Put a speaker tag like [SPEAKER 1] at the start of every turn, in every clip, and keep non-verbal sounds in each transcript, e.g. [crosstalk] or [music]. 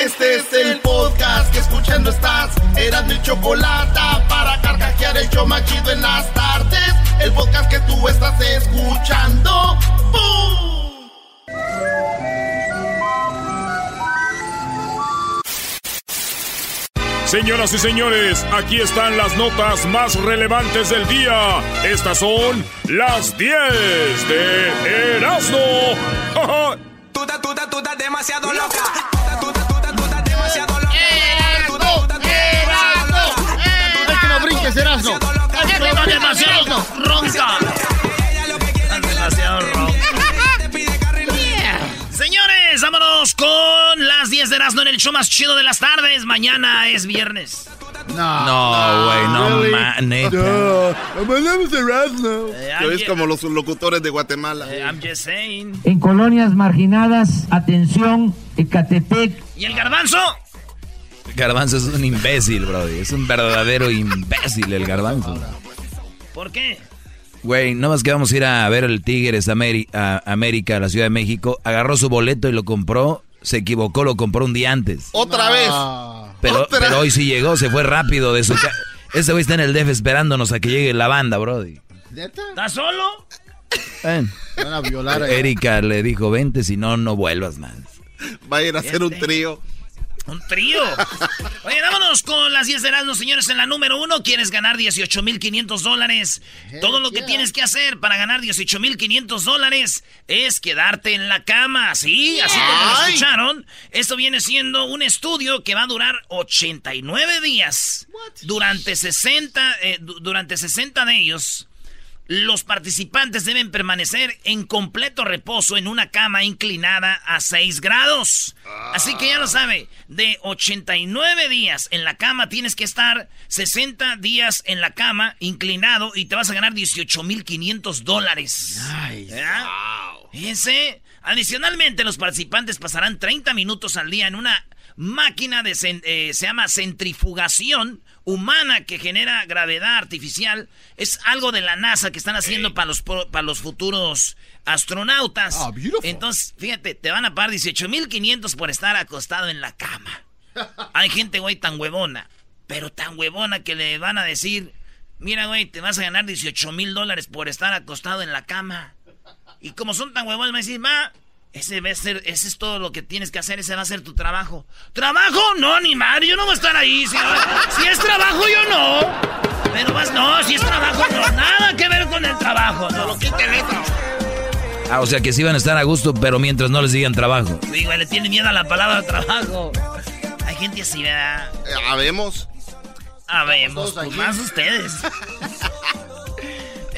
[SPEAKER 1] Este es el podcast que escuchando estás. Eran mi chocolate para carcajear el yo machido en las tardes. El podcast que tú estás escuchando. ¡Bum!
[SPEAKER 2] Señoras y señores, aquí están las notas más relevantes del día. Estas son las 10 de Erasmo.
[SPEAKER 3] Estás, tú estás, tú estás demasiado loca. Demasiado
[SPEAKER 4] ronca.
[SPEAKER 3] Demasiado ronca.
[SPEAKER 4] Señores, vámonos con las 10 de Erasmo en el show más chido de las tardes. Mañana es viernes.
[SPEAKER 5] No, güey, no, ma, neta.
[SPEAKER 1] Hablamos de Erasmo.
[SPEAKER 4] Eh,
[SPEAKER 1] Tú
[SPEAKER 4] I'm
[SPEAKER 1] eres
[SPEAKER 4] ju-
[SPEAKER 1] como los locutores de Guatemala.
[SPEAKER 4] eh, I'm just saying.
[SPEAKER 6] En colonias marginadas, atención, Ecatepec,
[SPEAKER 4] ¿Y el garbanzo?
[SPEAKER 5] Garbanzo es un imbécil, bro. Es un verdadero imbécil el garbanzo.
[SPEAKER 4] ¿Por qué?
[SPEAKER 5] Güey, no más que vamos a ir a ver el Tigres a América, a la Ciudad de México. Agarró su boleto y lo compró. Se equivocó, lo compró un día antes.
[SPEAKER 1] Otra vez.
[SPEAKER 5] Pero,
[SPEAKER 1] otra.
[SPEAKER 5] pero hoy sí llegó, se fue rápido de su casa. Ese güey está en el DF esperándonos a que llegue la banda, brody.
[SPEAKER 4] ¿Estás solo?
[SPEAKER 5] Ven.
[SPEAKER 1] Van a violar
[SPEAKER 5] Erika le dijo, vente, si no, no vuelvas más.
[SPEAKER 1] Va a ir a hacer un trío.
[SPEAKER 4] Un trío. Oye, vámonos con las 10 de señores. En la número uno, ¿quieres ganar 18,500 dólares? Todo lo que tienes que hacer para ganar 18,500 dólares es quedarte en la cama. ¿Sí? Así como lo escucharon. Esto viene siendo un estudio que va a durar 89 días. Durante 60, eh, du- durante 60 de ellos, los participantes deben permanecer en completo reposo en una cama inclinada a 6 grados. Así que ya lo sabe, de 89 días en la cama tienes que estar 60 días en la cama inclinado y te vas a ganar 18,500 dólares. ¿Verdad? Fíjense, adicionalmente los participantes pasarán 30 minutos al día en una máquina de eh, se llama centrifugación humana que genera gravedad artificial. Es algo de la NASA que están haciendo para los para los futuros astronautas.
[SPEAKER 1] Ah.
[SPEAKER 4] Entonces, fíjate, te van a pagar 18,500 por estar acostado en la cama. [laughs] Hay gente, güey, tan huevona, pero tan huevona que le van a decir, mira, güey, te vas a ganar 18 mil dólares por estar acostado en la cama. Y como son tan huevones, me decís, ma, ese, va a ser, ese es todo lo que tienes que hacer, ese va a ser tu trabajo. ¿Trabajo? No, ni madre, yo no voy a estar ahí. Si, si es trabajo, yo no. Pero vas, no, si es trabajo, no, nada que ver con el trabajo, no. Quiten eso.
[SPEAKER 5] Ah, o sea que sí van a estar a gusto, pero mientras no les digan trabajo.
[SPEAKER 4] Sí, güey, le tiene miedo a la palabra trabajo. Hay gente así, ¿verdad?
[SPEAKER 1] Eh, Habemos.
[SPEAKER 4] Habemos, pues más ustedes. [laughs]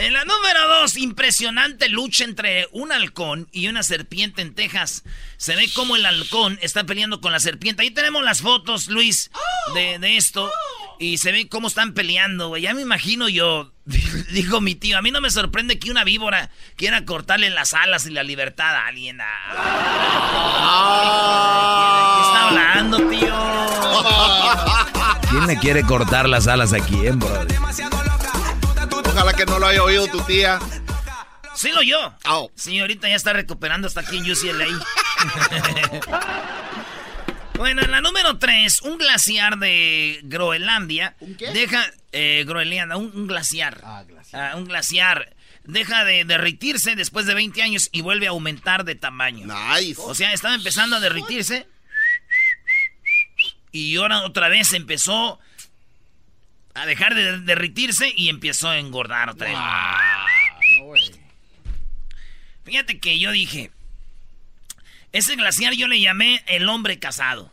[SPEAKER 4] En la número dos, impresionante lucha entre un halcón y una serpiente en Texas. Se ve como el halcón está peleando con la serpiente. Ahí tenemos las fotos, Luis, de, de esto. Y se ve cómo están peleando, güey. Ya me imagino yo, [laughs] dijo mi tío, a mí no me sorprende que una víbora quiera cortarle las alas y la libertad a alguien. Ah. ¿Qué está hablando, tío? [laughs]
[SPEAKER 5] ¿Quién le quiere cortar las alas a quién, bro?
[SPEAKER 1] Ojalá que no lo haya oído tu tía.
[SPEAKER 4] Sí lo yo.
[SPEAKER 1] Au.
[SPEAKER 4] Señorita ya está recuperando hasta aquí en UCLA. [laughs] bueno, en la número 3, un glaciar de Groenlandia deja eh, Groenlandia, un, un glaciar. Ah, un glaciar deja de derritirse después de 20 años y vuelve a aumentar de tamaño.
[SPEAKER 1] Nice.
[SPEAKER 4] O sea, estaba empezando a derritirse Y ahora otra vez empezó a dejar de derritirse y empezó a engordar otra vez. Fíjate que yo dije, ese glaciar yo le llamé el hombre casado.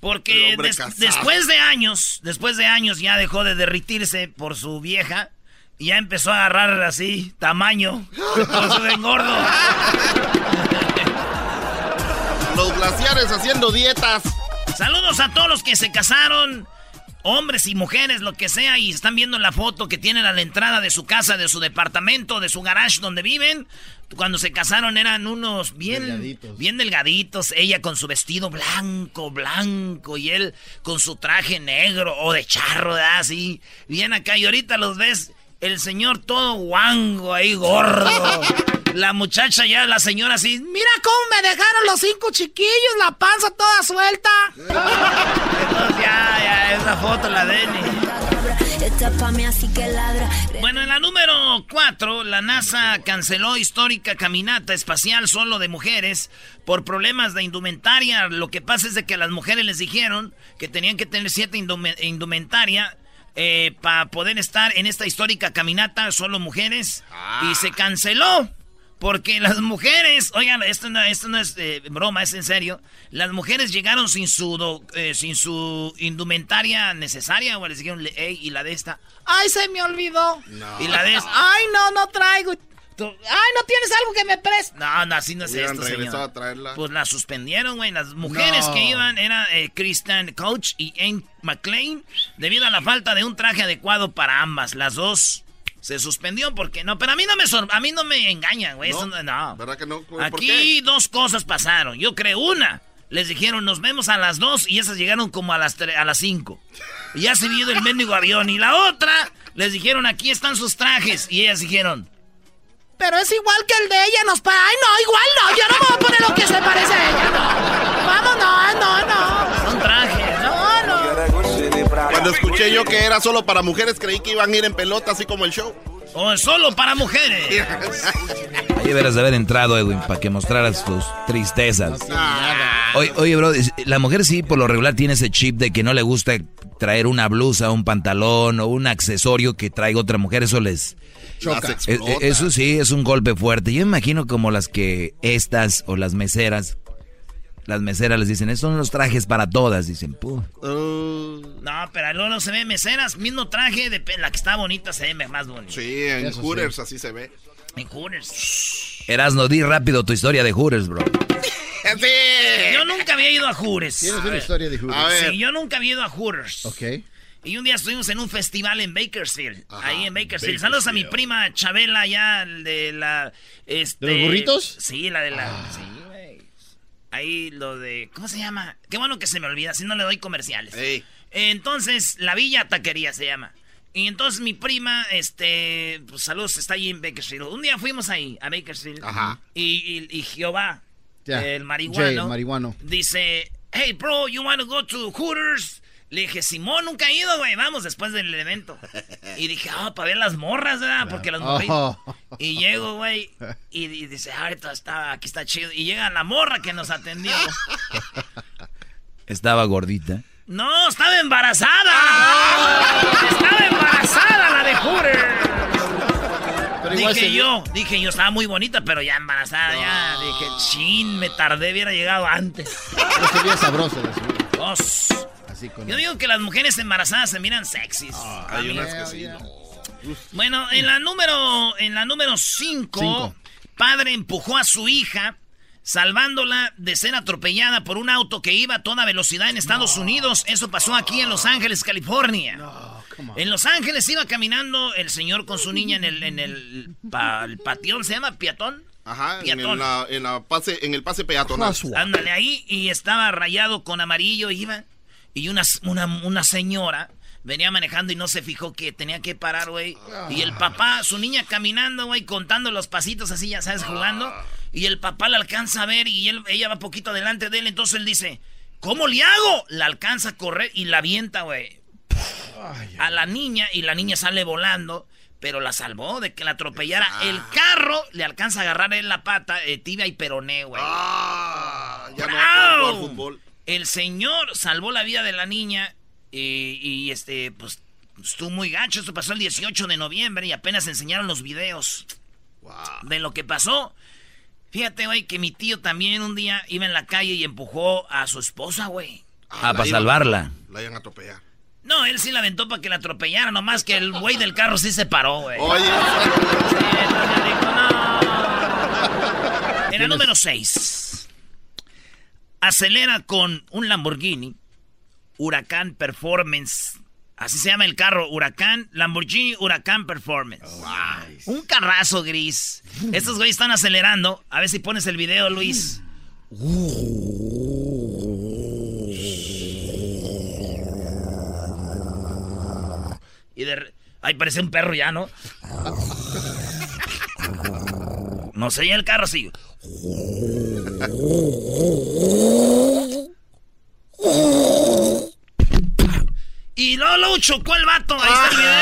[SPEAKER 4] Porque después de años, después de años ya dejó de derritirse por su vieja y ya empezó a agarrar así tamaño por su engordo.
[SPEAKER 1] Los glaciares haciendo dietas.
[SPEAKER 4] Saludos a todos los que se casaron hombres y mujeres, lo que sea, y están viendo la foto que tienen a la entrada de su casa, de su departamento, de su garage donde viven. Cuando se casaron eran unos bien delgaditos. bien delgaditos, ella con su vestido blanco, blanco, y él con su traje negro o de charro, así, bien acá, y ahorita los ves, el señor todo guango ahí, gordo. [laughs] La muchacha ya, la señora así, mira cómo me dejaron los cinco chiquillos, la panza toda suelta. [laughs] Entonces ya, ya, esa foto la Denny. Bueno, en la número 4, la NASA canceló histórica caminata espacial solo de mujeres por problemas de indumentaria. Lo que pasa es de que a las mujeres les dijeron que tenían que tener cierta indumentaria eh, para poder estar en esta histórica caminata, solo mujeres, y se canceló. Porque las mujeres, oigan, esto no, esto no es eh, broma, es en serio. Las mujeres llegaron sin su eh, sin su indumentaria necesaria, o les dijeron, Ey, y la de esta, ay, se me olvidó. Y la de esta, [laughs] ay, no, no traigo. Ay, no tienes algo que me prestes. No, no, así no es esto, señor. Pues la suspendieron, güey. Las mujeres que iban eran eh, Kristen Coach y Anne McLean, debido a la falta de un traje adecuado para ambas. Las dos se suspendió porque no, pero a mí no me a mí no me engañan, güey. No,
[SPEAKER 1] ¿Verdad que no?
[SPEAKER 4] Aquí dos cosas pasaron. Yo creo una. Les dijeron, nos vemos a las dos y esas llegaron como a las a las cinco. Y ya se vio el mendigo avión. Y la otra, les dijeron, aquí están sus trajes. Y ellas dijeron, pero es igual que el de ella, nos para. Ay, no, igual no, yo no me voy a poner lo que se parece a ella, no. Vamos, no, no, no. Son trajes, no, no.
[SPEAKER 1] Cuando escuché yo que era solo para mujeres, creí que iban a ir en pelota, así como el show.
[SPEAKER 4] O solo para mujeres.
[SPEAKER 5] Ahí deberías de haber entrado, Edwin, para que mostraras tus tristezas. Oye, oye, bro, la mujer sí por lo regular tiene ese chip de que no le gusta traer una blusa, un pantalón o un accesorio que traiga otra mujer. Eso les, e, eso sí, es un golpe fuerte. Yo imagino como las que estas o las meseras, las meseras les dicen, estos son los trajes para todas, dicen. Uh.
[SPEAKER 4] No, pero luego no se ve meseras, mismo traje, de la que está bonita se ve más bonita.
[SPEAKER 1] Sí, en Hooters así se ve.
[SPEAKER 4] En Hooters.
[SPEAKER 5] Erasno, di rápido tu historia de Hooters, bro. [laughs]
[SPEAKER 4] sí. Yo nunca había ido a Hooters.
[SPEAKER 7] Tienes una historia de Hooters.
[SPEAKER 4] Sí, yo nunca había ido a Hooters.
[SPEAKER 7] Ok.
[SPEAKER 4] Y un día estuvimos en un festival en Bakersfield. ahí en Bakersfield. Saludos a mi prima Chabela allá de la... Este,
[SPEAKER 7] ¿De los burritos?
[SPEAKER 4] Sí, la de la... Ah. Sí. Ahí lo de... ¿Cómo se llama? Qué bueno que se me olvida, si no le doy comerciales. Entonces, la Villa Taquería se llama. Y entonces mi prima, este, pues saludos, está ahí en Bakersfield. Un día fuimos ahí, a Bakersfield. Ajá. Y, y, Jehová, el marihuano,
[SPEAKER 7] el marihuano,
[SPEAKER 4] dice, hey, bro, you want to go to Hooters? Le dije, Simón, nunca he ido, güey, vamos después del evento. [laughs] Y dije, ah, para ver las morras, ¿verdad? Porque las mujeres... Oh. [laughs] Y llego, güey, y, dice, ah, ahorita está, aquí está chido. Y llega la morra que nos atendió.
[SPEAKER 5] ¿Estaba gordita?
[SPEAKER 4] No, estaba embarazada. Estaba embarazada la de Hooter. Dije yo, dije yo, estaba muy bonita, pero ya embarazada, ya. Dije, chin, me tardé, hubiera llegado antes.
[SPEAKER 7] Pero sabrosa
[SPEAKER 4] Dos. Yo digo que las mujeres embarazadas se miran sexys. Ah,
[SPEAKER 1] hay unas que sí,
[SPEAKER 4] Bueno, en la número en la número 5, padre empujó a su hija salvándola de ser atropellada por un auto que iba a toda velocidad en Estados Unidos. Eso pasó aquí en Los Ángeles, California. en Los Ángeles iba caminando el señor con su niña en el, en el, patión, ¿se llama piatón?
[SPEAKER 1] Ajá, En, el pase, en el pase peatonal.
[SPEAKER 4] Ándale ahí y estaba rayado con amarillo, iba y una, una, señora venía manejando y no se fijó que tenía que parar, güey. Y el papá, su niña caminando, güey, contando los pasitos así, ya sabes, jugando. Y el papá la alcanza a ver y él, ella va poquito adelante de él. Entonces él dice, ¿cómo le hago? La alcanza a correr y la avienta, güey. A la niña y la niña sale volando. Pero la salvó de que la atropellara. Ah. El carro le alcanza a agarrar en la pata, eh, tibia y peroné, güey.
[SPEAKER 1] Ah, ya no fútbol.
[SPEAKER 4] El señor salvó la vida de la niña y, y, este, pues estuvo muy gacho. Esto pasó el 18 de noviembre y apenas enseñaron los videos de lo que pasó. Fíjate, güey, que mi tío también un día iba en la calle y empujó a su esposa, güey.
[SPEAKER 5] Ah, para salvarla.
[SPEAKER 1] La iban a atropellar.
[SPEAKER 4] No, él sí la aventó para que la atropellara, nomás que el güey del carro sí se paró, güey.
[SPEAKER 1] Oye,
[SPEAKER 4] En la [laughs] número 6. Acelera con un Lamborghini Huracán Performance. Así se llama el carro, Huracán, Lamborghini Huracán Performance. Un carrazo gris. Estos güeyes están acelerando. A ver si pones el video, Luis. Y de... Ay, parece un perro ya, ¿no? No sé, ya el carro sigue. Y luego lo chocó el vato. Ahí está el video.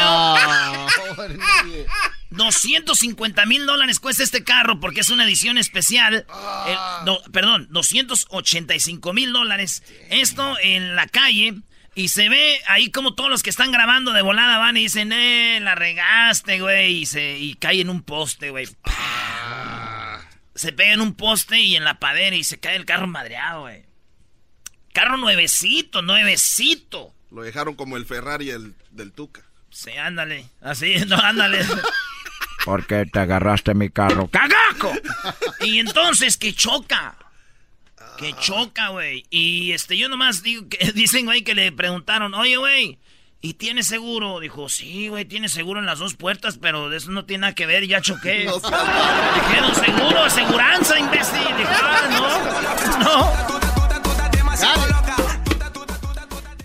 [SPEAKER 7] Ah,
[SPEAKER 4] 250 mil dólares cuesta este carro porque es una edición especial. Eh, no, perdón, 285 mil dólares. Esto en la calle. Y se ve ahí como todos los que están grabando de volada van y dicen, eh, la regaste, güey. Y, se, y cae en un poste, güey. Se pega en un poste y en la padera y se cae el carro madreado, güey. Carro nuevecito, nuevecito.
[SPEAKER 1] Lo dejaron como el Ferrari el, del Tuca.
[SPEAKER 4] Sí, ándale. Así, [laughs] no, ándale.
[SPEAKER 5] ¿Por qué te agarraste mi carro?
[SPEAKER 4] ¡Cagaco! Y entonces que choca. Que choca, güey. Y este, yo nomás digo que [laughs] dicen, güey, que le preguntaron, oye, güey, ¿y tiene seguro? Dijo, sí, güey, tiene seguro en las dos puertas, pero de eso no tiene nada que ver, ya choqué.
[SPEAKER 1] No seas-
[SPEAKER 4] Dijeron, seguro, aseguranza, imbécil. Dije, ah, no, no.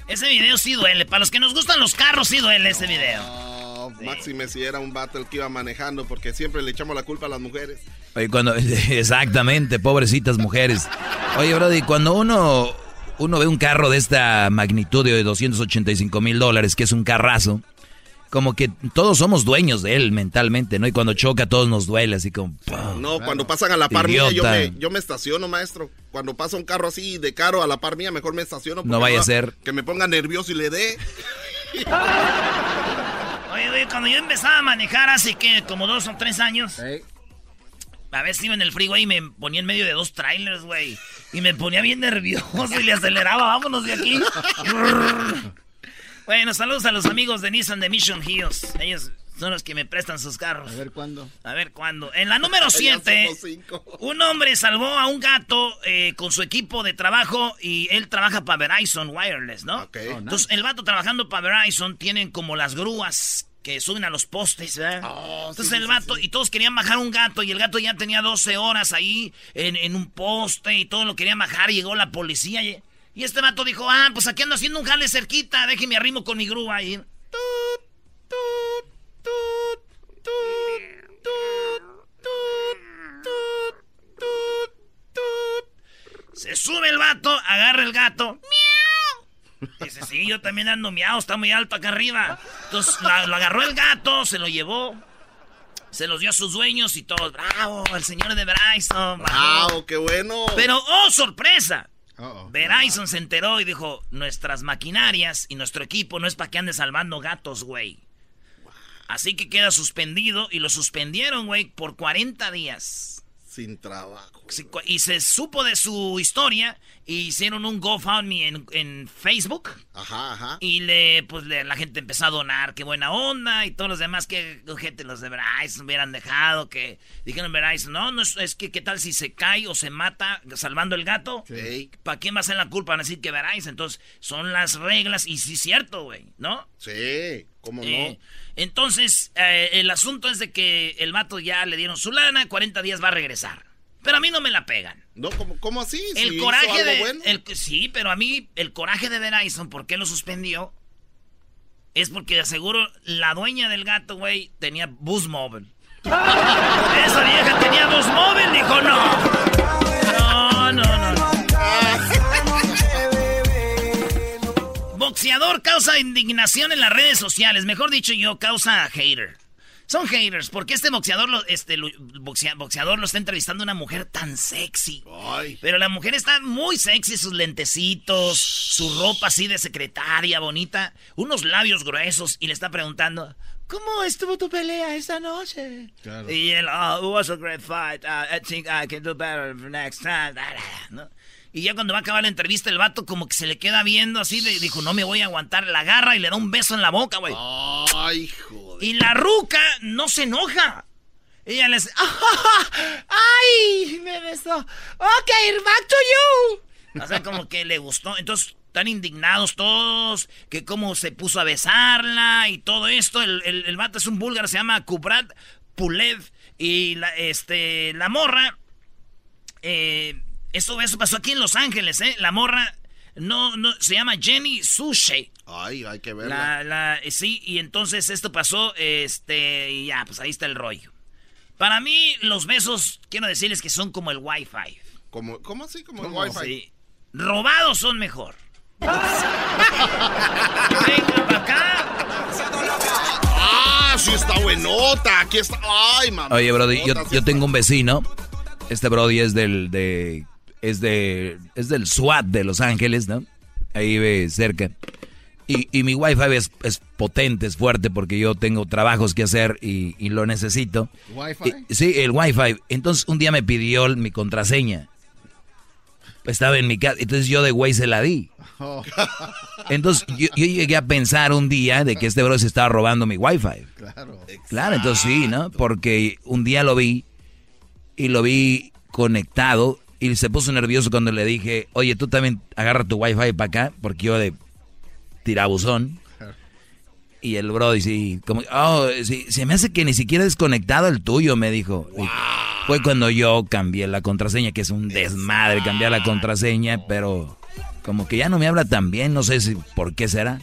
[SPEAKER 4] Ese video sí duele. Para los que nos gustan los carros, sí duele ese video.
[SPEAKER 1] No, Máxime si era un vato el que iba manejando, porque siempre le echamos la culpa a las mujeres.
[SPEAKER 5] Oye, cuando, [laughs] exactamente, pobrecitas mujeres. Oye, Brody, cuando uno, uno ve un carro de esta magnitud de 285 mil dólares, que es un carrazo, como que todos somos dueños de él mentalmente, ¿no? Y cuando choca todos nos duele, así como... ¡pum!
[SPEAKER 1] No, cuando pasan a la par mía, yo me, yo me estaciono, maestro. Cuando pasa un carro así de caro a la par mía, mejor me estaciono. porque
[SPEAKER 5] No vaya a ser.
[SPEAKER 1] Que me ponga nervioso y le dé. [laughs]
[SPEAKER 4] Oye, güey, cuando yo empezaba a manejar hace que como dos o tres años, a veces iba en el freeway y me ponía en medio de dos trailers, güey. Y me ponía bien nervioso y le aceleraba, vámonos de aquí. bueno, saludos a los amigos de Nissan de Mission Hills. Ellos son los que me prestan sus carros.
[SPEAKER 7] A ver cuándo.
[SPEAKER 4] A ver cuándo. En la número [laughs]
[SPEAKER 1] Ya
[SPEAKER 4] 7,
[SPEAKER 1] somos cinco.
[SPEAKER 4] un hombre salvó a un gato eh, con su equipo de trabajo y él trabaja para Verizon Wireless, ¿no?
[SPEAKER 1] Ok.
[SPEAKER 4] Entonces, el vato trabajando para Verizon tienen como las grúas que suben a los postes, ¿verdad?
[SPEAKER 1] Oh,
[SPEAKER 4] Entonces
[SPEAKER 1] sí,
[SPEAKER 4] el vato,
[SPEAKER 1] sí.
[SPEAKER 4] y todos querían bajar un gato, y el gato ya tenía 12 horas ahí en, en un poste, y todo lo querían bajar, y llegó la policía, y, y este vato dijo, ah, pues aquí ando haciendo un jale cerquita, déjeme arrimo con mi grúa, y... tut, tut, tut, tut, tut, tut, tut, tut. Se sube el vato, agarra el gato. ¡Miau! Dice, sí, yo también ando miau, está muy alto acá arriba. Entonces la- lo agarró el gato, se lo llevó. Se los dio a sus dueños y todos, bravo, el señor de Verizon. bajó".
[SPEAKER 1] ¡Ah, qué bueno!
[SPEAKER 4] Pero, oh, sorpresa. Verizon se enteró y dijo, nuestras maquinarias y nuestro equipo no es para que ande salvando gatos, güey. Así que queda suspendido y lo suspendieron, güey, por 40 días.
[SPEAKER 1] Sin trabajo.
[SPEAKER 4] Y se supo de su historia y hicieron un GoFundMe en, en Facebook.
[SPEAKER 1] Ajá, ajá.
[SPEAKER 4] Y le, pues le- la gente empezó a donar, qué buena onda, y todos los demás, que gente los de Verizon hubieran dejado, que dijeron Verizon, no, no es, es que qué tal si se cae o se mata salvando el gato.
[SPEAKER 1] Sí.
[SPEAKER 4] ¿Para quién va a ser la culpa? Van a decir que Verizon. Entonces, son las reglas, y sí es cierto, güey, ¿no?
[SPEAKER 1] Sí, ¿cómo
[SPEAKER 4] Eh,
[SPEAKER 1] no?
[SPEAKER 4] Entonces, eh, el asunto es de que el vato ya le dieron su lana, 40 días va a regresar. Pero a mí no me la pegan.
[SPEAKER 1] No, ¿cómo, cómo así? Si
[SPEAKER 4] El
[SPEAKER 1] hizo
[SPEAKER 4] coraje
[SPEAKER 1] algo
[SPEAKER 4] de.
[SPEAKER 1] bueno.
[SPEAKER 4] el- sí, pero a mí, el coraje de Verizon, ¿por qué lo suspendió? Es porque de aseguro la dueña del gato, güey, tenía bus móvil. [laughs] Esa vieja tenía bus móvil, dijo no. No, no, no. no. Boxeador causa indignación en las redes sociales. Mejor dicho, yo causa hater. Son haters, porque este boxeador lo, este, boxeador lo está entrevistando una mujer tan sexy. Pero la mujer está muy sexy, sus lentecitos, su ropa así de secretaria bonita, unos labios gruesos y le está preguntando, ¿cómo estuvo tu pelea esta noche? Y él, oh, it was a great fight. Uh, I think I can do better next time. [laughs] Y ya cuando va a acabar la entrevista, el vato como que se le queda viendo así, le dijo, no me voy a aguantar, la agarra y le da un beso en la boca, güey.
[SPEAKER 1] Ay, joder.
[SPEAKER 4] Y la ruca no se enoja. Ella les, ¡ay! Me besó. Ok, back to you. O sea, como que le gustó. Entonces, están indignados todos, que cómo se puso a besarla y todo esto. El, el, vato es un búlgaro, se llama Kubrat Pulev. Y la, este, la morra, eh, eso, eso pasó aquí en Los Ángeles, ¿eh? La morra no, no, se llama Jenny Sushi.
[SPEAKER 1] Ay, hay que verla.
[SPEAKER 4] La, la, eh, sí, y entonces esto pasó, este, y ya, pues ahí está el rollo. Para mí, los besos, quiero decirles que son como el Wi-Fi.
[SPEAKER 1] ¿Cómo, cómo así? Como el Wi-Fi. Sí.
[SPEAKER 4] Robados son mejor. Venga para acá.
[SPEAKER 1] Ah, sí está buenota. Aquí está. Ay, mamá.
[SPEAKER 5] Oye, Brody, yo, yo tengo un vecino. Este Brody es del de es de es del SWAT de Los Ángeles, ¿no? Ahí ve cerca. Y, y mi wifi es, es, potente, es fuerte porque yo tengo trabajos que hacer y, y lo necesito.
[SPEAKER 7] ¿Wi-Fi?
[SPEAKER 5] sí, el wifi. Entonces un día me pidió mi contraseña. Estaba en mi casa, entonces yo de güey se la di. Oh. Entonces yo, yo, llegué a pensar un día de que este bro se estaba robando mi wifi. Claro. Claro, entonces sí, ¿no? Porque un día lo vi y lo vi conectado y se puso nervioso cuando le dije, oye, tú también agarra tu wifi para acá, porque yo de tirabuzón. Y el bro dice, como, oh, sí, se me hace que ni siquiera desconectado el tuyo, me dijo. Fue cuando yo cambié la contraseña, que es un desmadre cambiar la contraseña, pero como que ya no me habla tan bien, no sé si por qué será.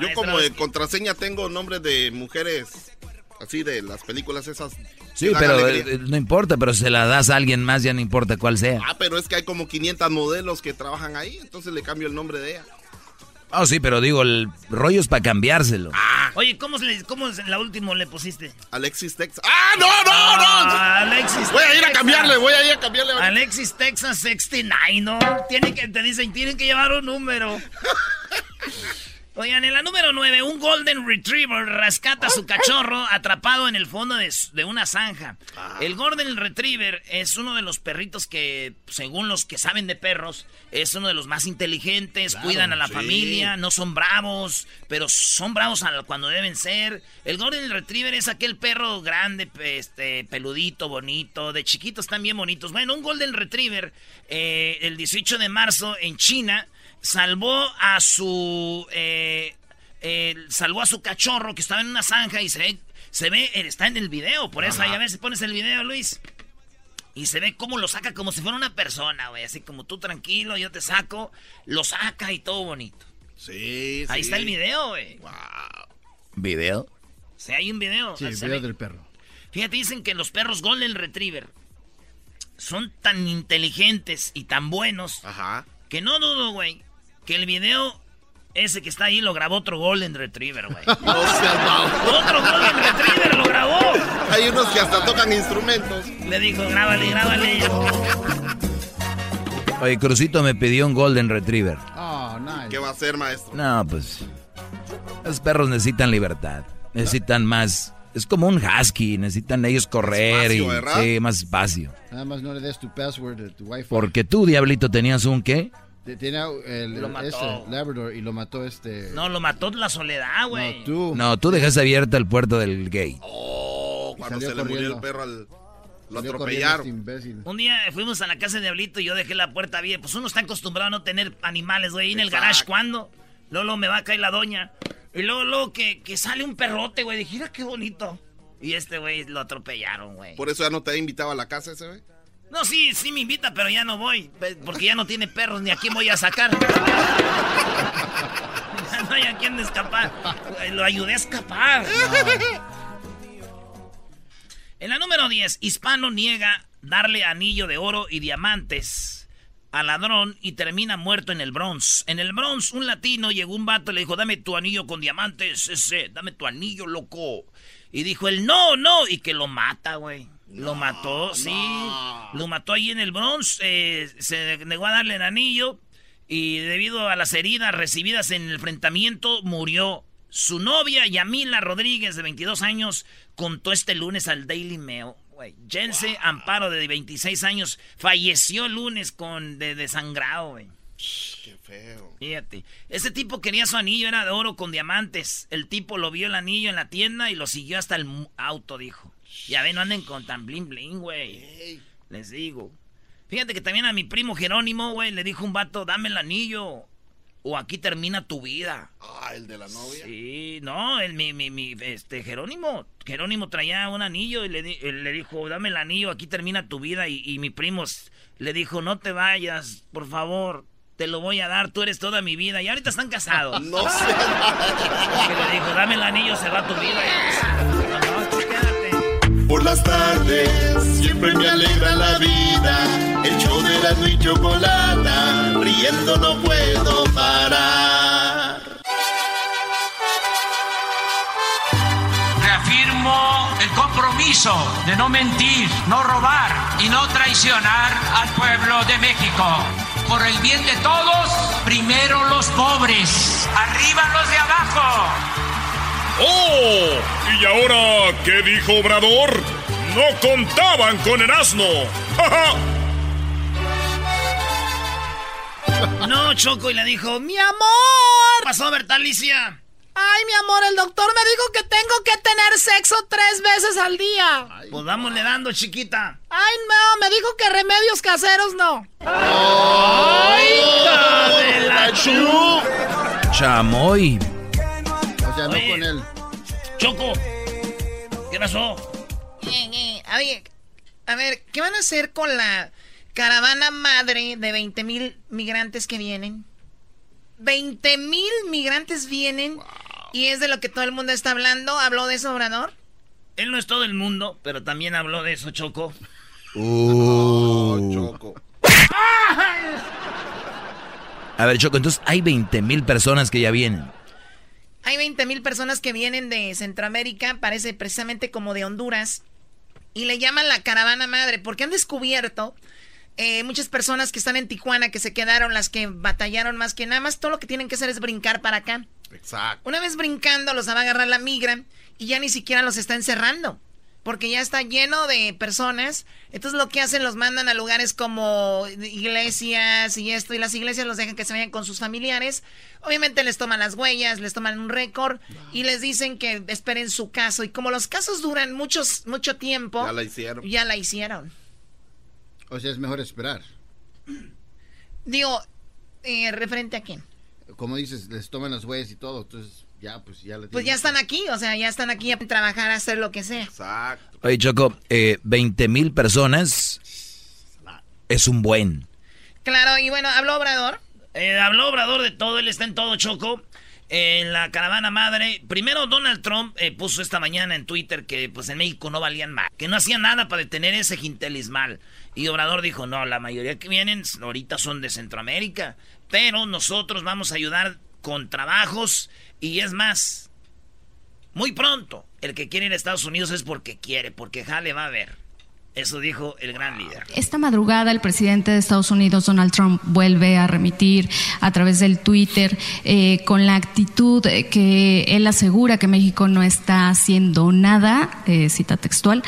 [SPEAKER 1] Yo como de contraseña tengo nombres de mujeres así de las películas esas
[SPEAKER 5] Sí, pero eh, no importa, pero si se la das a alguien más ya no importa cuál sea.
[SPEAKER 1] Ah, pero es que hay como 500 modelos que trabajan ahí, entonces le cambio el nombre de ella.
[SPEAKER 5] Ah, sí, pero digo, el rollo es para cambiárselo.
[SPEAKER 4] Ah. Oye, ¿cómo, se ¿cómo la última le pusiste?
[SPEAKER 1] Alexis Texas. ¡Ah, no, no, no!
[SPEAKER 4] Ah, Alexis
[SPEAKER 1] Voy a ir a cambiarle, voy a ir a cambiarle.
[SPEAKER 4] Alexis Texas 69, ¿no? Tiene que, te dicen, tienen que llevar un número. [laughs] Oigan, en la número 9, un Golden Retriever rescata a su cachorro atrapado en el fondo de, una zanja. Ah. El Golden Retriever es uno de los perritos que, según los que saben de perros, es uno de los más inteligentes, cuidan a la familia, no son bravos, pero son bravos cuando deben ser. El Golden Retriever es aquel perro grande, este, peludito, bonito, de chiquitos también bonitos. Bueno, un Golden Retriever, eh, el 18 de marzo en China salvó a su eh, salvó a su cachorro que estaba en una zanja y se ve, se ve, está en el video, por eso ahí a ver si pones el video, Luis. Y se ve cómo lo saca como si fuera una persona, güey. Así como tú tranquilo, yo te saco. Lo saca y todo bonito.
[SPEAKER 1] Sí,
[SPEAKER 4] Ahí está el video, güey. Wow.
[SPEAKER 5] ¿Video?
[SPEAKER 4] Sí, hay un video.
[SPEAKER 7] Sí, el video del perro.
[SPEAKER 4] Fíjate, dicen que los perros Golden Retriever son tan inteligentes y tan buenos
[SPEAKER 1] Ajá.
[SPEAKER 4] que no dudo, güey, que el video ese que está ahí lo grabó otro Golden Retriever, güey. [laughs] Otro Golden Retriever lo grabó.
[SPEAKER 1] Hay unos que hasta tocan instrumentos.
[SPEAKER 4] Le dijo, grábale, grábale. [laughs]
[SPEAKER 5] Oye, Crucito me pidió un Golden Retriever.
[SPEAKER 1] Oh, nice. ¿Qué va a hacer, maestro?
[SPEAKER 5] No, pues. Los perros necesitan libertad. Necesitan más. Es como un husky, necesitan ellos correr y sí, más espacio.
[SPEAKER 7] Nada más no le des tu password tu wifi.
[SPEAKER 5] Porque tú, diablito, tenías un qué?
[SPEAKER 7] Tiene el, Labrador y lo mató este.
[SPEAKER 4] No, lo mató la soledad, güey.
[SPEAKER 5] No, tú. No, tú dejaste abierta el puerto del gay.
[SPEAKER 1] Oh, cuando se le murió el perro al. Lo atropellaron. Este
[SPEAKER 4] un día fuimos a la casa de Diablito y yo dejé la puerta abierta. Pues uno está acostumbrado a no tener animales, güey. en el garage, ¿cuándo? Luego, me va a caer la doña. Y luego, luego que, que sale un perrote, güey. Dije, mira qué bonito. Y este güey lo atropellaron, güey.
[SPEAKER 1] Por eso ya no te ha invitado a la casa ese, güey.
[SPEAKER 4] No, sí, sí me invita, pero ya no voy. Porque ya no tiene perros, ni a quién voy a sacar. [laughs] no hay a quién escapar. Lo ayudé a escapar. En la número 10, Hispano niega darle anillo de oro y diamantes al ladrón y termina muerto en el Bronx. En el Bronx, un latino llegó un vato y le dijo, dame tu anillo con diamantes, ese, dame tu anillo, loco. Y dijo él, no, no, y que lo mata, güey. Lo mató, sí. Lo mató ahí en el Bronx, eh, se negó a darle el anillo y debido a las heridas recibidas en el enfrentamiento, murió. Su novia, Yamila Rodríguez, de 22 años, contó este lunes al Daily Mail Jense Amparo, de 26 años, falleció el lunes con de desangrado, güey.
[SPEAKER 1] Qué feo.
[SPEAKER 4] Fíjate. Ese tipo quería su anillo, era de oro con diamantes. El tipo lo vio el anillo en la tienda y lo siguió hasta el auto, dijo. Ya ven, no anden con tan bling bling, güey. Les digo. Fíjate que también a mi primo Jerónimo, güey, le dijo un vato, dame el anillo o aquí termina tu vida.
[SPEAKER 1] Ah, el de la novia.
[SPEAKER 4] Sí, no, el, mi, mi, mi, este, Jerónimo. Jerónimo traía un anillo y le, le dijo, dame el anillo, aquí termina tu vida. Y, y mi primo le dijo, no te vayas, por favor, te lo voy a dar, tú eres toda mi vida. Y ahorita están casados. [laughs]
[SPEAKER 1] no sé. [laughs]
[SPEAKER 4] le dijo, dame el anillo, se va tu vida. [laughs]
[SPEAKER 1] Por las tardes siempre me alegra la vida. El show de la y chocolata, riendo no puedo parar.
[SPEAKER 8] Reafirmo el compromiso de no mentir, no robar y no traicionar al pueblo de México. Por el bien de todos, primero los pobres, arriba los de abajo.
[SPEAKER 2] ¡Oh! ¿Y ahora qué dijo Obrador? No contaban con el asno. [laughs]
[SPEAKER 4] no, Choco, y le dijo, mi amor. ¿Qué pasó, Bertalicia?
[SPEAKER 9] Ay, mi amor, el doctor me dijo que tengo que tener sexo tres veces al día.
[SPEAKER 4] pues vámonos dando, chiquita.
[SPEAKER 9] Ay, no, me dijo que remedios caseros no.
[SPEAKER 4] ¡Ay, de la chu!
[SPEAKER 5] Chamoy
[SPEAKER 7] con él.
[SPEAKER 4] Choco, ¿qué pasó?
[SPEAKER 9] a ver, a ver, ¿qué van a hacer con la caravana madre de 20 mil migrantes que vienen? 20 mil migrantes vienen y es de lo que todo el mundo está hablando. ¿Habló de eso, Obrador?
[SPEAKER 4] Él no es todo el mundo, pero también habló de eso, Choco.
[SPEAKER 5] Uh. Choco. A ver, Choco, entonces hay 20 mil personas que ya vienen.
[SPEAKER 9] Hay 20 mil personas que vienen de Centroamérica, parece precisamente como de Honduras, y le llaman la caravana madre, porque han descubierto eh, muchas personas que están en Tijuana, que se quedaron, las que batallaron más que nada más, todo lo que tienen que hacer es brincar para acá.
[SPEAKER 1] Exacto.
[SPEAKER 9] Una vez brincando, los va a agarrar la migra y ya ni siquiera los está encerrando porque ya está lleno de personas. Entonces lo que hacen los mandan a lugares como iglesias y esto, y las iglesias los dejan que se vayan con sus familiares. Obviamente les toman las huellas, les toman un récord y les dicen que esperen su caso. Y como los casos duran muchos, mucho tiempo,
[SPEAKER 1] ya la hicieron.
[SPEAKER 9] Ya la hicieron.
[SPEAKER 7] O sea, es mejor esperar.
[SPEAKER 9] Digo, eh, referente a quién.
[SPEAKER 7] Como dices, les toman las huellas y todo, entonces ya, pues ya
[SPEAKER 9] Pues ya están aquí, o sea, ya están aquí a trabajar, a hacer lo que sea.
[SPEAKER 1] Exacto.
[SPEAKER 5] Oye, Choco, eh, 20 mil personas es un buen.
[SPEAKER 9] Claro, y bueno, habló Obrador.
[SPEAKER 4] Eh, habló Obrador de todo, él está en todo, Choco. En la caravana madre, primero Donald Trump eh, puso esta mañana en Twitter que pues en México no valían más, que no hacían nada para detener ese gintelismal. Y Obrador dijo, no, la mayoría que vienen ahorita son de Centroamérica, pero nosotros vamos a ayudar con trabajos y es más, muy pronto, el que quiere ir a Estados Unidos es porque quiere, porque jale va a ver. Eso dijo el gran líder.
[SPEAKER 10] Esta madrugada el presidente de Estados Unidos, Donald Trump, vuelve a remitir a través del Twitter eh, con la actitud que él asegura que México no está haciendo nada, eh, cita textual,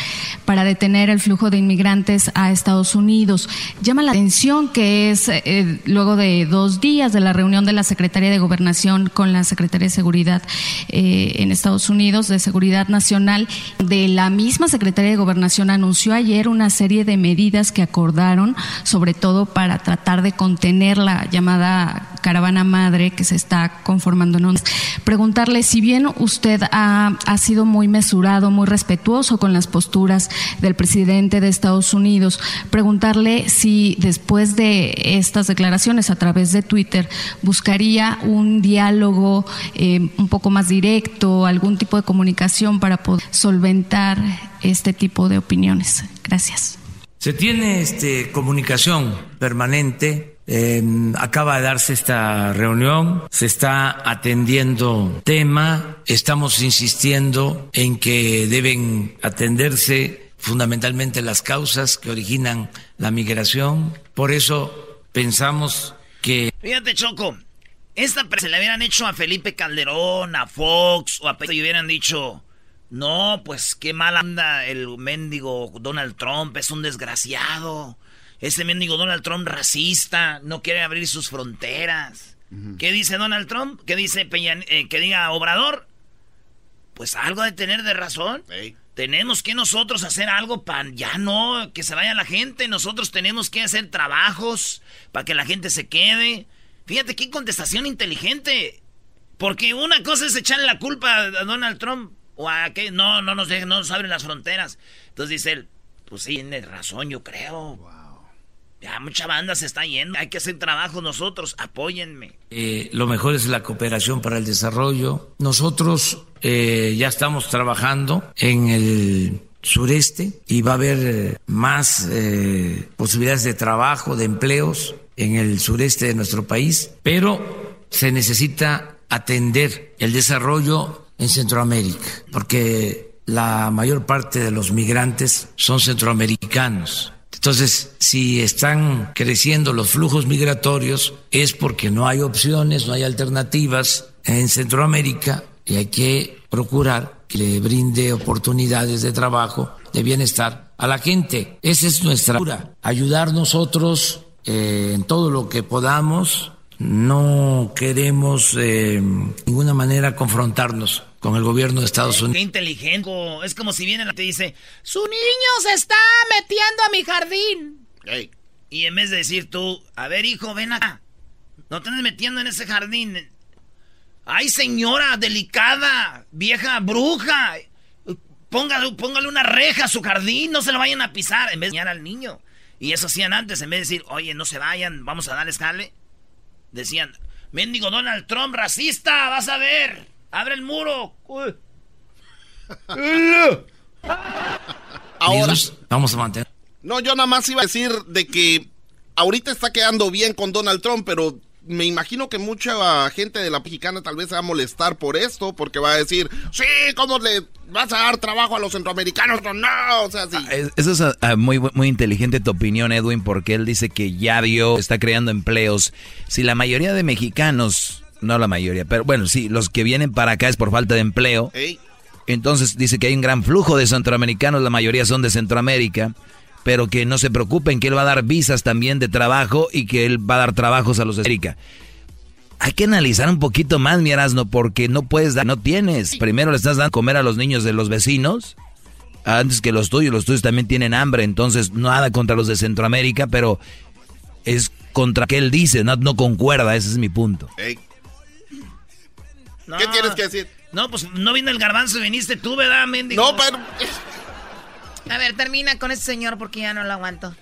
[SPEAKER 10] para detener el flujo de inmigrantes a Estados Unidos. Llama la atención que es eh, luego de dos días de la reunión de la Secretaría de Gobernación con la Secretaría de Seguridad en Estados Unidos, de Seguridad Nacional, de la misma Secretaría de Gobernación anunció ayer una serie de medidas que acordaron, sobre todo para tratar de contener la llamada caravana madre que se está conformando. Preguntarle si bien usted ha, ha sido muy mesurado, muy respetuoso con las posturas del presidente de Estados Unidos, preguntarle si después de estas declaraciones a través de Twitter buscaría un diálogo eh, un poco más directo, algún tipo de comunicación para poder solventar este tipo de opiniones. Gracias.
[SPEAKER 8] Se tiene este, comunicación
[SPEAKER 11] permanente. Em, acaba de darse esta reunión, se está atendiendo tema, estamos insistiendo en que deben atenderse fundamentalmente las causas que originan la migración. Por eso pensamos que...
[SPEAKER 4] Fíjate, Choco, esta se le hubieran hecho a Felipe Calderón, a Fox o a Pedro y hubieran dicho, no, pues qué mal anda el mendigo Donald Trump, es un desgraciado. Ese mendigo Donald Trump racista, no quiere abrir sus fronteras. ¿Qué dice Donald Trump? ¿Qué dice Peña, eh, que diga Obrador? Pues algo de tener de razón. Tenemos que nosotros hacer algo para ya no que se vaya la gente. Nosotros tenemos que hacer trabajos para que la gente se quede. Fíjate qué contestación inteligente. Porque una cosa es echarle la culpa a Donald Trump o a que no, no nos dejen, no nos abren las fronteras. Entonces dice él, pues sí, tiene razón, yo creo. Ya mucha banda se está yendo. Hay que hacer trabajo nosotros. Apóyenme.
[SPEAKER 11] Eh, lo mejor es la cooperación para el desarrollo. Nosotros eh, ya estamos trabajando en el sureste y va a haber más eh, posibilidades de trabajo, de empleos en el sureste de nuestro país, pero se necesita atender el desarrollo en Centroamérica, porque la mayor parte de los migrantes son centroamericanos. Entonces, si están creciendo los flujos migratorios es porque no hay opciones, no hay alternativas en Centroamérica y hay que procurar que le brinde oportunidades de trabajo, de bienestar a la gente. Esa es nuestra cura, ayudar nosotros eh, en todo lo que podamos. No queremos de eh, ninguna manera confrontarnos con el gobierno de Estados Unidos.
[SPEAKER 4] Qué inteligente. Es como si viene y te dice, su niño se está metiendo a mi jardín. Y en vez de decir tú, a ver hijo, ven acá. No te metiendo en ese jardín. Ay señora, delicada, vieja bruja. Póngale, póngale una reja a su jardín, no se lo vayan a pisar. En vez de enseñar al niño. Y eso hacían antes, en vez de decir, oye, no se vayan, vamos a darles jale. Decían, mendigo Donald Trump, racista, vas a ver. Abre el muro. [laughs]
[SPEAKER 11] Ahora vamos a mantener.
[SPEAKER 1] No, yo nada más iba a decir de que ahorita está quedando bien con Donald Trump, pero me imagino que mucha gente de la mexicana tal vez se va a molestar por esto, porque va a decir, sí, ¿cómo le vas a dar trabajo a los centroamericanos? No, o sea, sí. Ah,
[SPEAKER 5] eso es ah, muy, muy inteligente tu opinión, Edwin, porque él dice que ya vio, está creando empleos. Si la mayoría de mexicanos no la mayoría, pero bueno, sí, los que vienen para acá es por falta de empleo. Entonces dice que hay un gran flujo de centroamericanos, la mayoría son de Centroamérica, pero que no se preocupen, que él va a dar visas también de trabajo y que él va a dar trabajos a los de América. Hay que analizar un poquito más, mi Erasmo, porque no puedes dar, no tienes. Primero le estás dando comer a los niños de los vecinos, antes que los tuyos, los tuyos también tienen hambre, entonces nada contra los de Centroamérica, pero es contra que él dice, no, no concuerda, ese es mi punto.
[SPEAKER 1] ¿Qué tienes que decir?
[SPEAKER 4] No, pues no vino el garbanzo y viniste tú, ¿verdad, mendigo?
[SPEAKER 1] No, pero...
[SPEAKER 9] A ver, termina con ese señor porque ya no lo aguanto.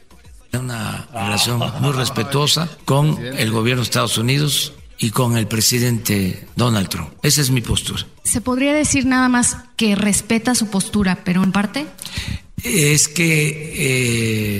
[SPEAKER 11] Una relación muy respetuosa con el gobierno de Estados Unidos y con el presidente Donald Trump. Esa es mi postura.
[SPEAKER 10] ¿Se podría decir nada más que respeta su postura, pero en parte?
[SPEAKER 11] Es que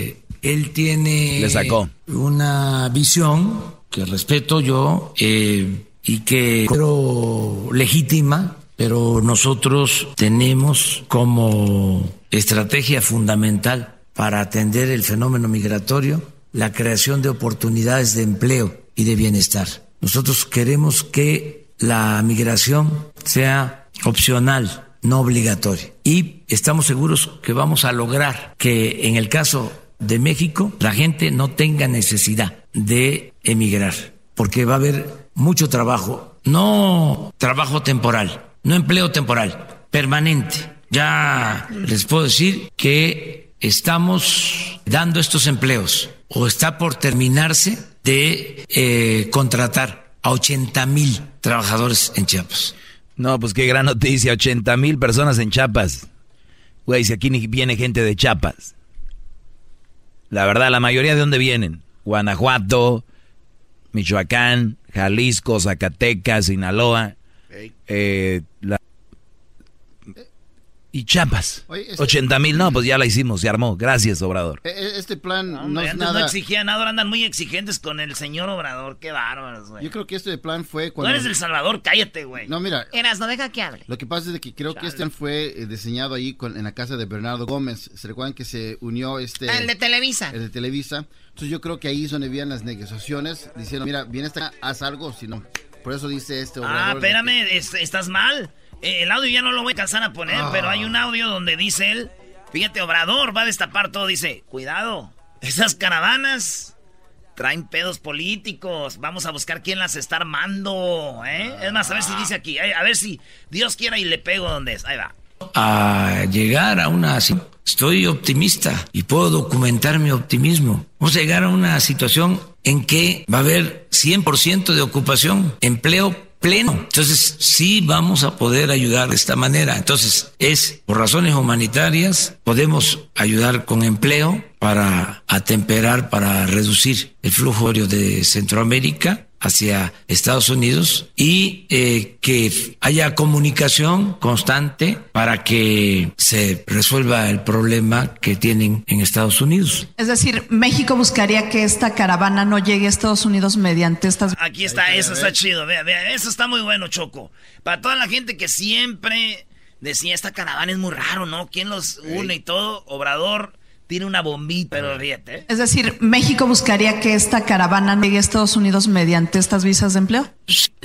[SPEAKER 11] eh, él tiene
[SPEAKER 5] Le sacó.
[SPEAKER 11] una visión que respeto yo. Eh, y que creo legítima, pero nosotros tenemos como estrategia fundamental para atender el fenómeno migratorio la creación de oportunidades de empleo y de bienestar. Nosotros queremos que la migración sea opcional, no obligatoria. Y estamos seguros que vamos a lograr que en el caso de México la gente no tenga necesidad de emigrar, porque va a haber mucho trabajo, no trabajo temporal, no empleo temporal, permanente. Ya les puedo decir que estamos dando estos empleos o está por terminarse de eh, contratar a 80 mil trabajadores en Chiapas.
[SPEAKER 5] No, pues qué gran noticia, 80 mil personas en Chiapas. Güey, si aquí viene gente de Chiapas. La verdad, la mayoría de dónde vienen. Guanajuato, Michoacán, Jalisco, Zacatecas, Sinaloa. Eh,
[SPEAKER 12] Y champas. 80 este mil, no, pues ya la hicimos, se armó. Gracias, Obrador.
[SPEAKER 13] E, e, este plan no, es
[SPEAKER 4] nada... no exigían nada, ahora andan muy exigentes con el señor Obrador. Qué bárbaros, güey.
[SPEAKER 13] Yo creo que este plan fue cuando...
[SPEAKER 4] No eres El Salvador, cállate, güey.
[SPEAKER 13] No, mira...
[SPEAKER 9] Eras, no deja que hable.
[SPEAKER 13] Lo que pasa es que creo que este plan fue eh, diseñado ahí con, en la casa de Bernardo Gómez. ¿Se recuerdan que se unió este...
[SPEAKER 9] el de Televisa.
[SPEAKER 13] El de Televisa. Entonces yo creo que ahí es donde habían las negociaciones, diciendo, mira, viene esta, haz algo, si no... Por eso dice este
[SPEAKER 4] Obrador... Ah, espérame, estás mal. Eh, el audio ya no lo voy a cansar a poner, pero hay un audio donde dice él, fíjate, Obrador va a destapar todo, dice, cuidado, esas caravanas traen pedos políticos, vamos a buscar quién las está armando, ¿eh? Es más, a ver si dice aquí, eh, a ver si Dios quiera y le pego donde es, ahí va.
[SPEAKER 11] A llegar a una... Estoy optimista y puedo documentar mi optimismo. Vamos a llegar a una situación en que va a haber 100% de ocupación, empleo pleno. Entonces, sí vamos a poder ayudar de esta manera. Entonces, es por razones humanitarias, podemos ayudar con empleo para atemperar, para reducir el flujo de Centroamérica hacia Estados Unidos y eh, que haya comunicación constante para que se resuelva el problema que tienen en Estados Unidos.
[SPEAKER 14] Es decir, México buscaría que esta caravana no llegue a Estados Unidos mediante estas...
[SPEAKER 4] Aquí está, eso está chido, vea, vea, eso está muy bueno, Choco. Para toda la gente que siempre decía, esta caravana es muy raro, ¿no? ¿Quién los une y todo? Obrador tiene una bombita, pero ríete.
[SPEAKER 14] Es decir, México buscaría que esta caravana llegue a Estados Unidos mediante estas visas de empleo.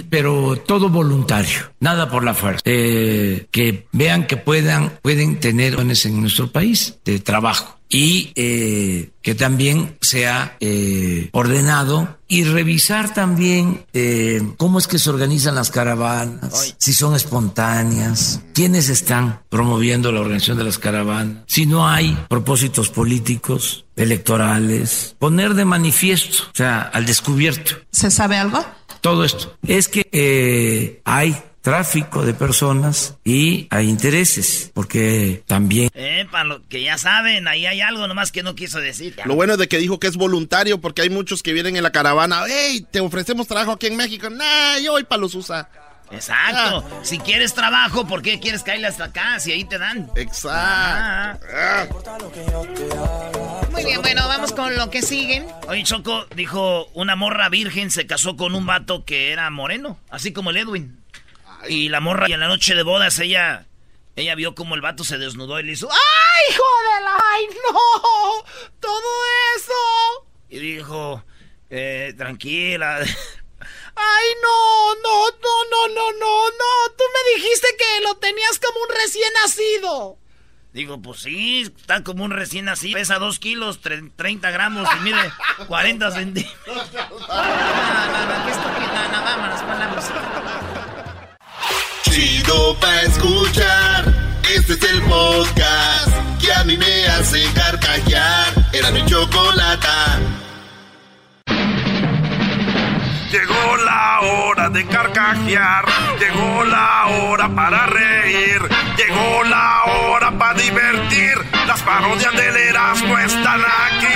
[SPEAKER 11] Pero todo voluntario, nada por la fuerza. Eh, que vean que puedan, pueden tener en nuestro país de trabajo y eh, que también sea eh, ordenado y revisar también eh, cómo es que se organizan las caravanas, si son espontáneas, quiénes están promoviendo la organización de las caravanas, si no hay propósitos políticos, electorales, poner de manifiesto, o sea, al descubierto.
[SPEAKER 14] ¿Se sabe algo?
[SPEAKER 11] Todo esto. Es que hay tráfico de personas y hay intereses, porque también...
[SPEAKER 4] Eh, para lo que ya saben, ahí hay algo nomás que no quiso decir.
[SPEAKER 1] Lo bueno de que dijo que es voluntario, porque hay muchos que vienen en la caravana, hey, te ofrecemos trabajo aquí en México, nah, yo voy para los USA.
[SPEAKER 4] Exacto. Ah. Si quieres trabajo, ¿por qué quieres caerle hasta acá? Si ahí te dan.
[SPEAKER 1] Exacto. Ah.
[SPEAKER 9] Muy bien, bueno, vamos con lo que siguen.
[SPEAKER 4] Oye, Choco dijo, una morra virgen se casó con un vato que era moreno, así como el Edwin. Y la morra, y en la noche de bodas, ella, ella vio como el vato se desnudó y le hizo, ¡Ay, hijo de la! ¡Ay, no! ¡Todo eso! Y dijo, eh, tranquila. [laughs] ¡Ay, no! ¡No, no, no, no, no! ¡No! Tú me dijiste que lo tenías como un recién nacido. Digo, pues sí, está como un recién nacido. Pesa 2 kilos, 30 gramos y mide 40 centímetros. [laughs] [laughs] No, no, no. No, vámonos con la música.
[SPEAKER 1] Chido pa' escuchar. Este es el podcast que a mí me hace carcajear. Era mi chocolata.
[SPEAKER 2] Llegó la hora de carcajear. Llegó la hora para reír. Llegó la hora para divertir. Las parodias del Erasmo están aquí.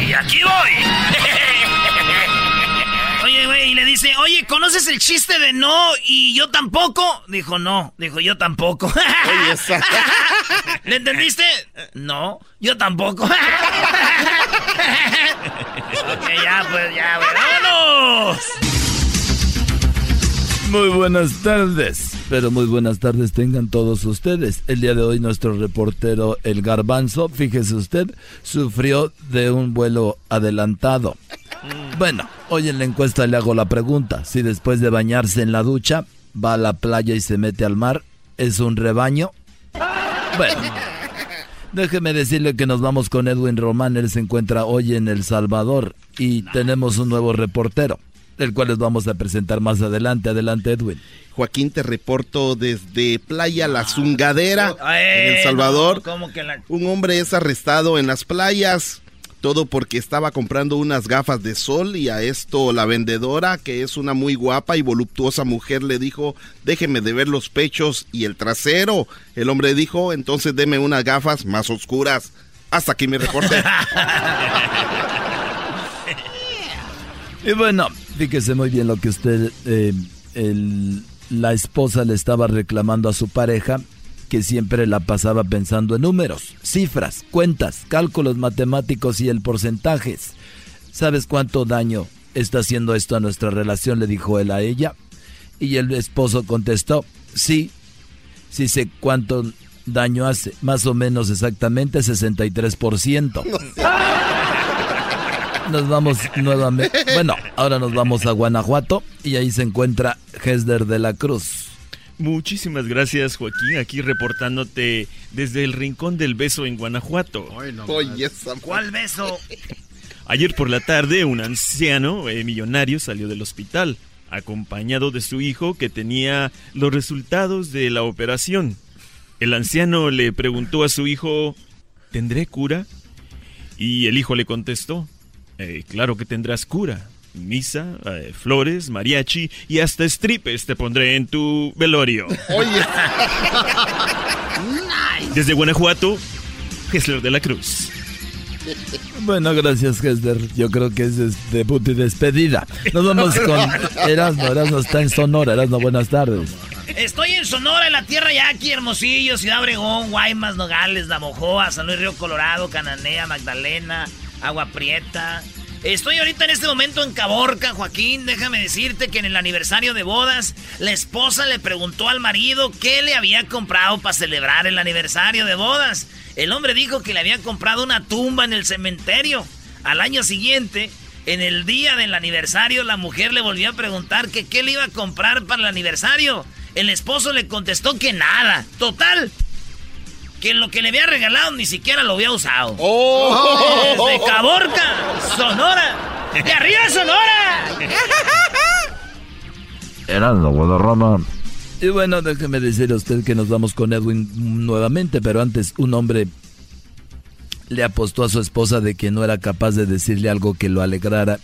[SPEAKER 4] Y aquí voy. Y le dice, oye, ¿conoces el chiste de no y yo tampoco? Dijo, no. Dijo, yo tampoco. [laughs] ¿Le entendiste? No, yo tampoco. [laughs] ok, ya, pues, ya, vámonos.
[SPEAKER 5] Muy buenas tardes, pero muy buenas tardes tengan todos ustedes. El día de hoy nuestro reportero El Garbanzo, fíjese usted, sufrió de un vuelo adelantado. Bueno, hoy en la encuesta le hago la pregunta, si después de bañarse en la ducha va a la playa y se mete al mar, ¿es un rebaño? Bueno, déjeme decirle que nos vamos con Edwin Román, él se encuentra hoy en El Salvador y tenemos un nuevo reportero el cual les vamos a presentar más adelante. Adelante, Edwin.
[SPEAKER 1] Joaquín, te reporto desde Playa La Zungadera, en El Salvador. Un hombre es arrestado en las playas. Todo porque estaba comprando unas gafas de sol y a esto la vendedora, que es una muy guapa y voluptuosa mujer, le dijo, déjeme de ver los pechos y el trasero. El hombre dijo, entonces deme unas gafas más oscuras. Hasta aquí mi reporte. [laughs]
[SPEAKER 5] y bueno, fíjese muy bien lo que usted, eh, el la esposa le estaba reclamando a su pareja que siempre la pasaba pensando en números, cifras, cuentas, cálculos matemáticos y el porcentajes. ¿Sabes cuánto daño está haciendo esto a nuestra relación? le dijo él a ella. Y el esposo contestó, sí, sí sé cuánto daño hace, más o menos exactamente 63%. [laughs] Nos vamos nuevamente, bueno, ahora nos vamos a Guanajuato y ahí se encuentra Hesder de la Cruz.
[SPEAKER 15] Muchísimas gracias Joaquín, aquí reportándote desde el Rincón del Beso en Guanajuato.
[SPEAKER 13] Oye,
[SPEAKER 4] ¿Cuál beso?
[SPEAKER 15] Ayer por la tarde un anciano eh, millonario salió del hospital acompañado de su hijo que tenía los resultados de la operación. El anciano le preguntó a su hijo, ¿tendré cura? Y el hijo le contestó, eh, claro que tendrás cura. Misa, eh, flores, mariachi y hasta stripes te pondré en tu velorio.
[SPEAKER 13] Oye. [laughs]
[SPEAKER 15] Desde Guanajuato, Gessler de la Cruz.
[SPEAKER 5] Bueno, gracias, Hester. Yo creo que es debut y despedida. Nos vamos con [laughs] Erasmo. Erasmo está en Sonora. Erasmo, buenas tardes.
[SPEAKER 4] Estoy en Sonora, en la tierra Yaqui, Hermosillo, Ciudad Obregón, Guaymas, Nogales, Navojoa, San Luis Río Colorado, Cananea, Magdalena, Agua Prieta. Estoy ahorita en este momento en Caborca, Joaquín. Déjame decirte que en el aniversario de bodas, la esposa le preguntó al marido qué le había comprado para celebrar el aniversario de bodas. El hombre dijo que le había comprado una tumba en el cementerio. Al año siguiente, en el día del aniversario, la mujer le volvió a preguntar que qué le iba a comprar para el aniversario. El esposo le contestó que nada. Total. Que lo que le había regalado ni siquiera lo había usado.
[SPEAKER 13] ¡Oh!
[SPEAKER 4] Desde [laughs] Caborca, Sonora. ¡De arriba, Sonora! [laughs]
[SPEAKER 5] Erasmo, Roma. Y bueno, déjeme decirle a usted que nos vamos con Edwin nuevamente, pero antes un hombre le apostó a su esposa de que no era capaz de decirle algo que lo alegrara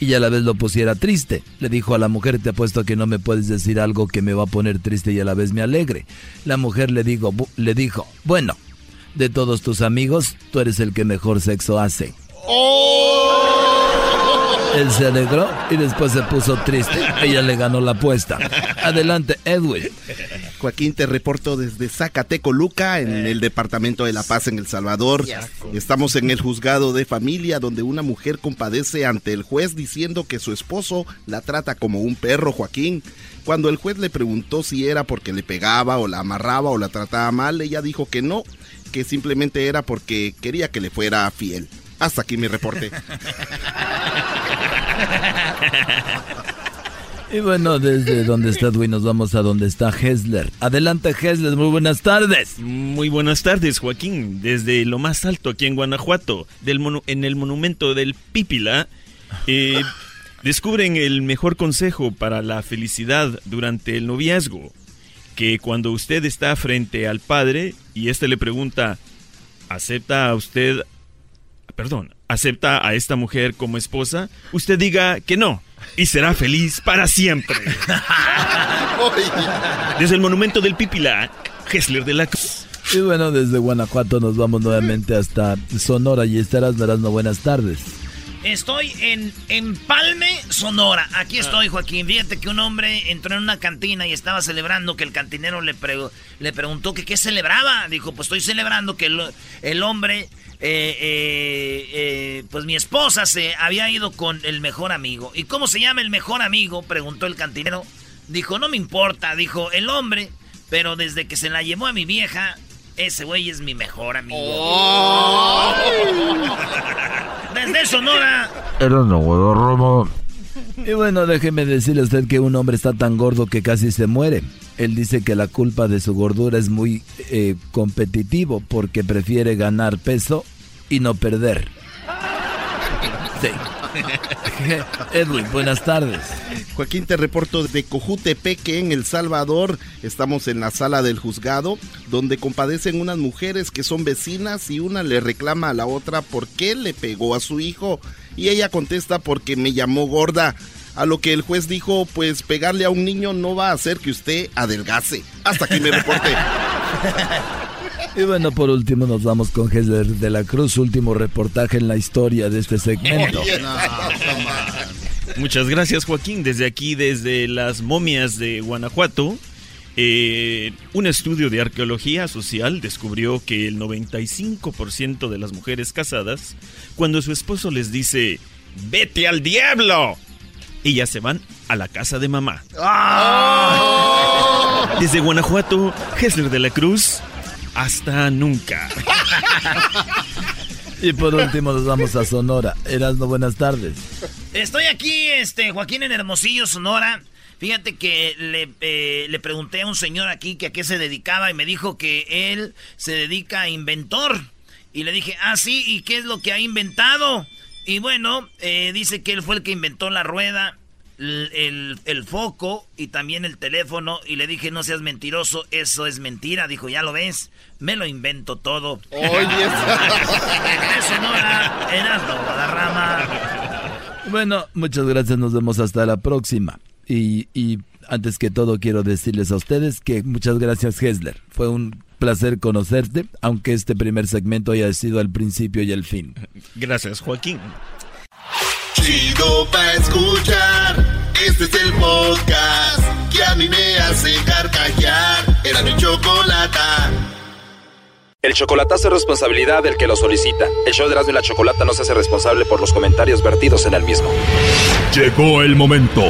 [SPEAKER 5] y a la vez lo pusiera triste. Le dijo a la mujer, te apuesto que no me puedes decir algo que me va a poner triste y a la vez me alegre. La mujer le, dijo, le dijo, bueno, de todos tus amigos, tú eres el que mejor sexo hace. Él se alegró y después se puso triste. Ella le ganó la apuesta. Adelante, Edwin.
[SPEAKER 1] Joaquín, te reporto desde Zacatecoluca, en el Departamento de La Paz, en El Salvador. Estamos en el juzgado de familia, donde una mujer compadece ante el juez diciendo que su esposo la trata como un perro, Joaquín. Cuando el juez le preguntó si era porque le pegaba o la amarraba o la trataba mal, ella dijo que no, que simplemente era porque quería que le fuera fiel. Hasta aquí mi reporte.
[SPEAKER 5] Y bueno, desde donde está Edwin nos vamos a donde está Hesler. Adelante Hesler, muy buenas tardes.
[SPEAKER 15] Muy buenas tardes, Joaquín. Desde lo más alto aquí en Guanajuato, del en el monumento del Pípila, eh, descubren el mejor consejo para la felicidad durante el noviazgo. Que cuando usted está frente al padre y éste le pregunta, ¿acepta a usted, perdón, acepta a esta mujer como esposa? Usted diga que no y será feliz para siempre. [laughs] Desde el monumento del Pipila, Hessler de la Cruz.
[SPEAKER 5] Y bueno, desde Guanajuato nos vamos nuevamente hasta Sonora y estarás no buenas tardes.
[SPEAKER 4] Estoy en Empalme, Sonora. Aquí estoy, Joaquín. Fíjate que un hombre entró en una cantina y estaba celebrando que el cantinero le, le preguntó que qué celebraba. Dijo, pues estoy celebrando que el, el hombre eh, eh, eh, pues mi esposa se había ido con el mejor amigo. ¿Y cómo se llama el mejor amigo? Preguntó el cantinero. Dijo, no me importa, dijo el hombre, pero desde que se la llevó a mi vieja, ese güey es mi mejor amigo. Oh. Desde Sonora.
[SPEAKER 5] Era no, Romo. Y bueno, déjeme decirle a usted que un hombre está tan gordo que casi se muere. Él dice que la culpa de su gordura es muy eh, competitivo porque prefiere ganar peso y no perder. [laughs] Sí. [laughs] Edwin, buenas tardes.
[SPEAKER 1] Joaquín, te reporto de Cojutepeque, en El Salvador. Estamos en la sala del juzgado, donde compadecen unas mujeres que son vecinas y una le reclama a la otra por qué le pegó a su hijo. Y ella contesta porque me llamó gorda. A lo que el juez dijo, pues pegarle a un niño no va a hacer que usted adelgase. Hasta aquí me reporte. [laughs]
[SPEAKER 5] Y bueno, por último nos vamos con Jesús de la Cruz, último reportaje en la historia de este segmento.
[SPEAKER 15] Muchas gracias, Joaquín. Desde aquí, desde las momias de Guanajuato, eh, un estudio de arqueología social descubrió que el 95% de las mujeres casadas, cuando su esposo les dice, vete al diablo, ellas se van a la casa de mamá.
[SPEAKER 4] ¡Ah!
[SPEAKER 15] Desde Guanajuato, Hessler de la Cruz, hasta nunca.
[SPEAKER 5] Y por último nos vamos a Sonora. Erasmo, buenas tardes.
[SPEAKER 4] Estoy aquí, este, Joaquín en Hermosillo, Sonora. Fíjate que le, eh, le pregunté a un señor aquí que a qué se dedicaba y me dijo que él se dedica a inventor. Y le dije, ah, sí, ¿y qué es lo que ha inventado? Y bueno, eh, dice que él fue el que inventó la rueda, el, el, el foco y también el teléfono. Y le dije, no seas mentiroso, eso es mentira. Dijo, ya lo ves, me lo invento todo.
[SPEAKER 16] Oye, [laughs]
[SPEAKER 4] Sonora, Erasmo, Guadarrama.
[SPEAKER 5] Bueno, muchas gracias, nos vemos hasta la próxima. Y, y antes que todo quiero decirles a ustedes que muchas gracias Hessler. Fue un placer conocerte, aunque este primer segmento haya sido el principio y el fin.
[SPEAKER 15] Gracias, Joaquín.
[SPEAKER 1] Chido pa' escuchar. Este es el podcast que a mí me hace carcajear. Era mi chocolata.
[SPEAKER 17] El chocolatazo es responsabilidad del que lo solicita. El show de Erasmo y la Chocolata no se hace responsable por los comentarios vertidos en el mismo.
[SPEAKER 18] Llegó el momento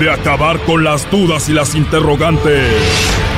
[SPEAKER 18] de acabar con las dudas y las interrogantes.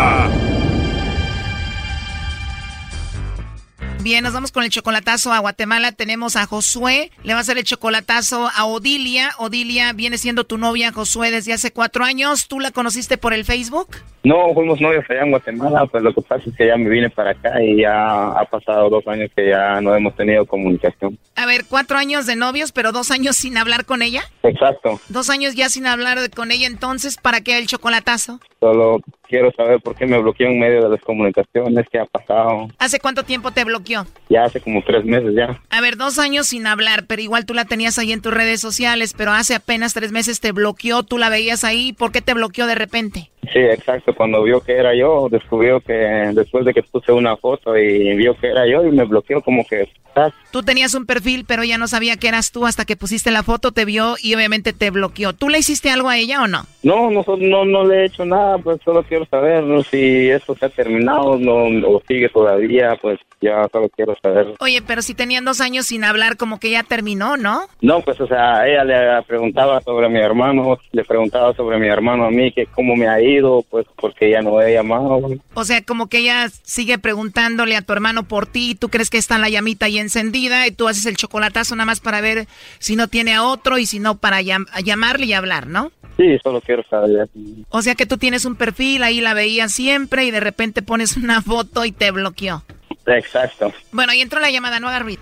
[SPEAKER 9] Bien, nos vamos con el chocolatazo a Guatemala. Tenemos a Josué. Le va a hacer el chocolatazo a Odilia. Odilia viene siendo tu novia, Josué, desde hace cuatro años. ¿Tú la conociste por el Facebook?
[SPEAKER 19] No, fuimos novios allá en Guatemala, pues lo que pasa es que ya me vine para acá y ya ha pasado dos años que ya no hemos tenido comunicación.
[SPEAKER 9] A ver, cuatro años de novios, pero dos años sin hablar con ella.
[SPEAKER 19] Exacto.
[SPEAKER 9] Dos años ya sin hablar con ella, entonces, ¿para qué el chocolatazo?
[SPEAKER 19] Solo quiero saber por qué me bloqueó en medio de las comunicaciones, qué ha pasado.
[SPEAKER 9] ¿Hace cuánto tiempo te bloqueó?
[SPEAKER 19] Ya hace como tres meses ya.
[SPEAKER 9] A ver, dos años sin hablar, pero igual tú la tenías ahí en tus redes sociales, pero hace apenas tres meses te bloqueó, tú la veías ahí, ¿por qué te bloqueó de repente?
[SPEAKER 19] Sí, exacto. Cuando vio que era yo, descubrió que después de que puse una foto y vio que era yo y me bloqueó como que... "Ah,
[SPEAKER 9] Tú tenías un perfil, pero ella no sabía que eras tú hasta que pusiste la foto, te vio y obviamente te bloqueó. ¿Tú le hiciste algo a ella o no?
[SPEAKER 19] No, no, no, no le he hecho nada, pues solo quiero saber si esto se ha terminado no, o sigue todavía, pues ya solo quiero saber.
[SPEAKER 9] Oye, pero si tenían dos años sin hablar, como que ya terminó, ¿no?
[SPEAKER 19] No, pues o sea, ella le preguntaba sobre mi hermano, le preguntaba sobre mi hermano a mí, que cómo me ha ido, pues porque ya no he llamado.
[SPEAKER 9] O sea, como que ella sigue preguntándole a tu hermano por ti, tú crees que está la llamita ahí encendida y tú haces el chocolatazo nada más para ver si no tiene a otro y si no para llam- llamarle y hablar, ¿no?
[SPEAKER 19] Sí, solo quiero saber.
[SPEAKER 9] O sea que tú tienes un perfil, ahí la veías siempre y de repente pones una [laughs] foto y te bloqueó.
[SPEAKER 19] Exacto.
[SPEAKER 9] Bueno, ahí entró la llamada, no haga ruido.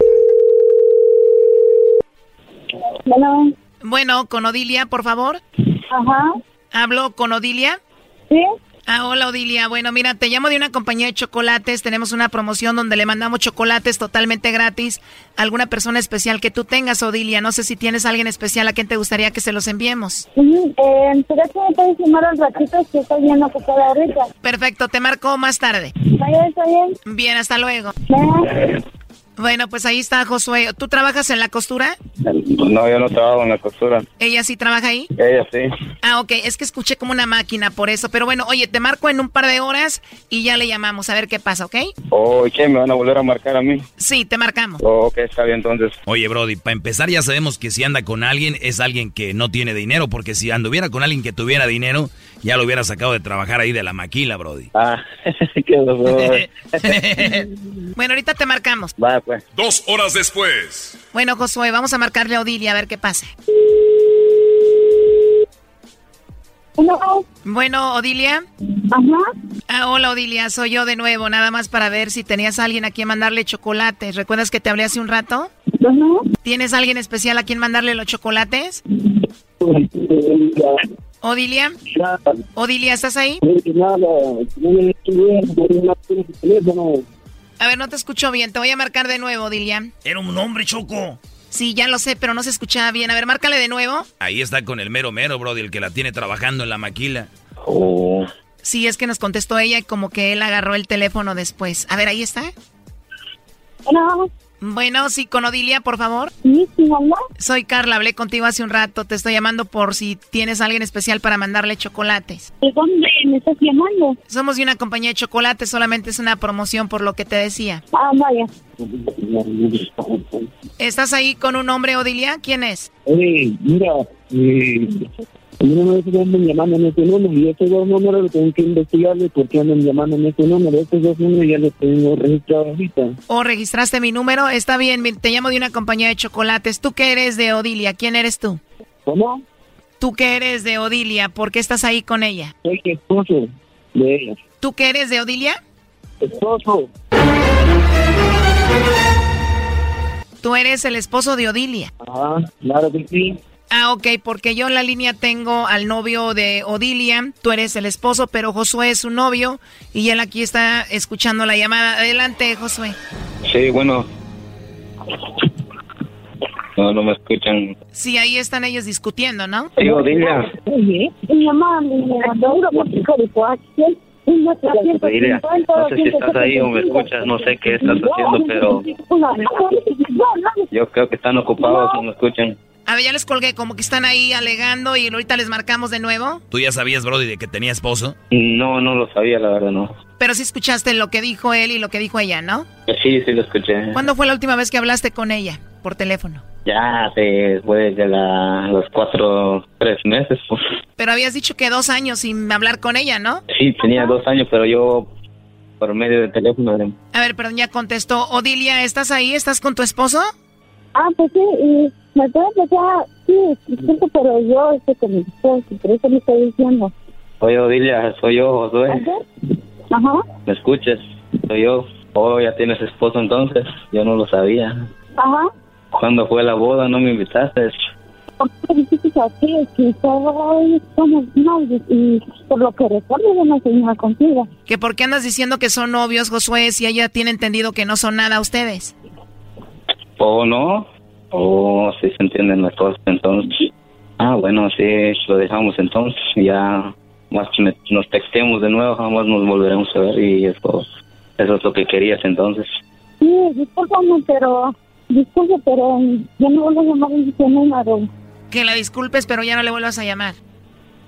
[SPEAKER 20] Bueno.
[SPEAKER 9] Bueno, con Odilia, por favor.
[SPEAKER 20] Ajá.
[SPEAKER 9] ¿Hablo con Odilia?
[SPEAKER 20] Sí.
[SPEAKER 9] Ah, hola Odilia. Bueno, mira, te llamo de una compañía de chocolates. Tenemos una promoción donde le mandamos chocolates totalmente gratis a alguna persona especial que tú tengas, Odilia. No sé si tienes a alguien especial a quien te gustaría que se los enviemos.
[SPEAKER 20] Eh, ¿Será que me puedes llamar al ratito? Que estoy bien ocupada ahorita.
[SPEAKER 9] Perfecto, te marco más tarde.
[SPEAKER 20] Vaya, está bien.
[SPEAKER 9] Bien, hasta luego.
[SPEAKER 20] Vaya.
[SPEAKER 9] Bueno, pues ahí está Josué. ¿Tú trabajas en la costura?
[SPEAKER 19] No, yo no trabajo en la costura.
[SPEAKER 9] ¿Ella sí trabaja ahí?
[SPEAKER 19] Ella sí.
[SPEAKER 9] Ah, ok, es que escuché como una máquina por eso. Pero bueno, oye, te marco en un par de horas y ya le llamamos a ver qué pasa, ¿ok?
[SPEAKER 19] Oh, ¿y qué? ¿Me van a volver a marcar a mí?
[SPEAKER 9] Sí, te marcamos.
[SPEAKER 19] Oh, ok, está bien entonces.
[SPEAKER 21] Oye, Brody, para empezar ya sabemos que si anda con alguien es alguien que no tiene dinero, porque si anduviera con alguien que tuviera dinero, ya lo hubiera sacado de trabajar ahí de la maquila, Brody.
[SPEAKER 19] Ah, [laughs] qué. [laughs] [laughs]
[SPEAKER 9] Bueno, ahorita te marcamos.
[SPEAKER 19] Va,
[SPEAKER 18] Dos horas después.
[SPEAKER 9] Bueno, Josué, vamos a marcarle a Odilia a ver qué pasa.
[SPEAKER 20] No.
[SPEAKER 9] Bueno, Odilia.
[SPEAKER 20] Ajá.
[SPEAKER 9] Ah, hola, Odilia, soy yo de nuevo, nada más para ver si tenías a alguien a quien mandarle chocolates. ¿Recuerdas que te hablé hace un rato? ¿Tienes a alguien especial a quien mandarle los chocolates? Odilia. Odilia, ¿estás ahí? A ver, no te escucho bien, te voy a marcar de nuevo, Odilia.
[SPEAKER 4] Era un hombre, Choco.
[SPEAKER 9] Sí, ya lo sé, pero no se escuchaba bien. A ver, márcale de nuevo.
[SPEAKER 5] Ahí está con el mero mero, Brody, el que la tiene trabajando en la maquila.
[SPEAKER 22] Oh.
[SPEAKER 9] Sí, es que nos contestó ella y como que él agarró el teléfono después. A ver, ahí está.
[SPEAKER 20] Bueno.
[SPEAKER 9] Bueno, sí, con Odilia, por favor.
[SPEAKER 20] Sí, sí, mamá.
[SPEAKER 9] Soy Carla, hablé contigo hace un rato. Te estoy llamando por si tienes a alguien especial para mandarle chocolates.
[SPEAKER 20] ¿De dónde me estás llamando?
[SPEAKER 9] Somos de una compañía de chocolates, solamente es una promoción por lo que te decía.
[SPEAKER 20] Ah, vaya.
[SPEAKER 9] ¿Estás ahí con un hombre, Odilia? ¿Quién es?
[SPEAKER 22] Mira, eh, a mí no me que andan llamando en este número y estos dos números los tengo que investigarle porque andan llamando en este número. Estos dos números ya los tengo registrados ahorita.
[SPEAKER 9] ¿O registraste mi número? Está bien, te llamo de una compañía de chocolates. ¿Tú qué eres de Odilia? ¿Quién eres tú?
[SPEAKER 22] ¿Cómo?
[SPEAKER 9] ¿Tú qué eres de Odilia? ¿Por qué estás ahí con ella?
[SPEAKER 22] Soy esposo de ella.
[SPEAKER 9] ¿Tú qué eres de Odilia?
[SPEAKER 22] Esposo.
[SPEAKER 9] Tú eres el esposo de Odilia.
[SPEAKER 22] Ah, claro que sí.
[SPEAKER 9] Ah, ok, porque yo en la línea tengo al novio de Odilia, tú eres el esposo, pero Josué es su novio y él aquí está escuchando la llamada. Adelante, Josué.
[SPEAKER 22] Sí, bueno. No, no me escuchan.
[SPEAKER 9] Sí, ahí están ellos discutiendo, ¿no?
[SPEAKER 22] Sí, Odilia. Odilia, no sé si estás ahí o me escuchas, no sé qué estás haciendo, pero yo creo que están ocupados, no me escuchan.
[SPEAKER 9] A ver, ya les colgué, como que están ahí alegando y ahorita les marcamos de nuevo.
[SPEAKER 5] ¿Tú ya sabías, Brody, de que tenía esposo?
[SPEAKER 22] No, no lo sabía, la verdad, no.
[SPEAKER 9] Pero sí escuchaste lo que dijo él y lo que dijo ella, ¿no?
[SPEAKER 22] Sí, sí lo escuché.
[SPEAKER 9] ¿Cuándo fue la última vez que hablaste con ella por teléfono?
[SPEAKER 22] Ya después de la, los cuatro, tres meses. pues.
[SPEAKER 9] Pero habías dicho que dos años sin hablar con ella, ¿no?
[SPEAKER 22] Sí, tenía dos años, pero yo por medio de teléfono. de-
[SPEAKER 9] A ver, perdón, ya contestó. Odilia, ¿estás ahí? ¿Estás con tu esposo?
[SPEAKER 20] Ah, pues sí, y me puedo empezar, sí, disculpe, pero yo estoy con mi esposo, por eso me estoy diciendo.
[SPEAKER 22] Oye, Odilia, soy yo, Josué.
[SPEAKER 20] Ajá.
[SPEAKER 22] ¿Me escuchas? Soy yo. Oh, ya tienes esposo entonces. Yo no lo sabía.
[SPEAKER 20] Ajá.
[SPEAKER 22] ¿Cuándo fue la boda? No me invitaste.
[SPEAKER 20] ¿Por qué dijiste así? Que todos somos novios y por lo que recuerdo yo no soy contigo.
[SPEAKER 9] ¿Que por qué andas diciendo que son novios, Josué, si ella tiene entendido que no son nada ustedes?
[SPEAKER 22] ¿O no? Oh, sí se entienden las cosas entonces. Ah, bueno, sí, lo dejamos entonces. Ya más que me- nos textemos de nuevo, jamás nos volveremos a ver y eso, eso es lo que querías entonces.
[SPEAKER 20] Sí, discúlpame, pero, disculpe, pero yo no vuelvo a llamar en ese número.
[SPEAKER 9] Que la disculpes, pero ya no le vuelvas a llamar.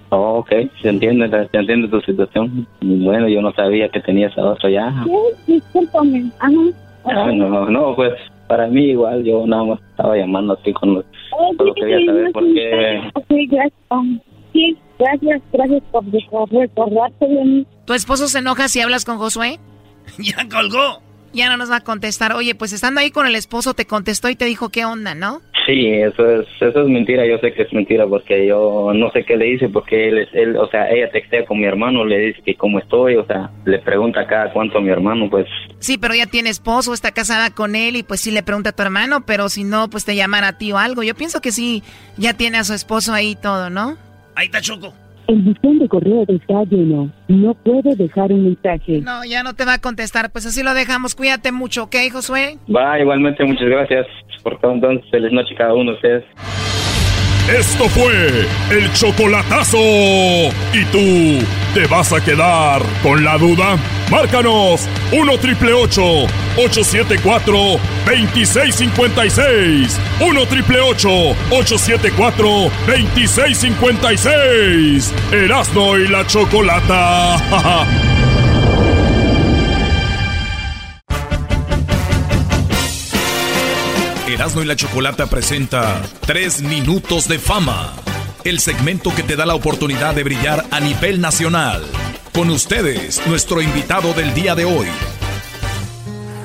[SPEAKER 22] Oh, ok, se entiende, se entiende tu situación. Bueno, yo no sabía que tenías a otro ya.
[SPEAKER 20] Sí, discúlpame. Ajá.
[SPEAKER 22] Ah, no, no, pues para mí igual, yo nada más estaba llamando así con los... Solo quería saber por qué...
[SPEAKER 20] Sí, gracias. Sí, gracias, gracias por recor- recordarte de mí.
[SPEAKER 9] ¿Tu esposo se enoja si hablas con Josué? [laughs]
[SPEAKER 4] ya colgó.
[SPEAKER 9] Ya no nos va a contestar. Oye, pues estando ahí con el esposo, te contestó y te dijo qué onda, ¿no?
[SPEAKER 22] Sí, eso es, eso es mentira, yo sé que es mentira porque yo no sé qué le hice porque él, es- él o sea, ella textea con mi hermano, le dice que cómo estoy, o sea, le pregunta cada cuánto a mi hermano, pues
[SPEAKER 9] Sí, pero ya tiene esposo, está casada con él y pues sí le pregunta a tu hermano, pero si no, pues te llamará a ti o algo. Yo pienso que sí, ya tiene a su esposo ahí y todo, ¿no?
[SPEAKER 4] Ahí está Choco.
[SPEAKER 23] El buzón de correo está lleno. No puede dejar un mensaje.
[SPEAKER 9] No, ya no te va a contestar. Pues así lo dejamos. Cuídate mucho, ¿ok, Josué?
[SPEAKER 22] va, igualmente muchas gracias por todo entonces, feliz noche cada uno de ustedes.
[SPEAKER 18] Esto fue el chocolatazo. ¿Y tú te vas a quedar con la duda? Márcanos 1 triple 874 2656. 1 triple 874 2656. Erasno y la chocolata. [laughs]
[SPEAKER 17] Erasmo y la Chocolata presenta 3 minutos de fama, el segmento que te da la oportunidad de brillar a nivel nacional. Con ustedes, nuestro invitado del día de hoy.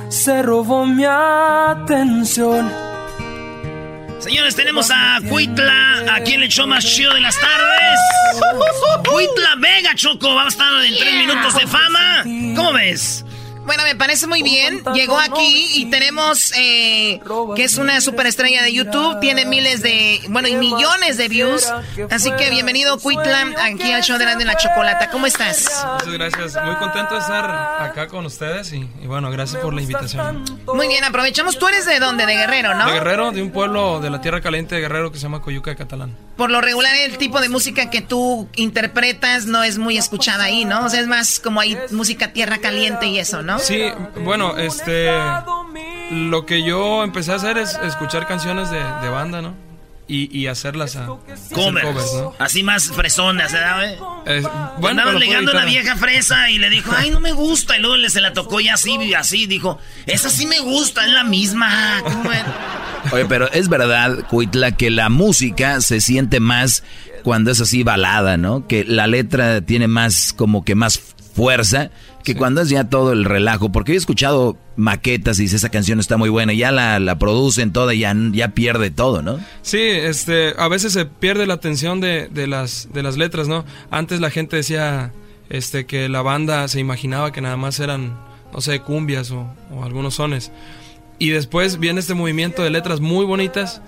[SPEAKER 3] Se robó mi atención.
[SPEAKER 4] Señores, tenemos a Cuitla, aquí en el show más chido de las tardes. Cuitla Vega, Choco, va a estar en tres minutos de fama. ¿Cómo ves?
[SPEAKER 9] Bueno, me parece muy bien. Llegó aquí y tenemos eh, que es una superestrella de YouTube. Tiene miles de, bueno, y millones de views. Así que bienvenido, Cuitlam, aquí al show de la, de la chocolata. ¿Cómo estás?
[SPEAKER 24] Muchas gracias. Muy contento de estar acá con ustedes y, y bueno, gracias por la invitación.
[SPEAKER 9] Muy bien, aprovechamos. ¿Tú eres de dónde? De Guerrero, ¿no?
[SPEAKER 24] De Guerrero, de un pueblo de la tierra caliente de Guerrero que se llama Coyuca de Catalán.
[SPEAKER 9] Por lo regular, el tipo de música que tú interpretas no es muy escuchada ahí, ¿no? O sea, es más como hay música tierra caliente y eso, ¿no?
[SPEAKER 24] Sí, bueno, este. Lo que yo empecé a hacer es escuchar canciones de, de banda, ¿no? Y, y hacerlas a. hacer
[SPEAKER 4] Covers.
[SPEAKER 24] ¿no?
[SPEAKER 4] Así más fresonas, ¿verdad?
[SPEAKER 24] Es-
[SPEAKER 4] Bueno, Andaba
[SPEAKER 24] pero
[SPEAKER 4] ligando una vieja fresa y le dijo, ay, no me gusta. Y luego le se la tocó y así, y así. Dijo, esa sí me gusta, es la misma.
[SPEAKER 5] Oye, pero es verdad, Cuitla, que la música se siente más cuando es así balada, ¿no? Que la letra tiene más, como que más fuerza que cuando es ya todo el relajo. Porque he escuchado maquetas y dice, esa canción está muy buena, y ya la, la producen toda y ya, ya pierde todo, ¿no?
[SPEAKER 24] Sí, este, a veces se pierde la atención de, de las, de las letras, ¿no? Antes la gente decía este, que la banda se imaginaba que nada más eran, no sé, cumbias o, o algunos sones. Y después viene este movimiento de letras muy bonitas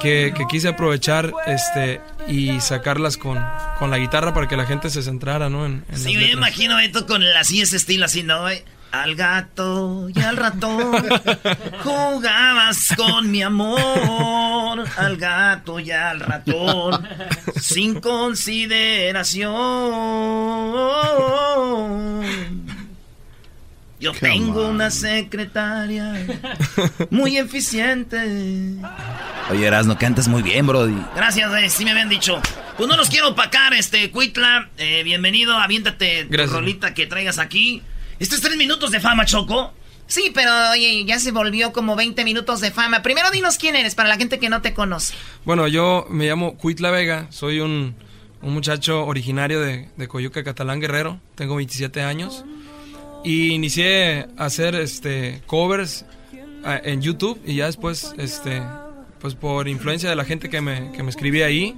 [SPEAKER 24] que, que quise aprovechar este, y sacarlas con, con la guitarra para que la gente se centrara, ¿no? En, en
[SPEAKER 4] Sí, me
[SPEAKER 24] letras.
[SPEAKER 4] imagino esto con el- así ese estilo, así, ¿no? Al gato y al ratón [laughs] jugabas con mi amor. Al gato y al ratón sin consideración. Yo tengo una secretaria muy eficiente.
[SPEAKER 5] Oye, Erasno, cantas muy bien, Brody.
[SPEAKER 4] Gracias, eh, sí me habían dicho. Pues no los quiero opacar, este, Cuitla. eh, bienvenido, aviéntate
[SPEAKER 24] Gracias.
[SPEAKER 4] rolita que traigas aquí. Estos tres minutos de fama, Choco.
[SPEAKER 9] Sí, pero oye, ya se volvió como 20 minutos de fama. Primero dinos quién eres para la gente que no te conoce.
[SPEAKER 24] Bueno, yo me llamo Cuitla Vega, soy un, un muchacho originario de, de Coyuca, Catalán Guerrero, tengo 27 años y inicié a hacer este covers en YouTube y ya después este pues por influencia de la gente que me, que me escribía ahí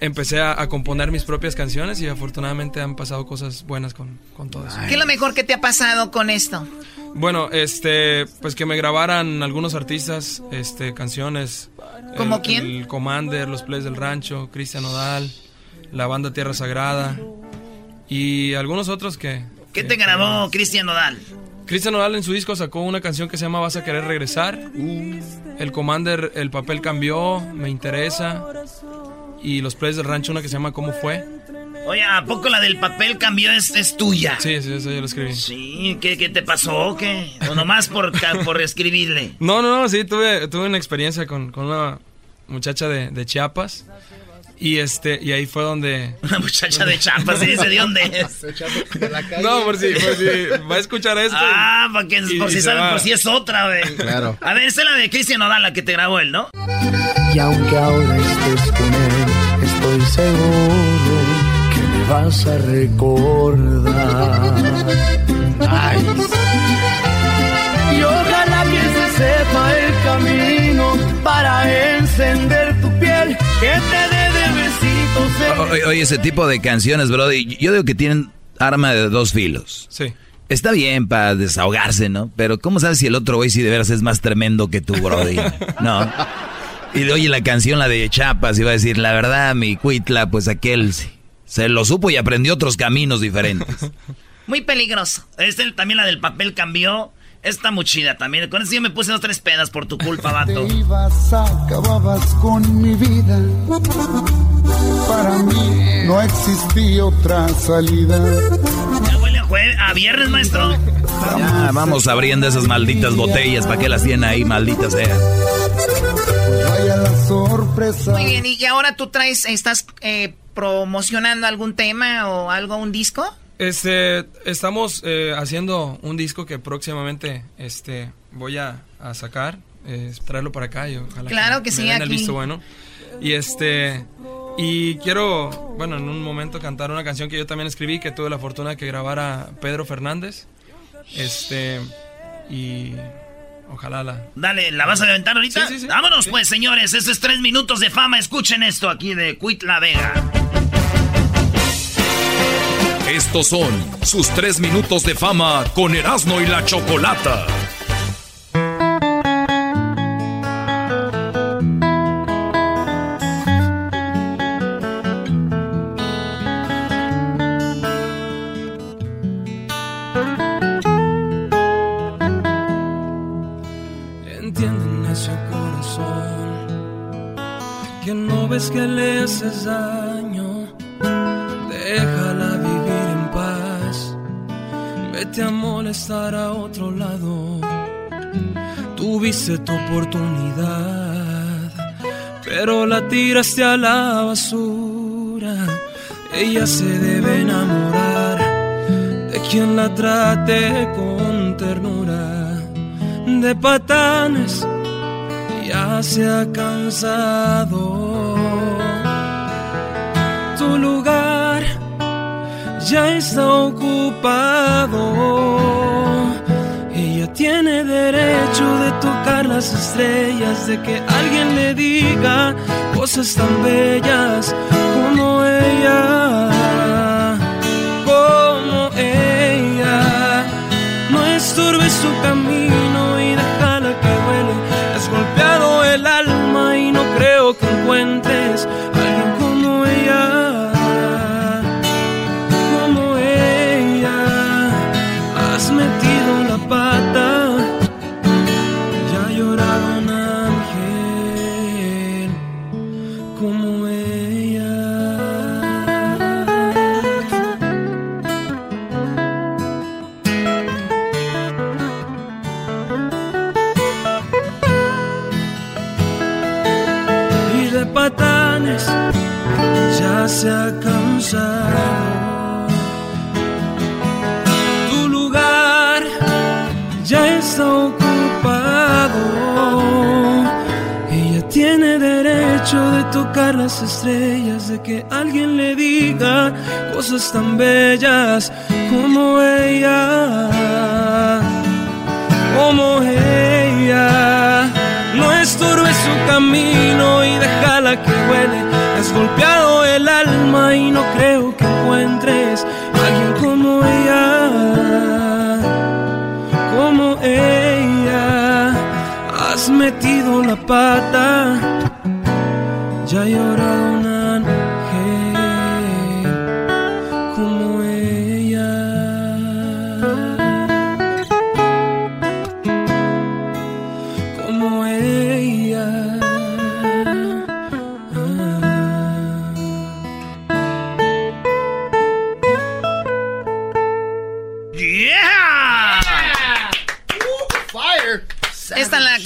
[SPEAKER 24] empecé a, a componer mis propias canciones y afortunadamente han pasado cosas buenas con, con todo eso.
[SPEAKER 9] ¿Qué es lo mejor que te ha pasado con esto?
[SPEAKER 24] Bueno, este, pues que me grabaran algunos artistas, este, canciones.
[SPEAKER 9] ¿Como
[SPEAKER 24] El-
[SPEAKER 9] quién?
[SPEAKER 24] El Commander, Los Plays del Rancho, Cristian Odal, la banda Tierra Sagrada y algunos otros que...
[SPEAKER 4] ¿Qué te grabó Cristian Nodal?
[SPEAKER 24] Cristian Odal en su disco sacó una canción que se llama Vas a querer regresar. El Commander, el papel cambió, me interesa. Y Los Plays del Rancho, una que se llama ¿Cómo fue?
[SPEAKER 4] Oye, ¿a poco la del papel cambió es, es tuya?
[SPEAKER 24] Sí, sí, eso yo lo escribí.
[SPEAKER 4] Sí, ¿qué, qué te pasó? o ¿Qué? ¿O nomás por, por escribirle? [laughs]
[SPEAKER 24] No, no, no, sí, tuve, tuve una experiencia con, con una muchacha de, de Chiapas. Y este, y ahí fue donde. [laughs]
[SPEAKER 4] Una muchacha de Chiapas, ¿sí? ¿De dónde es? [laughs]
[SPEAKER 24] No, por si, por si va a escuchar esto. y-
[SPEAKER 4] Ah, para que,
[SPEAKER 24] y-
[SPEAKER 4] por
[SPEAKER 24] y
[SPEAKER 4] si
[SPEAKER 24] se
[SPEAKER 4] saben,
[SPEAKER 24] va.
[SPEAKER 4] por si es otra, güey.
[SPEAKER 24] Claro.
[SPEAKER 4] A ver, esta es la de Cristian Nodal, la que te grabó él, ¿no?
[SPEAKER 25] Y aunque ahora estés con él, estoy seguro que me vas a recordar. Ay. Y ojalá que se sepa el camino para encender tu piel, que te
[SPEAKER 5] Oye, oye, ese tipo de canciones, Brody, yo digo que tienen arma de dos filos.
[SPEAKER 24] Sí.
[SPEAKER 5] Está bien para desahogarse, ¿no? Pero ¿cómo sabes si el otro güey si de veras es más tremendo que tú, Brody? [laughs] No. Y de, oye, la canción, la de Chapas, iba a decir, la verdad, mi cuitla, pues aquel sí, se lo supo y aprendió otros caminos diferentes. [laughs]
[SPEAKER 9] Muy peligroso.
[SPEAKER 4] Este también la del papel cambió. Está muy chida también. Con eso yo me puse dos tres pedas por tu culpa, vato.
[SPEAKER 25] Te ibas, acababas con mi vida. Para mí no existía otra salida.
[SPEAKER 4] Ya huele a, jue- a viernes, maestro.
[SPEAKER 5] Ya, vamos abriendo esas malditas botellas, ¿para qué las tienen ahí, malditas sean?
[SPEAKER 25] Vaya la sorpresa.
[SPEAKER 9] Muy bien, y ahora tú traes, estás eh, promocionando algún tema o algo, un disco?
[SPEAKER 24] Este, estamos eh, haciendo un disco que próximamente este, voy a, a sacar, eh, traerlo para acá y ojalá
[SPEAKER 9] Claro que sí,
[SPEAKER 24] den el
[SPEAKER 9] aquí.
[SPEAKER 24] visto bueno. Y este, y quiero, bueno, en un momento cantar una canción que yo también escribí, que tuve la fortuna de que grabara Pedro Fernández. Este, y ojalá la...
[SPEAKER 4] Dale, ¿la vas a levantar ahorita?
[SPEAKER 24] Sí, sí, sí.
[SPEAKER 4] Vámonos pues, señores. Estos es tres minutos de fama. Escuchen esto aquí de Quit La Vega.
[SPEAKER 17] Esto Estos son sus tres minutos de fama con Erasmo y la Chocolata.
[SPEAKER 26] Entienden ese corazón que no ves que le haces daño. Déjala. Vete a molestar a otro lado. Tuviste tu oportunidad, pero la tiraste a la basura. Ella se debe enamorar de quien la trate con ternura. De patanes ya se ha cansado. Tu lugar ya está ocupado. Ella tiene derecho de tocar las estrellas, de que alguien le diga cosas tan bellas como ella. Como ella. No estorbe su camino y déjala se ha cansado. Tu lugar ya está ocupado. Ella tiene derecho de tocar las estrellas, de que alguien le diga cosas tan bellas como ella. Como ella. No estorbe su camino y déjala que huele. Has golpeado y no creo que encuentres a alguien como ella. Como ella. Has metido la pata.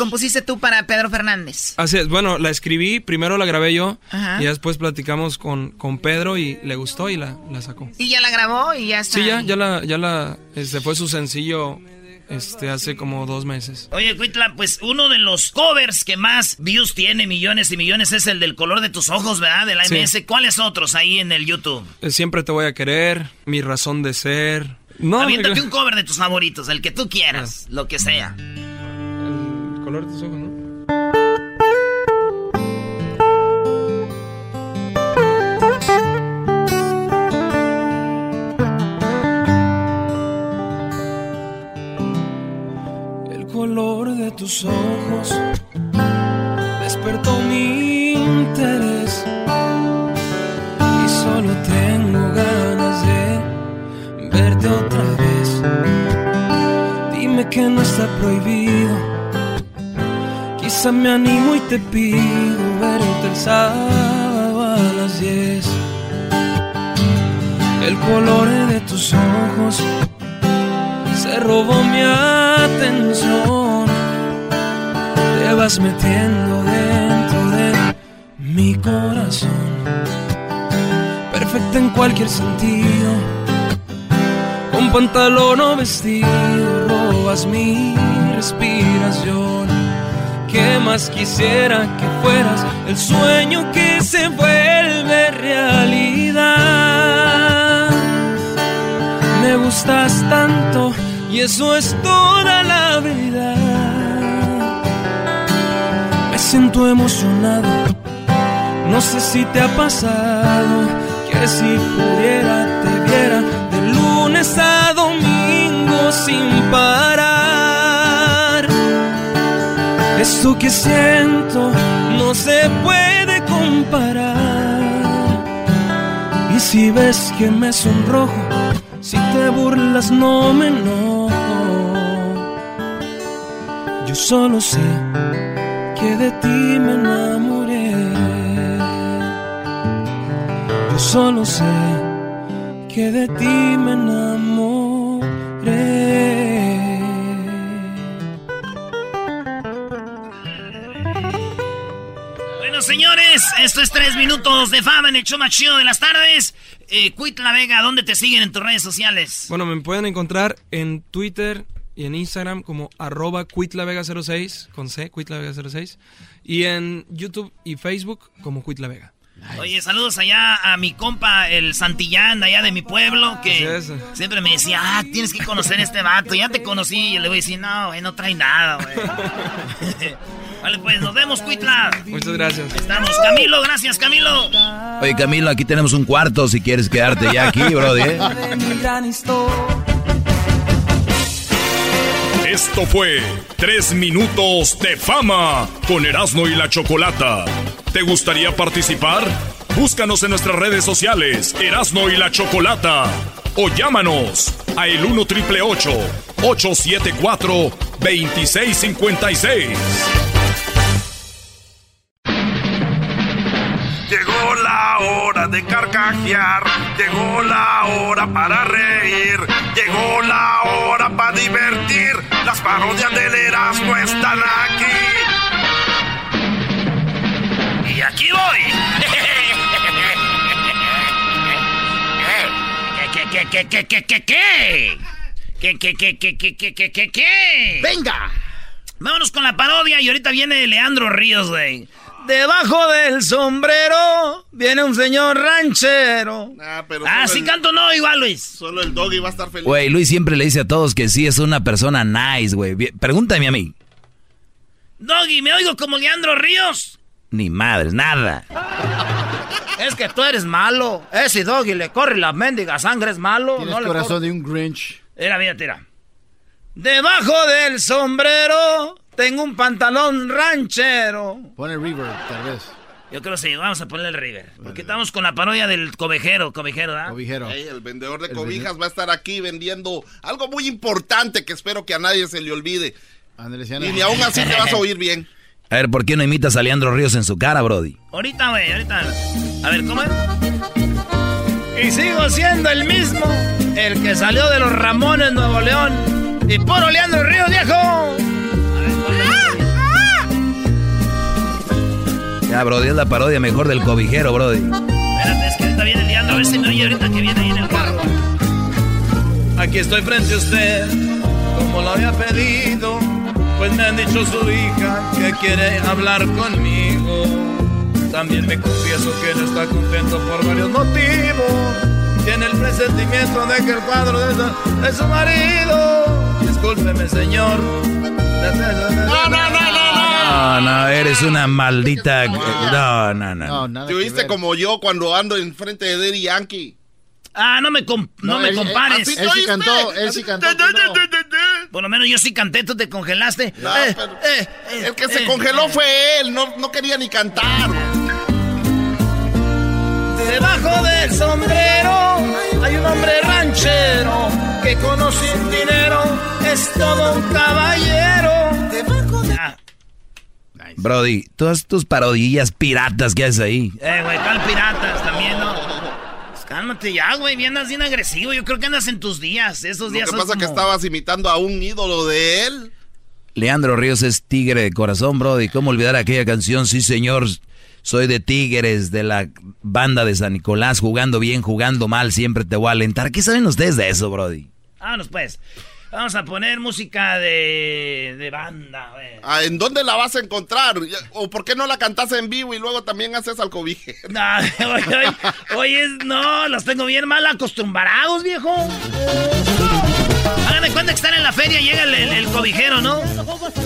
[SPEAKER 9] Compusiste tú para Pedro Fernández.
[SPEAKER 26] Así es, bueno, la escribí, primero la grabé yo
[SPEAKER 9] Ajá.
[SPEAKER 26] y después platicamos con, con Pedro y le gustó y la, la sacó.
[SPEAKER 9] Y ya la grabó y ya está.
[SPEAKER 26] Sí, ya, ya la, ya la, este fue su sencillo, este, hace como dos meses.
[SPEAKER 4] Oye, Cuitla, pues uno de los covers que más views tiene, millones y millones, es el del color de tus ojos, ¿verdad? De la
[SPEAKER 26] Sí.
[SPEAKER 4] MS. ¿Cuáles otros ahí en el YouTube?
[SPEAKER 26] Eh, Siempre te voy a querer, mi razón de ser. No,
[SPEAKER 4] Aviéntate un cover de tus favoritos, el que tú quieras, lo que sea.
[SPEAKER 26] Color de tus ojos, ¿no? El color de tus ojos despertó mi interés y solo tengo ganas de verte otra vez. Dime que no está prohibido. Quizá me animo y te pido verte el sábado a las 10. El color de tus ojos se robó mi atención. Te vas metiendo dentro de mi corazón. Perfecta en cualquier sentido. Con pantalón o vestido, robas mi respiración. ¿Qué más quisiera que fueras el sueño que se vuelve realidad? Me gustas tanto y eso es toda la verdad. Me siento emocionado, no sé si te ha pasado que si pudiera te viera de luz sin parar. Esto que siento no se puede comparar. Y si ves que me sonrojo, si te burlas no me enojo. Yo solo sé que de ti me enamoré. Yo solo sé que de ti me enamoré.
[SPEAKER 4] Esto es tres minutos de fama en el show más chido de las tardes. Eh, Quit La Vega, ¿dónde te siguen en tus redes sociales?
[SPEAKER 24] Bueno, me pueden encontrar en Twitter y en Instagram como arroba quitlavega06, con C, quitlavega06. Y en YouTube y Facebook como Quit La Vega.
[SPEAKER 4] Oye, saludos allá a mi compa, el Santillán, allá de mi pueblo, que
[SPEAKER 24] es.
[SPEAKER 4] siempre me decía, ah, tienes que conocer a este vato. Ya te conocí y le voy a decir, no, güey, no trae nada, güey. [laughs] vale, pues, nos vemos, Cuitla.
[SPEAKER 24] Muchas gracias.
[SPEAKER 4] Estamos. Camilo, gracias, Camilo.
[SPEAKER 5] Oye, Camilo, aquí tenemos un cuarto si quieres quedarte ya aquí, Brody. [laughs] ¿eh?
[SPEAKER 18] Esto fue Tres Minutos de Fama con Erasmo y la Chocolata. ¿Te gustaría participar? Búscanos en nuestras redes sociales, Erasmo y la Chocolata. O llámanos a el 1 triple 874 2656.
[SPEAKER 2] Llegó la hora de carcajear, llegó la hora para reír, llegó la hora para divertir. Las parodias del Erasmo están aquí.
[SPEAKER 4] Y aquí voy. ¿Qué, qué, qué, qué, qué, qué, qué? ¿Qué, qué, qué, qué, qué, qué, qué, qué, qué?
[SPEAKER 27] ¡Venga!
[SPEAKER 4] Vámonos con la parodia y ahorita viene Leandro Ríos, güey.
[SPEAKER 26] Debajo del sombrero viene un señor ranchero.
[SPEAKER 1] Ah, pero
[SPEAKER 4] Ah, sí
[SPEAKER 1] el-
[SPEAKER 4] canto no, igual, Luis.
[SPEAKER 1] Solo el doggy va a estar feliz.
[SPEAKER 5] Güey, Luis siempre le dice a todos que sí es una persona nice, güey. Pregúntame a mí.
[SPEAKER 4] Doggy, ¿me oigo como Leandro Ríos?
[SPEAKER 5] Ni madres, nada.
[SPEAKER 26] Es que tú eres malo. Ese doggy le corre la mendiga sangre, es malo.
[SPEAKER 13] Tienes
[SPEAKER 26] no le
[SPEAKER 13] corazón
[SPEAKER 26] corre.
[SPEAKER 13] de un Grinch.
[SPEAKER 4] Mira, mira, tira.
[SPEAKER 26] Debajo del sombrero tengo un pantalón ranchero.
[SPEAKER 13] Pone reverb, tal vez.
[SPEAKER 4] Yo creo que sí, vamos a ponerle el River. Porque estamos con la parodia del ¿verdad?
[SPEAKER 13] Cobijero.
[SPEAKER 1] Ey, el vendedor de
[SPEAKER 13] El
[SPEAKER 1] cobijas va a estar aquí vendiendo algo muy importante que espero que a nadie se le olvide. Y ni aún así te vas a oír bien.
[SPEAKER 5] A ver, ¿por qué no imitas a Leandro Ríos en su cara, Brody?
[SPEAKER 4] Ahorita, güey, ahorita. A ver, ¿cómo es?
[SPEAKER 26] Y sigo siendo el mismo, el que salió de los Ramones, Nuevo León. Y puro Leandro Ríos, viejo.
[SPEAKER 5] Ya, Brody, es la parodia mejor del cobijero, Brody.
[SPEAKER 4] Espérate, es que ahorita viene Leandro. A ver si me oye ahorita que viene ahí en el carro.
[SPEAKER 26] Aquí estoy frente a usted, como lo había pedido. Pues me han dicho su hija que quiere hablar conmigo. También me confieso que no está contento por varios motivos. Tiene el presentimiento de que el cuadro de su, de su marido. Discúlpeme, señor.
[SPEAKER 1] No, no, no, no,
[SPEAKER 5] No, no, eres una maldita. No, no, no.
[SPEAKER 13] No,
[SPEAKER 1] Te oíste como yo cuando ando enfrente de Daddy Yankee.
[SPEAKER 4] Ah, no me, com- no, me
[SPEAKER 13] él-
[SPEAKER 4] compares.
[SPEAKER 13] Él, él sí cantó, él sí cantó.
[SPEAKER 4] Por lo menos yo sí canté, tú te congelaste.
[SPEAKER 1] No,
[SPEAKER 4] Eh,
[SPEAKER 1] pero
[SPEAKER 4] eh,
[SPEAKER 1] el que se
[SPEAKER 4] eh,
[SPEAKER 1] congeló
[SPEAKER 4] eh.
[SPEAKER 1] fue él, no, no quería ni cantar.
[SPEAKER 26] Debajo del sombrero hay un hombre ranchero que con o sin dinero es todo un caballero.
[SPEAKER 4] Ah,
[SPEAKER 5] Brody, todas tus parodillas piratas que haces ahí.
[SPEAKER 4] Eh, güey, tal piratas también, ¿no? Cálmate ya, güey, bien andas bien agresivo. Yo creo que andas en tus días. Esos
[SPEAKER 1] Lo
[SPEAKER 4] días
[SPEAKER 1] que
[SPEAKER 4] son
[SPEAKER 1] pasa es que
[SPEAKER 4] como-
[SPEAKER 1] estabas imitando a un ídolo de él.
[SPEAKER 5] Leandro Ríos es tigre de corazón, Brody. ¿Cómo olvidar aquella canción? Sí, señor. Soy de Tigres, de la banda de San Nicolás, jugando bien, jugando mal, siempre te voy a alentar. ¿Qué saben ustedes de eso, Brody?
[SPEAKER 4] Vámonos, pues. Vamos a poner música de, de banda.
[SPEAKER 1] Ah, ¿En dónde la vas a encontrar? ¿O por qué no la cantas en vivo y luego también haces al cobije?
[SPEAKER 4] No, [laughs] oye, oye, oye, no, los tengo bien mal acostumbrados, viejo. Háganme después de estar en la feria llega el, el- el cobijero, ¿no?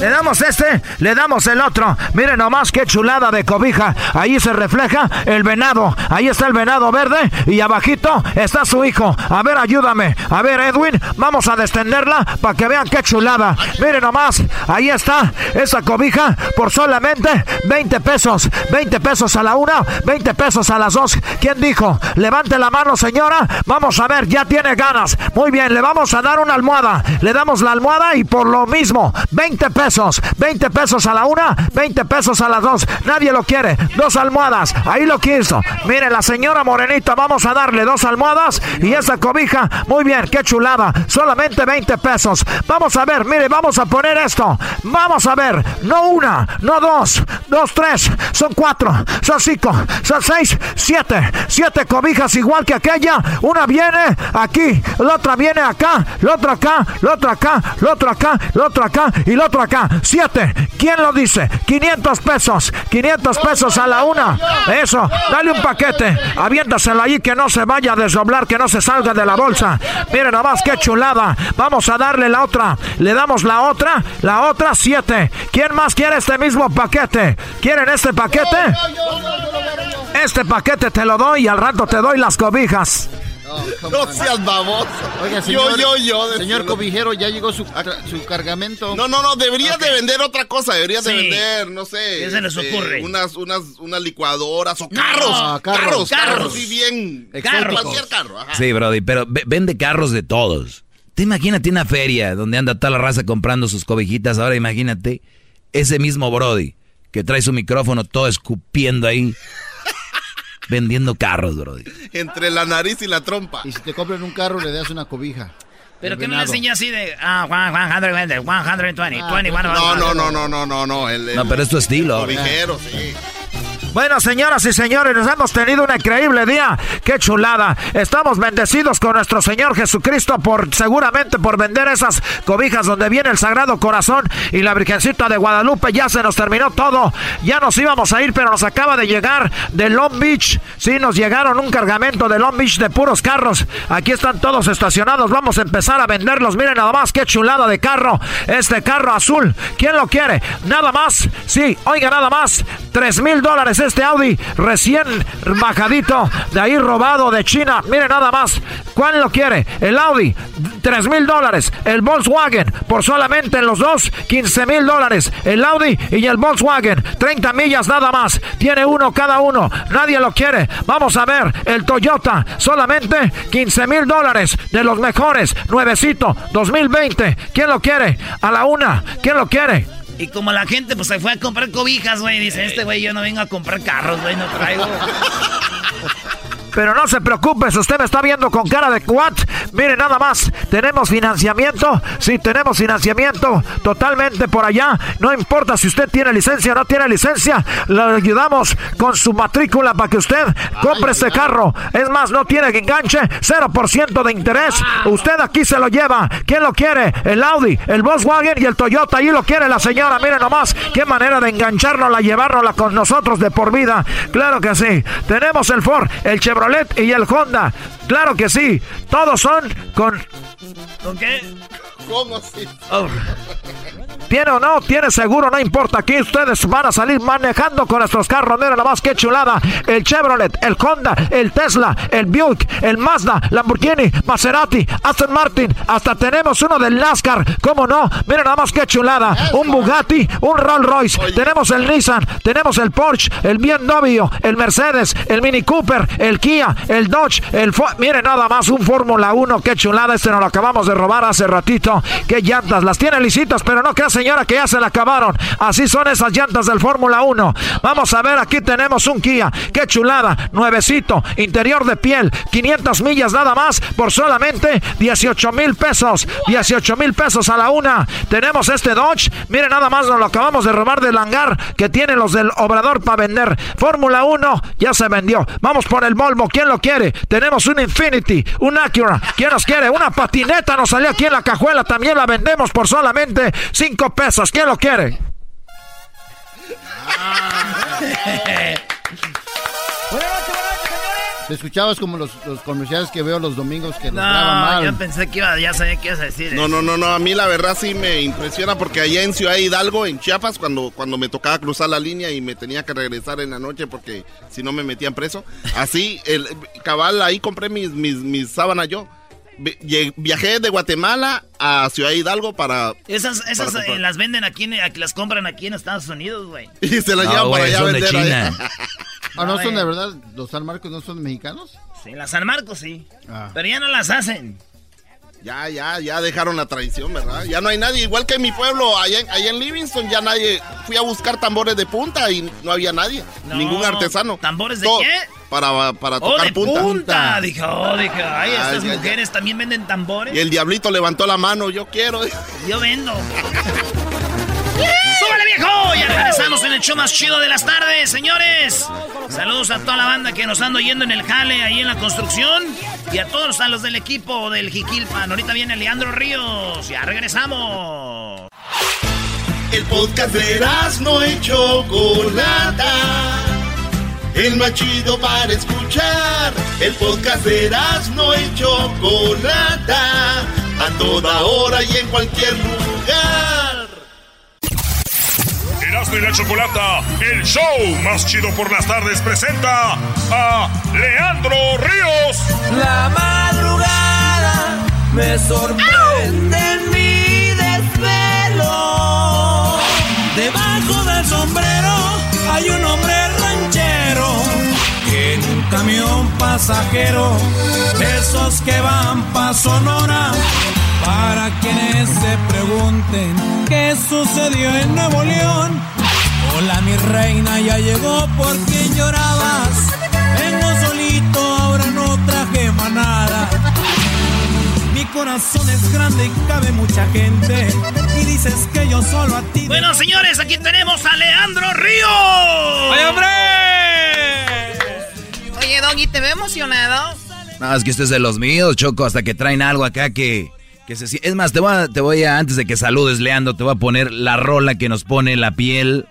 [SPEAKER 28] Le damos este, le damos el otro. Miren nomás qué chulada de cobija. Ahí se refleja el venado. Ahí está el venado verde y abajito está su hijo. A ver, ayúdame. A ver, Edwin, vamos a descenderla para que vean qué chulada. Miren nomás, ahí está esa cobija por solamente 20 pesos. 20 pesos a la una, 20 pesos a las dos. ¿Quién dijo? Levante la mano, señora. Vamos a ver, ya tiene ganas. Muy bien, le vamos a dar una almohada. Le damos la almohada y por lo mismo, 20 pesos. 20 pesos a la una, 20 pesos a las dos. Nadie lo quiere. Dos almohadas. Ahí lo quiso. Mire, la señora Morenita, vamos a darle dos almohadas y esa cobija. Muy bien, qué chulada. Solamente 20 pesos. Vamos a ver, mire, vamos a poner esto. Vamos a ver. No una, no dos, dos, tres. Son cuatro, son cinco, son seis, siete. Siete cobijas igual que aquella. Una viene aquí, la otra viene acá, la otra acá, la otra acá, la otra acá, la otra acá y la otra acá. Siete. ¿Quién lo dice? 500 pesos. 500 pesos a la una. Eso. Dale un paquete. Aviéntaselo ahí que no se vaya a desdoblar, que no se salga de la bolsa. Miren nomás qué chulada. Vamos a darle la otra. Le damos la otra. La otra siete. ¿Quién más quiere este mismo paquete? ¿Quieren este paquete? Este paquete te lo doy y al rato te doy las cobijas.
[SPEAKER 13] No seas baboso. Oiga,
[SPEAKER 1] Yo,
[SPEAKER 13] señor,
[SPEAKER 1] yo, yo,
[SPEAKER 13] Señor
[SPEAKER 1] decirlo.
[SPEAKER 13] cobijero, ya llegó su, tra- su cargamento.
[SPEAKER 1] No, no, no, deberías de vender otra cosa, deberías de vender, no sé.
[SPEAKER 13] ¿Qué se les
[SPEAKER 1] este,
[SPEAKER 13] ocurre?
[SPEAKER 1] Unas, unas, unas licuadoras o carros. Carros,
[SPEAKER 13] carros,
[SPEAKER 1] carros,
[SPEAKER 13] carros.
[SPEAKER 1] sí, bien.
[SPEAKER 13] Exóticos.
[SPEAKER 1] Cualquier carro, ajá.
[SPEAKER 5] Sí, Brody, pero ve- vende carros de todos. Te imagínate una feria donde anda toda la raza comprando sus cobijitas. Ahora imagínate ese mismo Brody que trae su micrófono todo escupiendo ahí, vendiendo carros, Brody.
[SPEAKER 1] Entre la nariz y la trompa.
[SPEAKER 13] Y si te compran un carro, le das una cobija.
[SPEAKER 4] Pero que no le enseña así de. Ah, 120, 120, 21.
[SPEAKER 1] No, no, no, no, no, no, no. El, el-
[SPEAKER 5] No, pero es tu estilo.
[SPEAKER 1] Cobijero, sí.
[SPEAKER 28] Bueno, señoras y señores, nos hemos tenido un increíble día. ¡Qué chulada! Estamos bendecidos con nuestro Señor Jesucristo por seguramente por vender esas cobijas donde viene el Sagrado Corazón y la Virgencita de Guadalupe. Ya se nos terminó todo. Ya nos íbamos a ir, pero nos acaba de llegar de Long Beach. Sí, nos llegaron un cargamento de Long Beach de puros carros. Aquí están todos estacionados. Vamos a empezar a venderlos. Miren nada más qué chulada de carro. Este carro azul. ¿Quién lo quiere? Nada más. Sí, oiga, nada más. Tres mil dólares este Audi recién bajadito de ahí robado de China. Mire nada más. ¿Cuál lo quiere? El Audi, tres mil dólares. El Volkswagen, por solamente en los dos, 15 mil dólares. El Audi y el Volkswagen, 30 millas nada más. Tiene uno cada uno. Nadie lo quiere. Vamos a ver. El Toyota, solamente 15 mil dólares. De los mejores. Nuevecito, 2020. ¿Quién lo quiere? A la una. ¿Quién lo quiere?
[SPEAKER 4] Y como la gente pues se fue a comprar cobijas, güey, dice, este güey yo no vengo a comprar carros, güey, no traigo. [laughs]
[SPEAKER 28] Pero no se preocupe, si usted me está viendo con cara de cuat, mire nada más, tenemos financiamiento, sí, tenemos financiamiento totalmente por allá, no importa si usted tiene licencia o no tiene licencia, le ayudamos con su matrícula para que usted compre este carro, es más, no tiene que enganche, 0% de interés, usted aquí se lo lleva, ¿quién lo quiere? El Audi, el Volkswagen y el Toyota, ahí lo quiere la señora, mire nomás, qué manera de engancharnos, llevárnosla con nosotros de por vida, claro que sí, tenemos el Ford, el Chevrolet y el Honda. Claro que sí. Todos son con.
[SPEAKER 4] ¿Con qué?
[SPEAKER 1] ¿Cómo así? [laughs]
[SPEAKER 28] Tiene o no, tiene seguro, no importa. Aquí ustedes van a salir manejando con nuestros carros. Mira nada más qué chulada. El Chevrolet, el Honda, el Tesla, el Buick, el Mazda, Lamborghini, Maserati, Aston Martin. Hasta tenemos uno del NASCAR. ¿Cómo no? Mira nada más qué chulada. Un Bugatti, un Rolls Royce. Tenemos el Nissan, tenemos el Porsche, el BMW, el Mercedes, el Mini Cooper, el Kia, el Dodge, el Ford. Mire nada más un Fórmula 1. Qué chulada. Este nos lo acabamos de robar hace ratito. Qué llantas. Las tiene lisitas, pero no crea señora que ya se la acabaron. Así son esas llantas del Fórmula 1. Vamos a ver, aquí tenemos un Kia. Qué chulada. Nuevecito, interior de piel. 500 millas nada más por solamente 18 mil pesos. 18 mil pesos a la una. Tenemos este Dodge. Mire nada más, nos lo acabamos de robar del hangar que tienen los del Obrador para vender. Fórmula 1 ya se vendió. Vamos por el Volvo. ¿Quién lo quiere? Tenemos un Infinity, un Acura. ¿Quién nos quiere? Una patineta nos salió aquí en la cajuela. También la vendemos por solamente 5 pesos. ¿Quién lo quiere?
[SPEAKER 13] Te escuchabas como los, los comerciales que veo los domingos que los
[SPEAKER 4] No,
[SPEAKER 13] graban mal.
[SPEAKER 4] yo pensé que iba, ya sabía qué ibas a decir.
[SPEAKER 7] No, no, no, no, a mí la verdad sí me impresiona porque allá en Ciudad Hidalgo, en Chiapas, cuando, cuando me tocaba cruzar la línea y me tenía que regresar en la noche porque si no me metían preso, así, el cabal, ahí compré mis, mis, mis sábanas yo. Viajé de Guatemala a Ciudad Hidalgo para...
[SPEAKER 4] Esas, esas
[SPEAKER 7] para
[SPEAKER 4] eh, las venden aquí, en- aquí las compran aquí en Estados Unidos, güey. [laughs]
[SPEAKER 7] Y se las
[SPEAKER 5] No,
[SPEAKER 7] llevan para
[SPEAKER 5] güey,
[SPEAKER 7] allá a
[SPEAKER 5] son de
[SPEAKER 7] vender.
[SPEAKER 5] China.
[SPEAKER 7] allá. [laughs]
[SPEAKER 13] Ah, ¿no
[SPEAKER 4] No,
[SPEAKER 13] son de
[SPEAKER 4] eh.
[SPEAKER 13] verdad? ¿Los San Marcos no son mexicanos?
[SPEAKER 4] Sí, las San Marcos sí.
[SPEAKER 13] Ah.
[SPEAKER 4] Pero ya no las hacen.
[SPEAKER 7] Ya, ya, ya dejaron la tradición, ¿verdad? Ya no hay nadie, igual que en mi pueblo, allá en, allá en Livingston, ya nadie... Fui a buscar tambores de punta y no había nadie,
[SPEAKER 4] No,
[SPEAKER 7] ningún artesano.
[SPEAKER 4] ¿tambores de qué?
[SPEAKER 7] Para, para
[SPEAKER 4] Oh,
[SPEAKER 7] tocar
[SPEAKER 4] de
[SPEAKER 7] punta.
[SPEAKER 4] punta. Dije, oh, dije, ay,
[SPEAKER 7] Ah,
[SPEAKER 4] estas
[SPEAKER 7] ya, ya.
[SPEAKER 4] mujeres también venden tambores.
[SPEAKER 7] Y el diablito levantó la mano, yo quiero.
[SPEAKER 4] Yo vendo. [laughs] ¡Súbale, viejo! Ya regresamos en el show más chido de las tardes, señores. Saludos a toda la banda que nos anda yendo en el jale, ahí en la construcción. Y a todos a los del equipo del Jiquilpan. Ahorita viene Leandro Ríos. Ya regresamos.
[SPEAKER 1] El podcast de no y Chocolata. El más chido para escuchar. El podcast de no y Chocolata. A toda hora y en cualquier lugar.
[SPEAKER 18] Erasmo y la Chocolata, el show más chido por las tardes, presenta a Leandro Ríos.
[SPEAKER 3] La madrugada me sorprende en mi desvelo. Debajo del sombrero hay un hombre ranchero que en un camión pasajero, esos que van pa' Sonora. Para quienes se pregunten qué sucedió en Nuevo León. Hola mi reina, ya llegó por quien llorabas. Vengo solito, ahora no traje manada. Mi corazón es grande y cabe mucha gente. Y dices que yo solo a ti.
[SPEAKER 4] Bueno, señores, aquí tenemos a Leandro Ríos.
[SPEAKER 3] ¡Ay, hombre!
[SPEAKER 9] Oye, Doggy, te veo emocionado.
[SPEAKER 5] No, es que usted es de los míos, Choco, hasta que traen algo acá que, que se Es más, te voy, a, te voy a, antes de que saludes, Leandro, te voy a poner la rola que nos pone la piel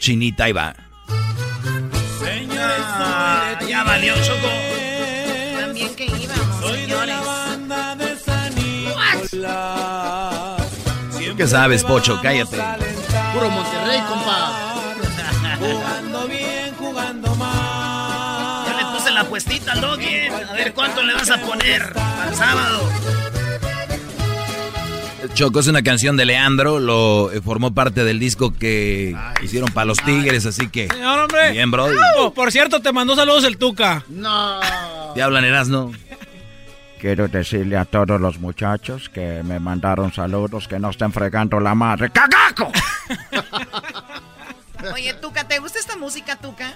[SPEAKER 5] chinita y va.
[SPEAKER 4] Ah, ya valió, Choco.
[SPEAKER 9] También que íbamos, señores.
[SPEAKER 5] ¿Tú qué sabes, Pocho? Cállate.
[SPEAKER 13] Puro Monterrey, compa.
[SPEAKER 3] Jugando bien, jugando mal.
[SPEAKER 4] Ya le puse la puestita al doggy. A ver cuánto le vas a poner al sábado.
[SPEAKER 5] Choco es una canción de Leandro, lo eh, formó parte del disco que hicieron para los Tigres, así que...
[SPEAKER 29] Señor, hombre.
[SPEAKER 5] Bien, bro.
[SPEAKER 29] Oh, por cierto, te mandó saludos el Tuca.
[SPEAKER 13] No.
[SPEAKER 5] Te hablan, Erasno.
[SPEAKER 28] Quiero decirle a todos los muchachos que me mandaron saludos que no estén fregando la madre. ¡Cagaco! [laughs]
[SPEAKER 9] Oye, Tuca, ¿te gusta esta música, Tuca?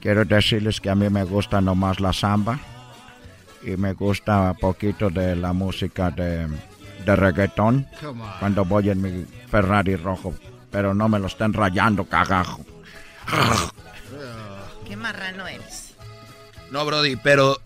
[SPEAKER 28] Quiero decirles que a mí me gusta nomás la samba y me gusta poquito de la música de, de reggaetón cuando voy en mi Ferrari rojo, pero no me lo estén rayando, cagajo.
[SPEAKER 9] Qué marrano eres.
[SPEAKER 5] No, Brody, pero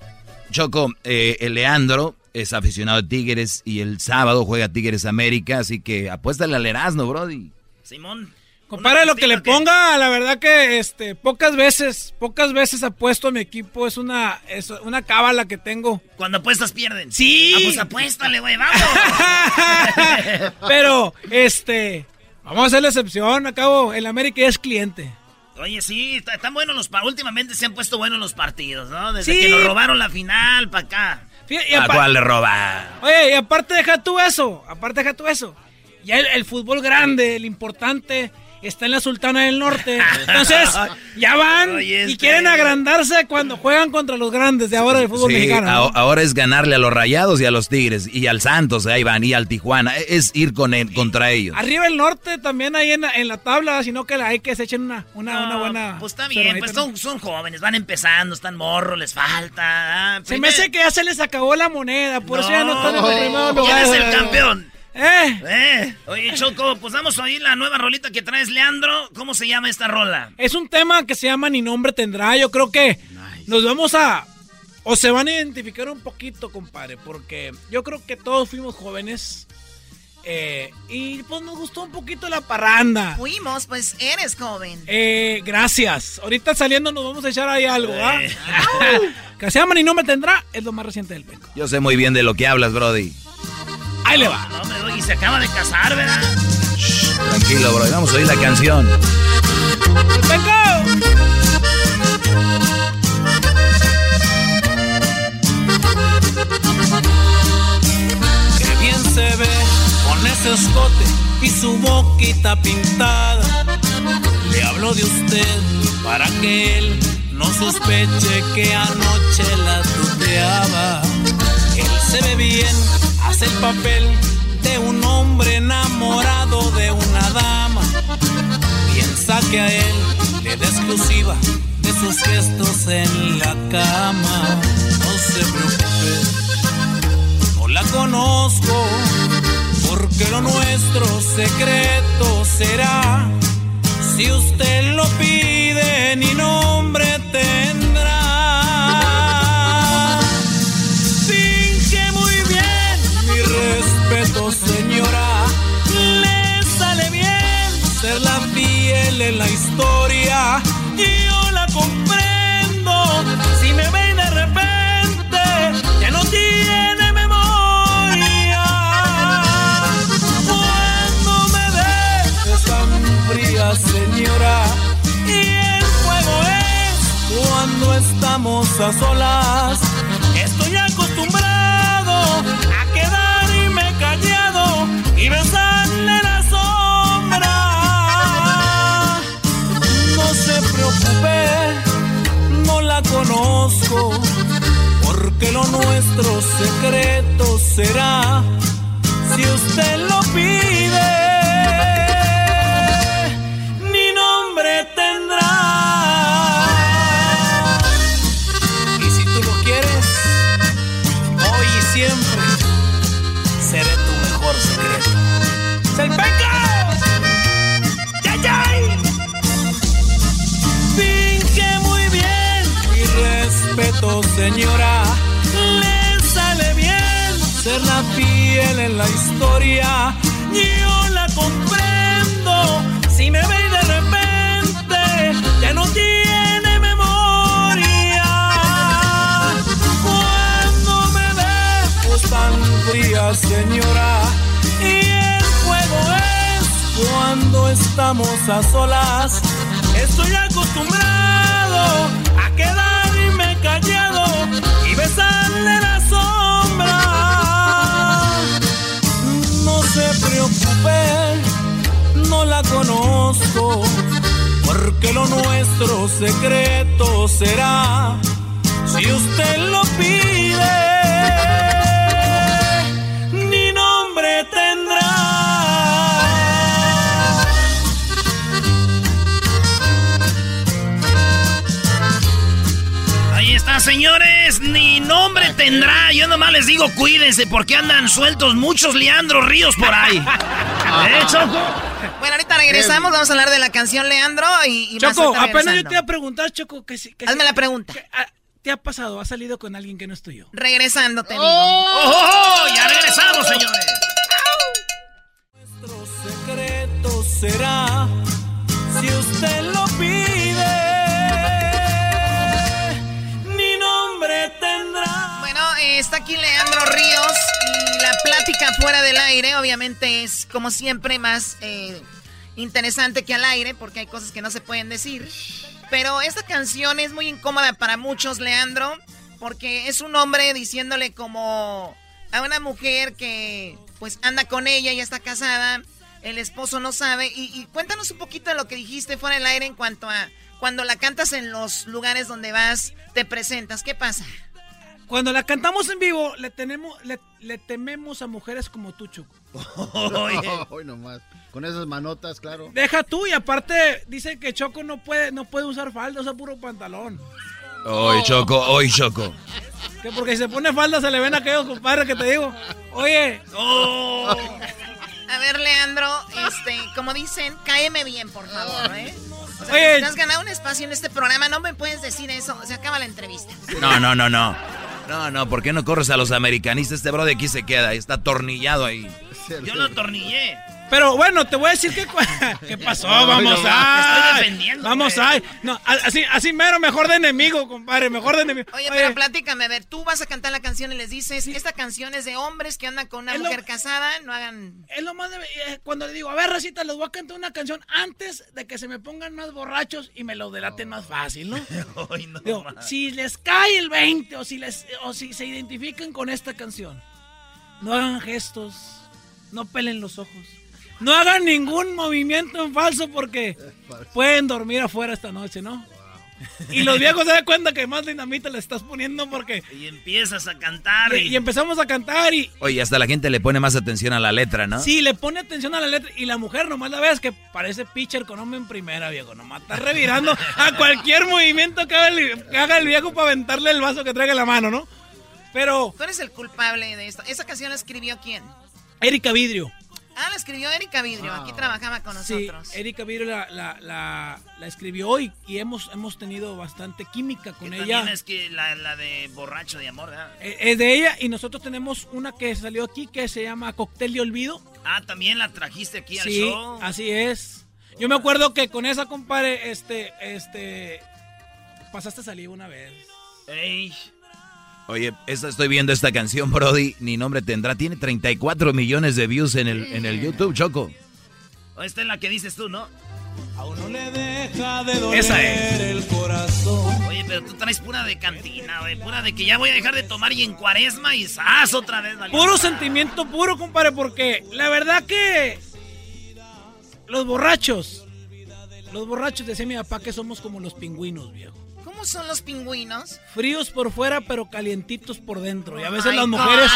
[SPEAKER 5] Choco, eh, el Leandro es aficionado a Tigres y el sábado juega Tigres América, así que apuéstale al Erasno, Brody.
[SPEAKER 4] Simón.
[SPEAKER 29] Compadre, lo que le ponga, la verdad que este pocas veces, pocas veces apuesto a mi equipo, es una es una cábala que tengo.
[SPEAKER 4] Cuando apuestas pierden.
[SPEAKER 29] Sí.
[SPEAKER 4] Ah, pues apuéstale, güey, vamos. [laughs]
[SPEAKER 29] Pero este, vamos a hacer la excepción, acabo, el América es cliente.
[SPEAKER 4] Oye, sí, está- están buenos los partidos. Últimamente se han puesto buenos los partidos, ¿no? Desde
[SPEAKER 29] Sí.
[SPEAKER 4] que nos robaron la final para acá.
[SPEAKER 29] Y
[SPEAKER 5] ¿A cuál le roba?
[SPEAKER 29] Oye, y aparte deja tú eso, aparte deja tú eso. Ya el, el fútbol grande, el importante, está en la Sultana del Norte. [laughs] Entonces, ya van
[SPEAKER 4] Oye,
[SPEAKER 29] y
[SPEAKER 4] este-
[SPEAKER 29] quieren agrandarse cuando juegan contra los grandes de ahora del fútbol
[SPEAKER 5] Sí,
[SPEAKER 29] mexicano.
[SPEAKER 5] ahora es ganarle a los Rayados y a los Tigres y al Santos, ahí van, y al Tijuana, e- es ir con él, contra ellos.
[SPEAKER 29] Arriba el norte también ahí en la, en la tabla, sino que la hay que se echen una, una, una buena.
[SPEAKER 4] Pues está bien, pues son, son jóvenes, van empezando, están morros, les falta. ah,
[SPEAKER 29] Se me hace que ya se les acabó la moneda, por eso ya no están en los primeros
[SPEAKER 4] ¿Quién
[SPEAKER 29] lugares.
[SPEAKER 4] es el campeón?
[SPEAKER 29] ¿Eh?
[SPEAKER 4] Eh, Oye, Choco, pues vamos a oír la nueva rolita que traes, Leandro. ¿Cómo se llama esta rola?
[SPEAKER 29] Es un tema que se llama Ni nombre tendrá. Yo creo que nos vamos a. O se van a identificar un poquito, compadre, porque yo creo que todos fuimos jóvenes
[SPEAKER 30] Eh, y pues nos gustó un poquito la parranda.
[SPEAKER 9] Fuimos, pues eres joven.
[SPEAKER 30] Eh, gracias. Ahorita saliendo nos vamos a echar ahí algo, ¿ah?
[SPEAKER 4] Eh. [laughs]
[SPEAKER 30] que se llaman y no me tendrá es lo más reciente del penco.
[SPEAKER 5] Yo sé muy bien de lo que hablas, Brody.
[SPEAKER 30] Ahí le va.
[SPEAKER 4] No, hombre, Doggy, se acaba de casar, ¿verdad?
[SPEAKER 5] Tranquilo, Brody. Vamos a oír la canción.
[SPEAKER 29] Qué bien se ve con ese escote y su boquita pintada. Le hablo de usted para que él no sospeche que anoche la tuteaba. Él se ve bien, hace el papel de un hombre enamorado de una dama. Piensa que a él le da exclusiva de sus gestos en la cama. No se preocupe, no la conozco, porque lo nuestro secreto será. Si usted lo pide, ni nombre estamos a solas. Estoy acostumbrado a quedarme callado y besarle la sombra. No se preocupe, no la conozco, porque lo nuestro secreto será si usted lo pide. Señora. Le sale bien ser la fiel en la historia. Yo la comprendo. Si me ve de repente ya no tiene memoria. Cuando me ve pues tan fría, señora. Y el fuego es cuando estamos a solas. Estoy acostumbrado a quedarme callado y besarle la sombra. No se preocupe, no la conozco, porque lo nuestro secreto será si usted lo pide. Ni nombre tendrá.
[SPEAKER 4] Ahí está, señores. Ni nombre tendrá. Yo nomás les digo, cuídense, porque andan sueltos muchos Leandro Ríos por ahí. [laughs] ¿Eh, Choco?
[SPEAKER 9] Bueno, ahorita regresamos, vamos a hablar de la canción Leandro y, y
[SPEAKER 30] Choco, apenas yo te iba a preguntar, Choco, que si... que
[SPEAKER 9] Hazme
[SPEAKER 30] si-
[SPEAKER 9] la pregunta.
[SPEAKER 30] que, ah, ¿Te ha pasado? ¿Has salido con alguien que no es tuyo?
[SPEAKER 9] Regresando, te digo.
[SPEAKER 4] ¡Oh! Ya regresamos, señores.
[SPEAKER 29] secreto será si usted lo
[SPEAKER 9] está aquí Leandro Ríos y la plática fuera del aire obviamente es como siempre más eh, interesante que al aire porque hay cosas que no se pueden decir. Pero esta canción es muy incómoda para muchos, Leandro, porque es un hombre diciéndole como a una mujer que pues anda con ella, ya está casada, el esposo no sabe. Y, cuéntanos un poquito de lo que dijiste fuera del aire en cuanto a cuando la cantas en los lugares donde vas, te presentas. ¿Qué pasa?
[SPEAKER 30] Cuando la cantamos en vivo, le, tenemos, le, le tememos a mujeres como tú, Choco. [laughs]
[SPEAKER 13] Hoy nomás. Con esas manotas, claro.
[SPEAKER 30] Deja tú y aparte dice que Choco no puede, no puede usar falda, usa puro pantalón.
[SPEAKER 5] Hoy, Choco, hoy, Choco.
[SPEAKER 30] Que porque si se pone falda se le ven aquellos compadres que te digo. Oye.
[SPEAKER 9] A ver, Leandro, este, como dicen, cáeme bien, por favor, ¿eh? O sea,
[SPEAKER 30] Oye.
[SPEAKER 9] te has ganado un espacio en este programa, no me puedes decir eso. Se acaba la entrevista.
[SPEAKER 5] No, no, no, no. No, no, ¿por qué no corres a los americanistas? Este bro de aquí se queda, está atornillado ahí.
[SPEAKER 4] Yo lo atornillé.
[SPEAKER 29] Pero bueno, te voy a decir que [laughs] qué pasó, vamos a.
[SPEAKER 4] Estoy defendiendo.
[SPEAKER 29] Vamos a. No, así, así mero, mejor de enemigo, compadre, mejor de enemigo.
[SPEAKER 9] Oye, pero platícame, a ver, tú vas a cantar la canción y les dices, esta canción es de hombres que andan con una mujer casada, no hagan.
[SPEAKER 29] Es lo más de, eh, cuando le digo, a ver, Racita, les voy a cantar una canción antes de que se me pongan más borrachos y me lo delaten más fácil, ¿no? [laughs] Digo, si les cae el 20 o si les o si se identifican con esta canción, no hagan gestos, no pelen los ojos. No hagan ningún movimiento en falso porque pueden dormir afuera esta noche, ¿no? Y los viejos se dan cuenta que más dinamita le estás poniendo porque...
[SPEAKER 4] Y empiezas a cantar.
[SPEAKER 29] Y, empezamos a cantar y...
[SPEAKER 5] Oye, hasta la gente le pone más atención a la letra, ¿no?
[SPEAKER 29] Sí, le pone atención a la letra. Y la mujer nomás la ves que parece pitcher con hombre en primera, viejo. Nomás está revirando a cualquier movimiento que haga, el, que haga el viejo para aventarle el vaso que traiga en la mano, ¿no? Pero...
[SPEAKER 9] Tú eres el culpable de esto. ¿Esa canción la escribió quién?
[SPEAKER 29] Erika Vidrio.
[SPEAKER 9] Ah, la escribió Erika Vidrio, aquí trabajaba con nosotros.
[SPEAKER 29] Sí, Erika Vidrio la, escribió y, y, hemos, hemos tenido bastante química con ella.
[SPEAKER 4] También es que la, de Borracho de Amor, ¿verdad?
[SPEAKER 29] Eh, es de ella y nosotros tenemos una que salió aquí que se llama Cóctel de Olvido.
[SPEAKER 4] Ah, también la trajiste aquí al show.
[SPEAKER 29] Sí, así es. Yo me acuerdo que con esa, compadre, este, este, pasaste a salir una vez.
[SPEAKER 4] Ey.
[SPEAKER 5] Oye, esta, estoy viendo esta canción, Brody, ni nombre tendrá. Tiene 34 millones de views en el, en el YouTube, Choco.
[SPEAKER 4] Esta es la que dices tú, ¿no?
[SPEAKER 3] Aún no le deja de doler
[SPEAKER 4] Esa es.
[SPEAKER 3] el corazón.
[SPEAKER 4] Oye, pero tú traes pura de cantina, güey. Pura de que ya voy a dejar de tomar y en cuaresma y ¡zas! otra vez.
[SPEAKER 29] Puro sentimiento puro, compadre, porque la verdad que los borrachos, los borrachos, decía mi papá que somos como los pingüinos, viejo.
[SPEAKER 9] ¿Cómo son los pingüinos?
[SPEAKER 29] Fríos por fuera, pero calientitos por dentro. Y a veces las mujeres.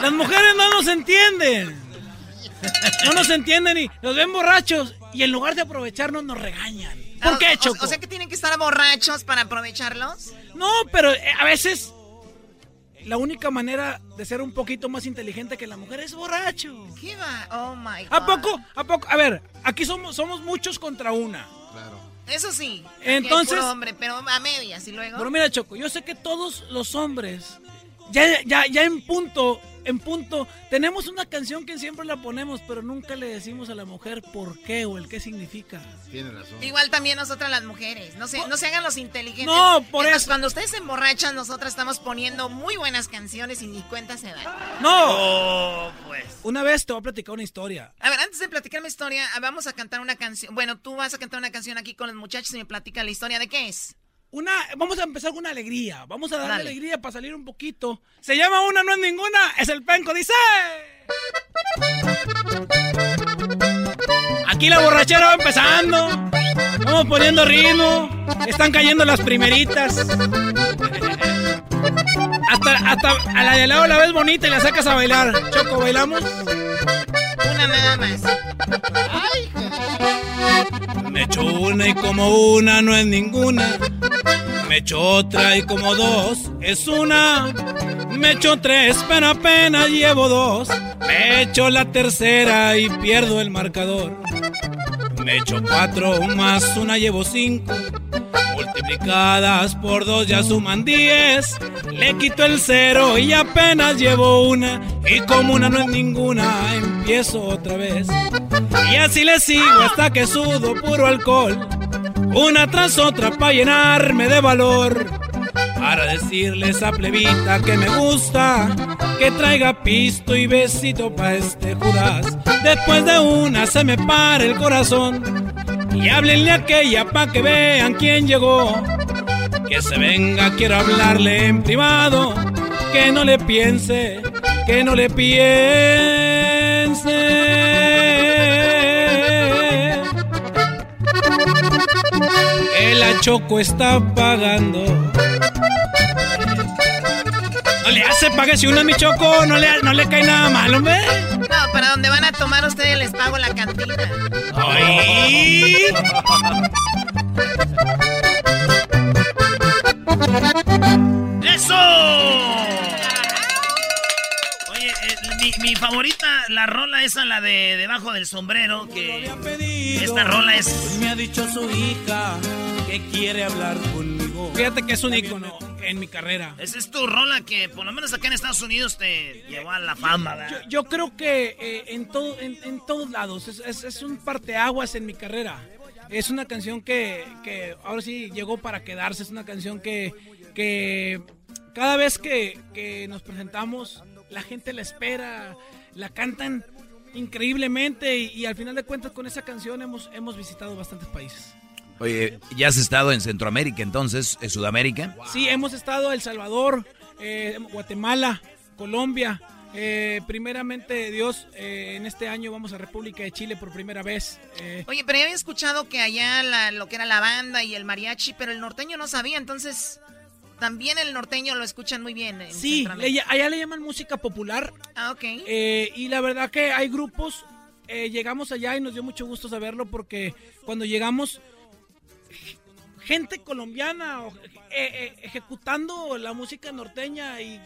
[SPEAKER 29] Las mujeres no nos entienden. No nos entienden y nos ven borrachos. Y en lugar de aprovecharnos, nos regañan. ¿Por qué, Choco?
[SPEAKER 9] O, sea que tienen que estar borrachos para aprovecharlos.
[SPEAKER 29] No, pero eh, a veces. La única manera de ser un poquito más inteligente que la mujer es borracho.
[SPEAKER 9] ¿Qué va? Oh my God.
[SPEAKER 29] ¿A poco? ¿A poco? A ver, aquí somos, somos muchos contra una.
[SPEAKER 9] Claro. Eso sí.
[SPEAKER 29] Entonces.
[SPEAKER 9] hombre, pero a medias y luego.
[SPEAKER 29] Pero mira, Choco, yo sé que todos los hombres, ya, ya, ya en punto, en punto, tenemos una canción que siempre la ponemos, pero nunca le decimos a la mujer por qué o el qué significa.
[SPEAKER 13] Tiene razón.
[SPEAKER 9] Igual también nosotras las mujeres. No se, no se hagan los inteligentes.
[SPEAKER 29] No, por eso.
[SPEAKER 9] Cuando ustedes se emborrachan, nosotras estamos poniendo muy buenas canciones y ni cuenta se dan.
[SPEAKER 29] No.
[SPEAKER 4] Oh, pues.
[SPEAKER 29] Una vez te voy a platicar una historia.
[SPEAKER 9] A ver, antes de platicar mi historia, vamos a cantar una canción. Bueno, tú vas a cantar una canción aquí con los muchachos y me platica la historia de qué es.
[SPEAKER 29] Una, vamos a empezar con una alegría. Vamos a darle alegría para salir un poquito. Se llama Una, no es ninguna. Es el penco, dice. Aquí la borrachera va empezando. Vamos poniendo ritmo. Están cayendo las primeritas. Hasta, hasta a la de lado la ves bonita y la sacas a bailar. Choco, ¿bailamos?
[SPEAKER 9] Una nada más. Ay,
[SPEAKER 3] me echo una y como una no es ninguna. Me echo otra y como dos es una. Me echo tres, pero apenas llevo dos. Me echo la tercera y pierdo el marcador. Me echo cuatro más una llevo cinco. Multiplicadas por dos ya suman diez. Le quito el cero y apenas llevo una. Y como una no es ninguna, empiezo otra vez. Y así le sigo hasta que sudo puro alcohol. Una tras otra para llenarme de valor. Para decirle a esa plebita que me gusta, que traiga pisto y besito pa' este Judas. Después de una se me para el corazón. Y háblenle a aquella pa' que vean quién llegó. Que se venga, quiero hablarle en privado. Que no le piense, que no le piense. El achoco está pagando. No le hace, págase una, mi choco. No le, no le cae nada mal, hombre.
[SPEAKER 9] No, para donde van a tomar ustedes les pago la cantina.
[SPEAKER 3] ¡Ay!
[SPEAKER 4] ¡Eso! Oye, eh, mi, mi, favorita, la rola esa, la de debajo del sombrero, que esta rola es...
[SPEAKER 3] Me ha dicho su hija que quiere hablar conmigo.
[SPEAKER 29] Fíjate que es un ícono. En mi carrera.
[SPEAKER 4] Esa es tu rola que por lo menos acá en Estados Unidos te llevó a la fama, ¿verdad?
[SPEAKER 29] Yo, creo que eh, en, todo, en, todos lados es, es, es un parteaguas en mi carrera. Es una canción que, que ahora sí llegó para quedarse. Es una canción que, que cada vez que, que nos presentamos, la gente la espera, la cantan increíblemente y, al final de cuentas con esa canción hemos, hemos visitado bastantes países.
[SPEAKER 5] Oye, ¿ya has estado en Centroamérica entonces, en Sudamérica?
[SPEAKER 29] Sí, hemos estado en El Salvador, eh, Guatemala, Colombia. Eh, primeramente, Dios, eh, en este año vamos a República de Chile por primera vez.
[SPEAKER 9] Oye, pero yo había escuchado que allá lo que era la banda y el mariachi, pero el norteño no sabía, entonces también el norteño lo escuchan muy bien. En
[SPEAKER 29] sí, allá le llaman música popular.
[SPEAKER 9] Ah, ok.
[SPEAKER 29] Eh, y la verdad que hay grupos, eh, llegamos allá y nos dio mucho gusto saberlo porque cuando llegamos, gente colombiana eh, ejecutando la música norteña y,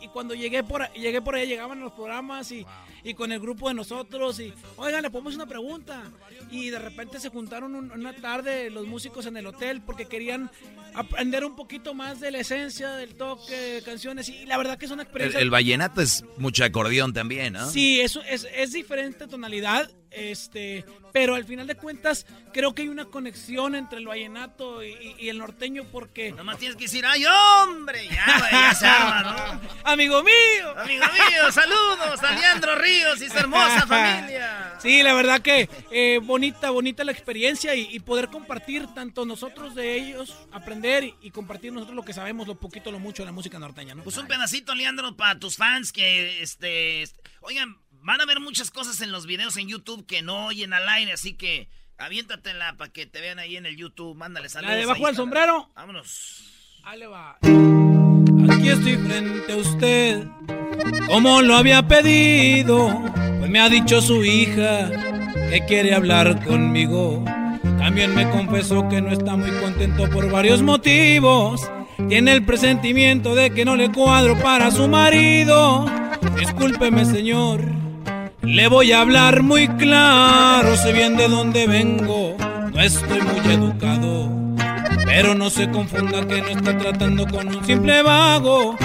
[SPEAKER 29] y cuando llegué por, llegué por allá llegaban los programas y, y con el grupo de nosotros y, oigan, le ponemos una pregunta. Y de repente se juntaron una tarde los músicos en el hotel porque querían aprender un poquito más de la esencia del toque de canciones y la verdad que es una experiencia...
[SPEAKER 5] El, vallenato es mucho acordeón también, ¿no?
[SPEAKER 29] Sí, eso es, es diferente tonalidad este, pero al final de cuentas, creo que hay una conexión entre el vallenato y, el norteño porque.
[SPEAKER 4] Nomás tienes que decir, ¡ay, hombre! Ya, se arma, ¿no? [laughs]
[SPEAKER 29] ¡Amigo mío!
[SPEAKER 4] ¡Amigo mío! ¡Saludos a Leandro Ríos y su hermosa [laughs] familia!
[SPEAKER 29] Sí, la verdad que eh, bonita, bonita la experiencia y, poder compartir tanto nosotros de ellos, aprender y, compartir nosotros lo que sabemos, lo poquito, lo mucho de la música norteña, ¿no?
[SPEAKER 4] Pues un pedacito, Leandro, para tus fans que, este. Oigan Van a ver muchas cosas en los videos en YouTube que no oyen al aire, así que aviéntatela para que te vean ahí en el YouTube. Mándale saludos.
[SPEAKER 29] ¿La debajo del sombrero?
[SPEAKER 4] Vámonos.
[SPEAKER 29] Ahí va. Aquí estoy frente a usted, como lo había pedido. Pues me ha dicho su hija que quiere hablar conmigo. También me confesó que no está muy contento por varios motivos. Tiene el presentimiento de que no le cuadro para su marido. Discúlpeme, señor le voy a hablar muy claro, sé bien de dónde vengo, no estoy muy educado. Pero no se confunda que no está tratando con un simple vago.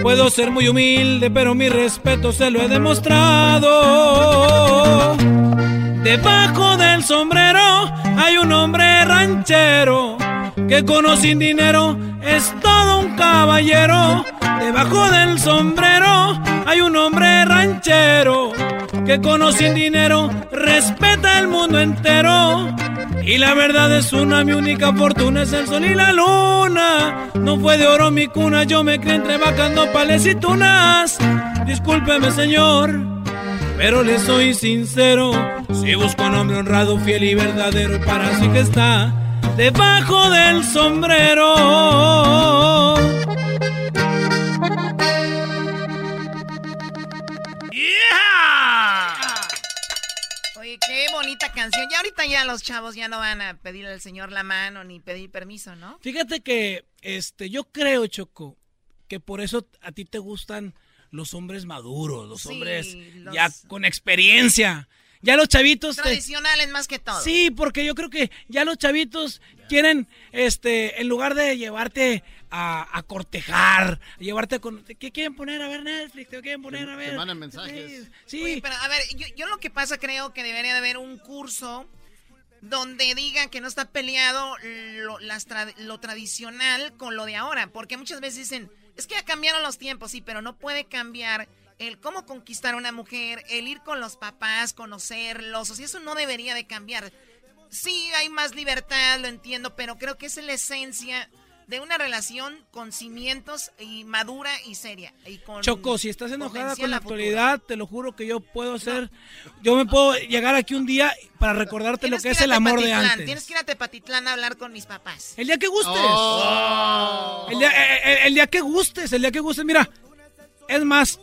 [SPEAKER 29] Puedo ser muy humilde, pero mi respeto se lo he demostrado. Debajo del sombrero hay un hombre ranchero que con sin dinero es todo un caballero. Debajo del sombrero hay un hombre ranchero que con sin dinero respeta el mundo entero. Y la verdad es una, mi única fortuna es el sol y la luna. No fue de oro mi cuna, yo me crié entre vacas, nopales y tunas. Discúlpeme, señor, pero le soy sincero. Si busco un hombre honrado, fiel y verdadero, para así que está debajo del sombrero.
[SPEAKER 9] Oye, qué bonita canción. Ya ahorita ya los chavos ya no van a pedirle al señor la mano ni pedir permiso, ¿no?
[SPEAKER 29] Fíjate que este yo creo, Choco, que por eso a ti te gustan los hombres maduros, los hombres ya con experiencia. Ya los chavitos.
[SPEAKER 9] Tradicionales más que todo.
[SPEAKER 29] Sí, porque yo creo que ya los chavitos quieren, este, en lugar de llevarte a, cortejar, llevarte con. ¿Qué quieren poner a ver Netflix? ¿Qué quieren poner a ver?
[SPEAKER 13] Te mandan mensajes.
[SPEAKER 9] Sí. pero a ver, yo, lo que pasa creo que debería de haber un curso donde digan que no está peleado lo, lo tradicional con lo de ahora. Porque muchas veces dicen, es que ya cambiaron los tiempos, sí, pero no puede cambiar el cómo conquistar a una mujer, el ir con los papás, conocerlos, o sea, eso no debería de cambiar. Sí, hay más libertad, lo entiendo, pero creo que es la esencia de una relación con cimientos y madura y seria. Y con
[SPEAKER 29] Choco, si estás enojada con la actualidad, te lo juro que yo puedo ser, yo me puedo llegar aquí un día para recordarte lo que, es el amor de antes.
[SPEAKER 9] Tienes que ir a Tepatitlán a hablar con mis papás.
[SPEAKER 29] El día que gustes. Oh. El, día, eh, eh, el día que gustes, el día que gustes, mira. Es más,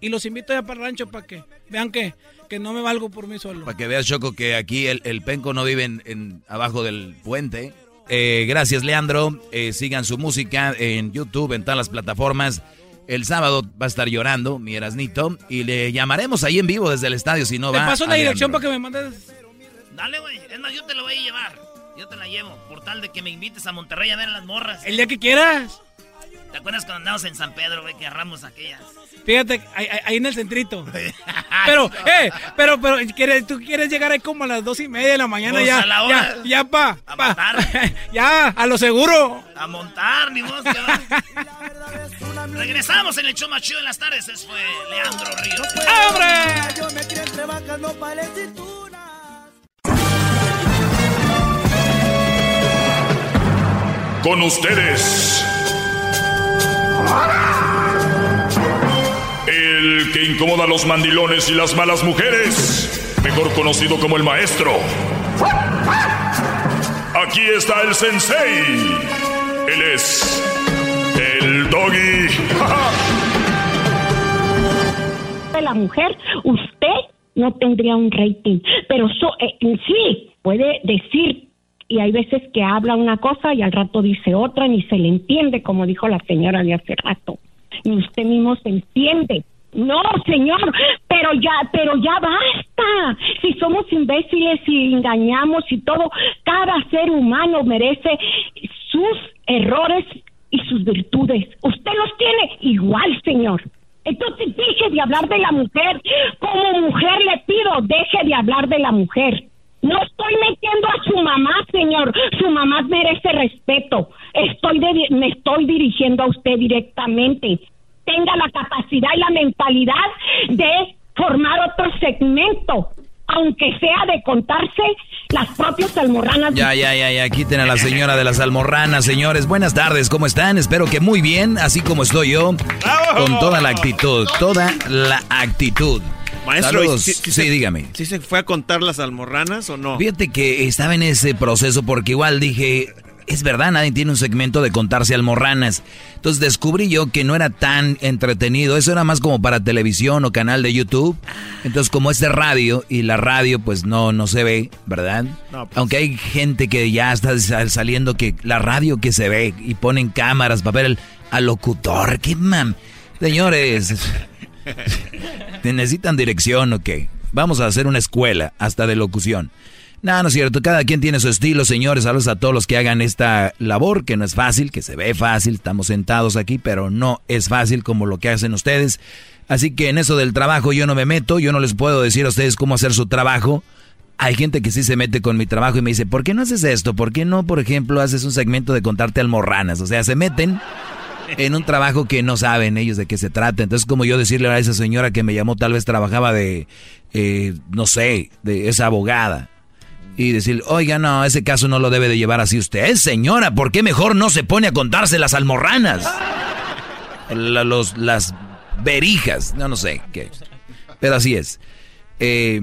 [SPEAKER 29] y los invito ya para el rancho para que vean que, que no me valgo por mí solo.
[SPEAKER 5] Para que veas, Choco, que aquí el, el penco no vive en, abajo del puente. Eh, gracias, Leandro. Eh, sigan su música en YouTube, en todas las plataformas. El sábado va a estar llorando, mi Erasnito, y le llamaremos ahí en vivo desde el estadio si no
[SPEAKER 29] va.
[SPEAKER 5] Te
[SPEAKER 29] paso la dirección para que me mandes.
[SPEAKER 4] Dale, güey. Es más, yo te lo voy a llevar. Yo te la llevo. Por tal de que me invites a Monterrey a ver las morras.
[SPEAKER 29] El día que quieras.
[SPEAKER 4] ¿Te acuerdas cuando andamos en San Pedro, güey, que agarramos aquellas?
[SPEAKER 29] Fíjate, ahí, ahí en el centrito. [laughs] pero, eh, pero, pero, ¿quieres, tú quieres llegar ahí como a las dos y media de la mañana
[SPEAKER 4] Pues,
[SPEAKER 29] ya.
[SPEAKER 4] a la hora.
[SPEAKER 29] Ya, ya, pa.
[SPEAKER 4] A
[SPEAKER 29] pa.
[SPEAKER 4] montar. [laughs]
[SPEAKER 29] ya, a lo seguro.
[SPEAKER 4] A montar, ni vos. [laughs] Regresamos en el show más chido en las tardes. Ese fue Leandro Ríos.
[SPEAKER 29] ¡Hombre!
[SPEAKER 31] Yo me crié entre vacas, no palestinas.
[SPEAKER 18] Con ustedes. El que incomoda a los mandilones y las malas mujeres. Mejor conocido como el maestro. Aquí está el sensei. Él es. El doggy. [laughs]
[SPEAKER 32] de la mujer, usted no tendría un rating. Pero so- eh, sí, puede decir, y hay veces que habla una cosa y al rato dice otra, ni se le entiende, como dijo la señora de hace rato. Ni usted mismo se entiende. No, señor, pero ya, pero ya basta. Si somos imbéciles y engañamos y todo, cada ser humano merece sus errores y sus virtudes. Usted los tiene igual, señor. Entonces deje de hablar de la mujer. Como mujer le pido, deje de hablar de la mujer. No estoy metiendo a su mamá, señor. Su mamá merece respeto. Estoy de- me estoy dirigiendo a usted directamente. Tenga la capacidad y la mentalidad de formar otro segmento, aunque sea de contarse las propias almorranas.
[SPEAKER 5] Ya, ya, ya, ya, quiten a la señora de las almorranas, señores. Buenas tardes, ¿cómo están? Espero que muy bien, así como estoy yo, con toda la actitud, toda la actitud.
[SPEAKER 15] Maestro,
[SPEAKER 5] Saludos.
[SPEAKER 15] ¿sí-
[SPEAKER 5] Sí,
[SPEAKER 15] sí se-
[SPEAKER 5] dígame.
[SPEAKER 15] ¿Sí se fue a contar las almorranas o no?
[SPEAKER 5] Fíjate que estaba en ese proceso porque igual dije, es verdad, nadie tiene un segmento de contarse almorranas. Entonces descubrí yo que no era tan entretenido, eso era más como para televisión o canal de YouTube. Entonces como es de radio y la radio pues no, no se ve, ¿verdad?
[SPEAKER 15] No, pues.
[SPEAKER 5] Aunque hay gente que ya está sal- saliendo que la radio que se ve y ponen cámaras para ver el, al locutor, qué mam. Señores, [laughs] ¿te necesitan dirección o qué? Vamos a hacer una escuela hasta de locución. No, no es cierto. Cada quien tiene su estilo, señores. Saludos a todos los que hagan esta labor, que no es fácil, que se ve fácil. Estamos sentados aquí, pero no es fácil como lo que hacen ustedes. Así que en eso del trabajo yo no me meto. Yo no les puedo decir a ustedes cómo hacer su trabajo. Hay gente que sí se mete con mi trabajo y me dice, ¿por qué no haces esto? ¿Por qué no, por ejemplo, haces un segmento de contarte almorranas? O sea, se meten en un trabajo que no saben ellos de qué se trata. Entonces, como yo decirle a esa señora que me llamó, tal vez trabajaba de, eh, no sé, de esa abogada. Y decir, oiga, no, ese caso no lo debe de llevar así usted, señora. ¿Por qué mejor no se pone a contarse las almorranas? Los, las verijas, no, no sé. Pero así es. Eh,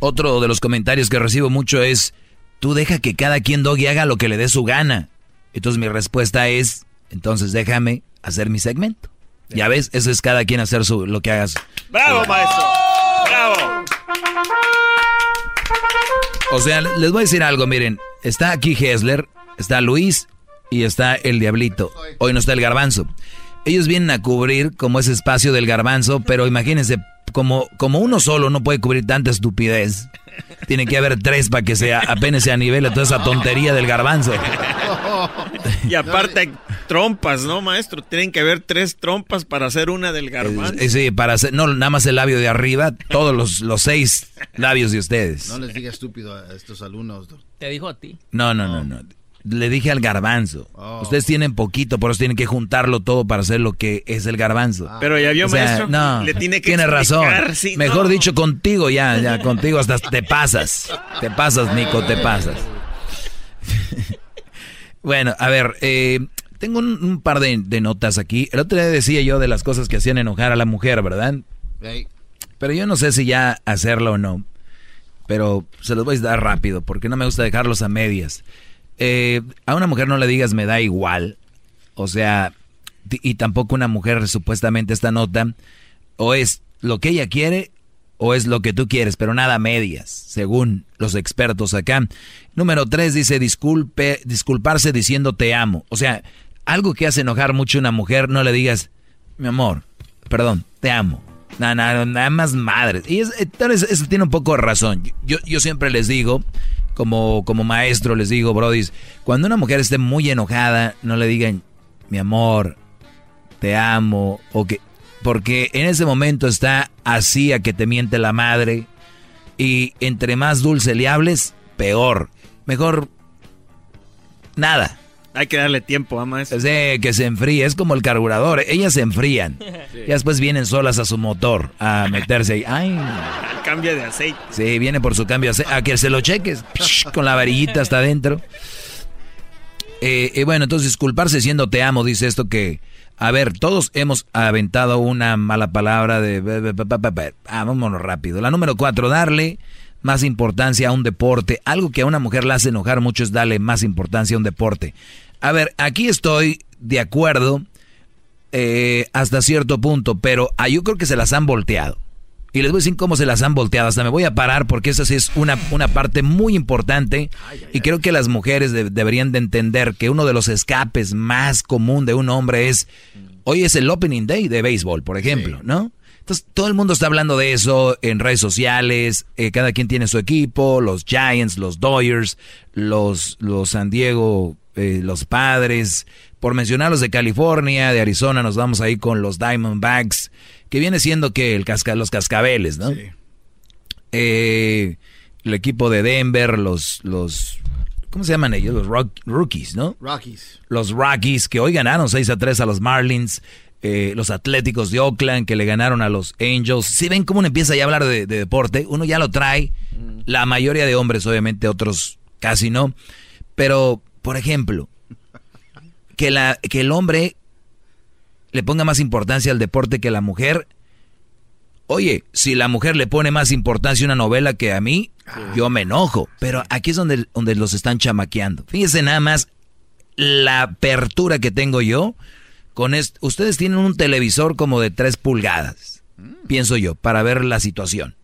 [SPEAKER 5] otro de los comentarios que recibo mucho es, tú deja que cada quien doggy haga lo que le dé su gana. Entonces mi respuesta es, entonces déjame hacer mi segmento. Ya ves, eso es cada quien hacer su, lo que hagas.
[SPEAKER 15] ¡Bravo, maestro! ¡Bravo!
[SPEAKER 5] O sea, les voy a decir algo, miren, está aquí Hessler, está Luis y está el Diablito. Hoy no está el Garbanzo. Ellos vienen a cubrir como ese espacio del Garbanzo, pero imagínense, como, como uno solo no puede cubrir tanta estupidez. Tiene que haber tres para que sea, apenas se nivele toda esa tontería del Garbanzo.
[SPEAKER 15] Y aparte trompas, ¿no, maestro? Tienen que haber tres trompas para hacer una del garbanzo.
[SPEAKER 5] Eh, Sí, para hacer, no nada más el labio de arriba, todos los, los seis labios de ustedes.
[SPEAKER 13] No les diga estúpido a estos alumnos.
[SPEAKER 33] Te dijo a ti.
[SPEAKER 5] No, no, no, no. Le dije al garbanzo.
[SPEAKER 13] Oh.
[SPEAKER 5] Ustedes tienen poquito, por eso tienen que juntarlo todo para hacer lo que es el garbanzo.
[SPEAKER 15] Pero ya vio,
[SPEAKER 5] O sea,
[SPEAKER 15] maestro.
[SPEAKER 5] No,
[SPEAKER 15] Le tiene que
[SPEAKER 5] tiene razón. Mejor
[SPEAKER 15] no.
[SPEAKER 5] dicho, contigo ya, ya, contigo hasta te pasas. Te pasas, Nico, te pasas. [laughs] bueno, a ver, eh, tengo un, un par de, de notas aquí. El otro día decía yo de las cosas que hacían enojar a la mujer, ¿verdad? Pero yo no sé si ya hacerlo o no. Pero se los voy a dar rápido porque no me gusta dejarlos a medias. Eh, a una mujer no le digas me da igual. O sea, y tampoco una mujer supuestamente esta nota. O es lo que ella quiere o es lo que tú quieres, pero nada medias, según los expertos acá. Número tres dice disculpe, disculparse diciendo te amo. O sea, algo que hace enojar mucho a una mujer, no le digas, mi amor, perdón, te amo. Nada, nada, nada más madre. Y es, eh, tal vez eso tiene un poco de razón. Yo, yo siempre les digo, como, como maestro les digo, Brody, cuando una mujer esté muy enojada, no le digan, mi amor, te amo, o que... Porque en ese momento está así a que te miente la madre. Y entre más dulce le hables, peor. Mejor nada.
[SPEAKER 15] Hay que darle tiempo a maestro.
[SPEAKER 5] Es de que se enfríe, es como el carburador. Ellas se enfrían. Y después vienen solas a su motor a meterse ahí. Ay.
[SPEAKER 15] Cambia de aceite.
[SPEAKER 5] Sí, viene por su cambio de aceite. A que se lo cheques. con la varillita hasta adentro. Eh, bueno, entonces disculparse siendo te amo, dice esto que. A ver, todos hemos aventado una mala palabra de. Ah, vámonos rápido. La número cuatro, darle más importancia a un deporte. Algo que a una mujer la hace enojar mucho es darle más importancia a un deporte. A ver, aquí estoy de acuerdo eh, hasta cierto punto, pero ah, yo creo que se las han volteado. Y les voy a decir cómo se las han volteado. Hasta me voy a parar porque esa sí es una, una parte muy importante. y creo que las mujeres deberían de entender que uno de los escapes más común de un hombre es, hoy es el opening day de béisbol, por ejemplo, ¿no? Entonces, todo el mundo está hablando de eso en redes sociales, eh, cada quien tiene su equipo, los Giants, los Dodgers, los, los San Diego, eh, los Padres, por mencionar los de California, de Arizona, nos vamos ahí con los Diamondbacks, que viene siendo que el casca, los cascabeles, ¿no? Sí. Eh, el equipo de Denver, los, los, ¿cómo se llaman ellos? Los rookies, ¿no?
[SPEAKER 13] Rockies.
[SPEAKER 5] Los Rockies, que hoy ganaron 6 a 3 a los Marlins. Eh, los Atléticos de Oakland que le ganaron a los Angels. Si ven cómo uno empieza ya a hablar de, deporte, uno ya lo trae. La mayoría de hombres, obviamente, otros casi no. Pero, por ejemplo, que, la, que el hombre le ponga más importancia al deporte que la mujer. Oye, si la mujer le pone más importancia a una novela que a mí, yo me enojo. Pero aquí es donde, donde los están chamaqueando. Fíjense nada más la apertura que tengo yo con ustedes tienen un televisor como de 3 pulgadas, pienso yo, para ver la situación.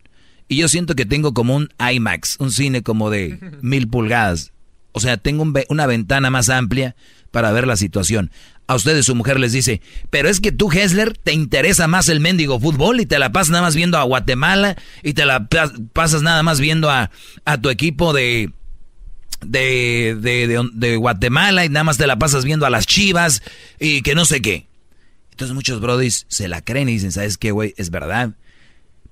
[SPEAKER 5] Y yo siento que tengo como un IMAX, un cine como de [laughs] mil pulgadas. O sea, tengo una ventana más amplia para ver la situación. A ustedes su mujer les dice, pero es que tú, Hessler, te interesa más el mendigo fútbol y te la pasas nada más viendo a Guatemala y te la pasas nada más viendo a, a tu equipo de, de, de, de, Guatemala y nada más te la pasas viendo a las chivas y que no sé qué. Entonces muchos brodis se la creen y dicen, ¿sabes qué, güey? Es verdad.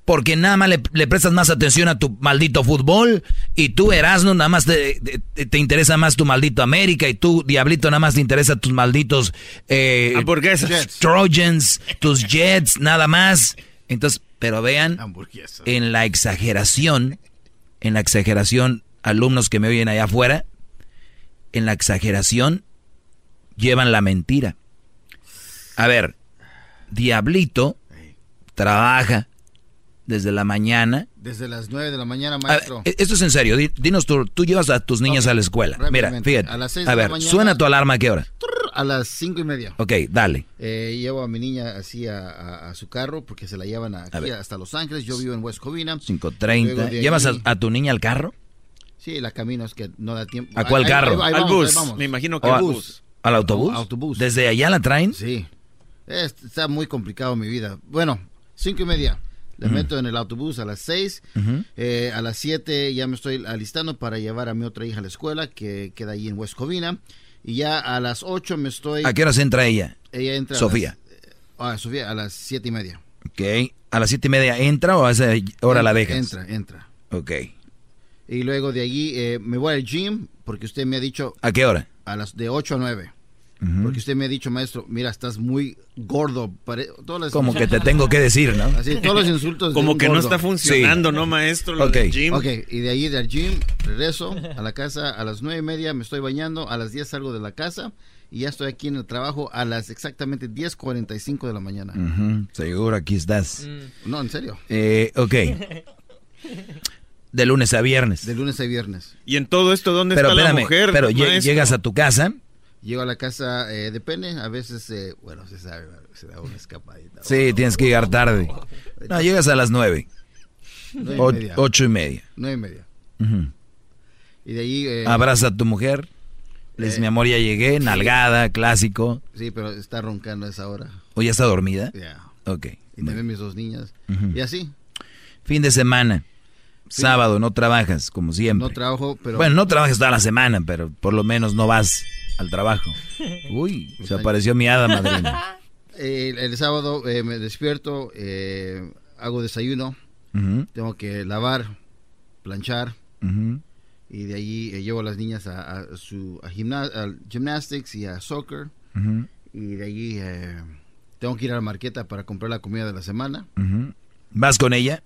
[SPEAKER 5] Porque nada más le, prestas más atención a tu maldito fútbol y tú, Erasmo, nada más te, te, interesa más tu maldito América y tú, Diablito, nada más te interesa tus malditos eh, Trojans, tus Jets, nada más. Entonces, pero vean, en la exageración, en la exageración alumnos que me oyen allá afuera, en la exageración llevan la mentira. A ver, Diablito trabaja desde la mañana.
[SPEAKER 13] Desde las 9 de la mañana, maestro.
[SPEAKER 5] E, esto es en serio. Dinos tú, tú llevas a tus niñas a la escuela. Mira, fíjate. A, las 6 a ver, suena tu alarma a qué hora?
[SPEAKER 13] A las cinco y media.
[SPEAKER 5] Ok, dale.
[SPEAKER 13] Eh, llevo a mi niña así a, su carro porque se la llevan aquí hasta Los Ángeles. Yo vivo en West Covina.
[SPEAKER 5] 5.30. ¿Llevas a, tu niña al carro?
[SPEAKER 13] Sí, la camino es que no da tiempo.
[SPEAKER 5] ¿A cuál carro?
[SPEAKER 15] al bus. Me imagino que al bus.
[SPEAKER 5] ¿Al autobús?
[SPEAKER 13] autobús.
[SPEAKER 5] ¿Desde allá la traen?
[SPEAKER 13] Sí. está muy complicado mi vida. Bueno, cinco y media. Le meto en el autobús a las seis. Eh, a las siete ya me estoy alistando para llevar a mi otra hija a la escuela, que queda ahí en West Covina. Y ya a las ocho me estoy...
[SPEAKER 5] ¿A qué horas entra ella?
[SPEAKER 13] Ella entra...
[SPEAKER 5] Sofía.
[SPEAKER 13] A las, Sofía, a las siete y media.
[SPEAKER 5] Ok. ¿A las siete y media entra o a esa hora la dejas?
[SPEAKER 13] Entra, entra.
[SPEAKER 5] Ok.
[SPEAKER 13] Y luego de allí eh, me voy al gym porque usted me ha dicho...
[SPEAKER 5] ¿A qué hora?
[SPEAKER 13] A las de 8 a 9. Porque usted me ha dicho, maestro, mira, estás muy gordo.
[SPEAKER 5] Como que te tengo que decir, ¿no?
[SPEAKER 13] Así, todos los insultos.
[SPEAKER 15] Como que no está funcionando, ¿no, maestro?
[SPEAKER 5] Lo
[SPEAKER 13] gym. Ok, y de allí del gym regreso a la casa a las nueve y media, me estoy bañando, a las 10 salgo de la casa y ya estoy aquí en el trabajo a las exactamente 10.45 de la mañana.
[SPEAKER 5] Seguro, aquí estás.
[SPEAKER 13] No, en serio.
[SPEAKER 5] Eh, ok. [laughs] De lunes a viernes.
[SPEAKER 13] De lunes a viernes.
[SPEAKER 15] ¿Y en todo esto dónde está la mujer?
[SPEAKER 5] Pero llegas a tu casa.
[SPEAKER 13] Llego a la casa, eh, depende, a veces, eh, bueno, se sabe, se da una escapadita.
[SPEAKER 5] Sí, tienes que llegar tarde. No, llegas a las nueve. ocho y media.
[SPEAKER 13] Nueve y media. Y de ahí... Eh,
[SPEAKER 5] Abraza a tu mujer. Les, mi amor, ya llegué, nalgada, clásico.
[SPEAKER 13] Sí, pero está roncando a esa hora.
[SPEAKER 5] ¿O ya está dormida?
[SPEAKER 13] Ya.
[SPEAKER 5] Ok.
[SPEAKER 13] Y también mis dos niñas. Y así.
[SPEAKER 5] Fin de semana. Sábado no trabajas, como siempre.
[SPEAKER 13] No trabajo, pero...
[SPEAKER 5] Bueno, no trabajas toda la semana, pero por lo menos no vas al trabajo. [laughs] Uy, se apareció mi hada madrina. [laughs]
[SPEAKER 13] El, el sábado eh, me despierto, eh, hago desayuno, tengo que lavar, planchar y de allí eh, llevo a las niñas a, a su a gymnastics y a soccer y de allí eh, tengo que ir a la marqueta para comprar la comida de la semana.
[SPEAKER 5] ¿Vas con ella?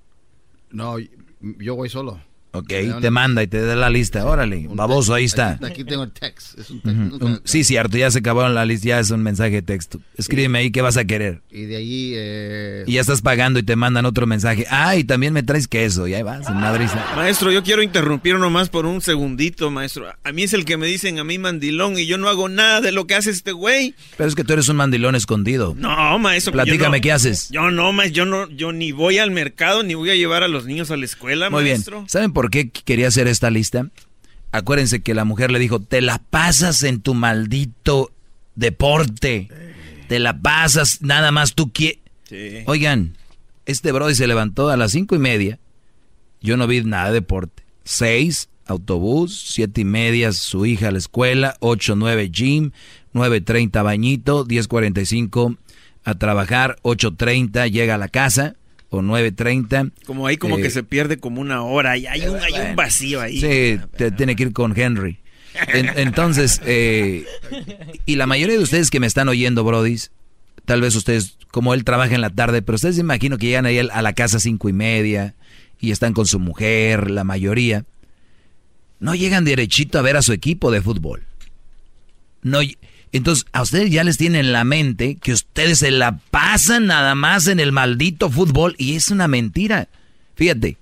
[SPEAKER 13] No, yo voy solo.
[SPEAKER 5] Ok, te manda y te da la lista. Órale,
[SPEAKER 13] un
[SPEAKER 5] baboso, ahí está.
[SPEAKER 13] Aquí, aquí tengo el text. Es un text.
[SPEAKER 5] Ujú.
[SPEAKER 13] nunca-
[SPEAKER 5] Un- sí, cierto, ya se acabaron la lista, ya es un mensaje de texto. Escríbeme ahí qué vas a querer.
[SPEAKER 13] Y de allí... eh,
[SPEAKER 5] Y ya estás pagando y te mandan otro mensaje. Ah, y también me traes queso. Y ahí vas, en Madrid.
[SPEAKER 15] Maestro, yo quiero interrumpir nomás por un segundito, maestro. A mí es el que me dicen a mí mandilón y yo no hago nada de lo que hace este güey.
[SPEAKER 5] Pero es que tú eres un mandilón escondido.
[SPEAKER 15] No, maestro.
[SPEAKER 5] Platícame
[SPEAKER 15] no-
[SPEAKER 5] qué haces.
[SPEAKER 15] Yo no, maestro, yo no, yo ni voy al mercado ni voy a llevar a los niños a la escuela,
[SPEAKER 5] Muy
[SPEAKER 15] maestro.
[SPEAKER 5] bien. ¿Saben por qué quería hacer esta lista? Acuérdense que la mujer le dijo, te la pasas en tu maldito deporte. Te la pasas, nada más tú quieres.
[SPEAKER 15] Sí.
[SPEAKER 5] Oigan, este Brody se levantó a las cinco y media. Yo no vi nada de deporte. Seis, autobús. Siete y media, su hija a la escuela. Ocho, nueve, gym. Nueve treinta, bañito. Diez cuarenta y cinco, a trabajar. Ocho treinta, llega a la casa. O nueve treinta.
[SPEAKER 15] Como ahí como
[SPEAKER 5] Eh,
[SPEAKER 15] que se pierde como una hora y hay un, hay un vacío ahí.
[SPEAKER 5] Sí, te- tiene que ir con Henry. En- entonces, eh, y la mayoría de ustedes que me están oyendo, brodis, tal vez ustedes, como él trabaja en la tarde, pero ustedes imagino que llegan ahí a la casa cinco y media y están con su mujer, la mayoría. No llegan derechito a ver a su equipo de fútbol. No, entonces, a ustedes ya les tienen en la mente que ustedes se la pasan nada más en el maldito fútbol y es una mentira. Fíjate,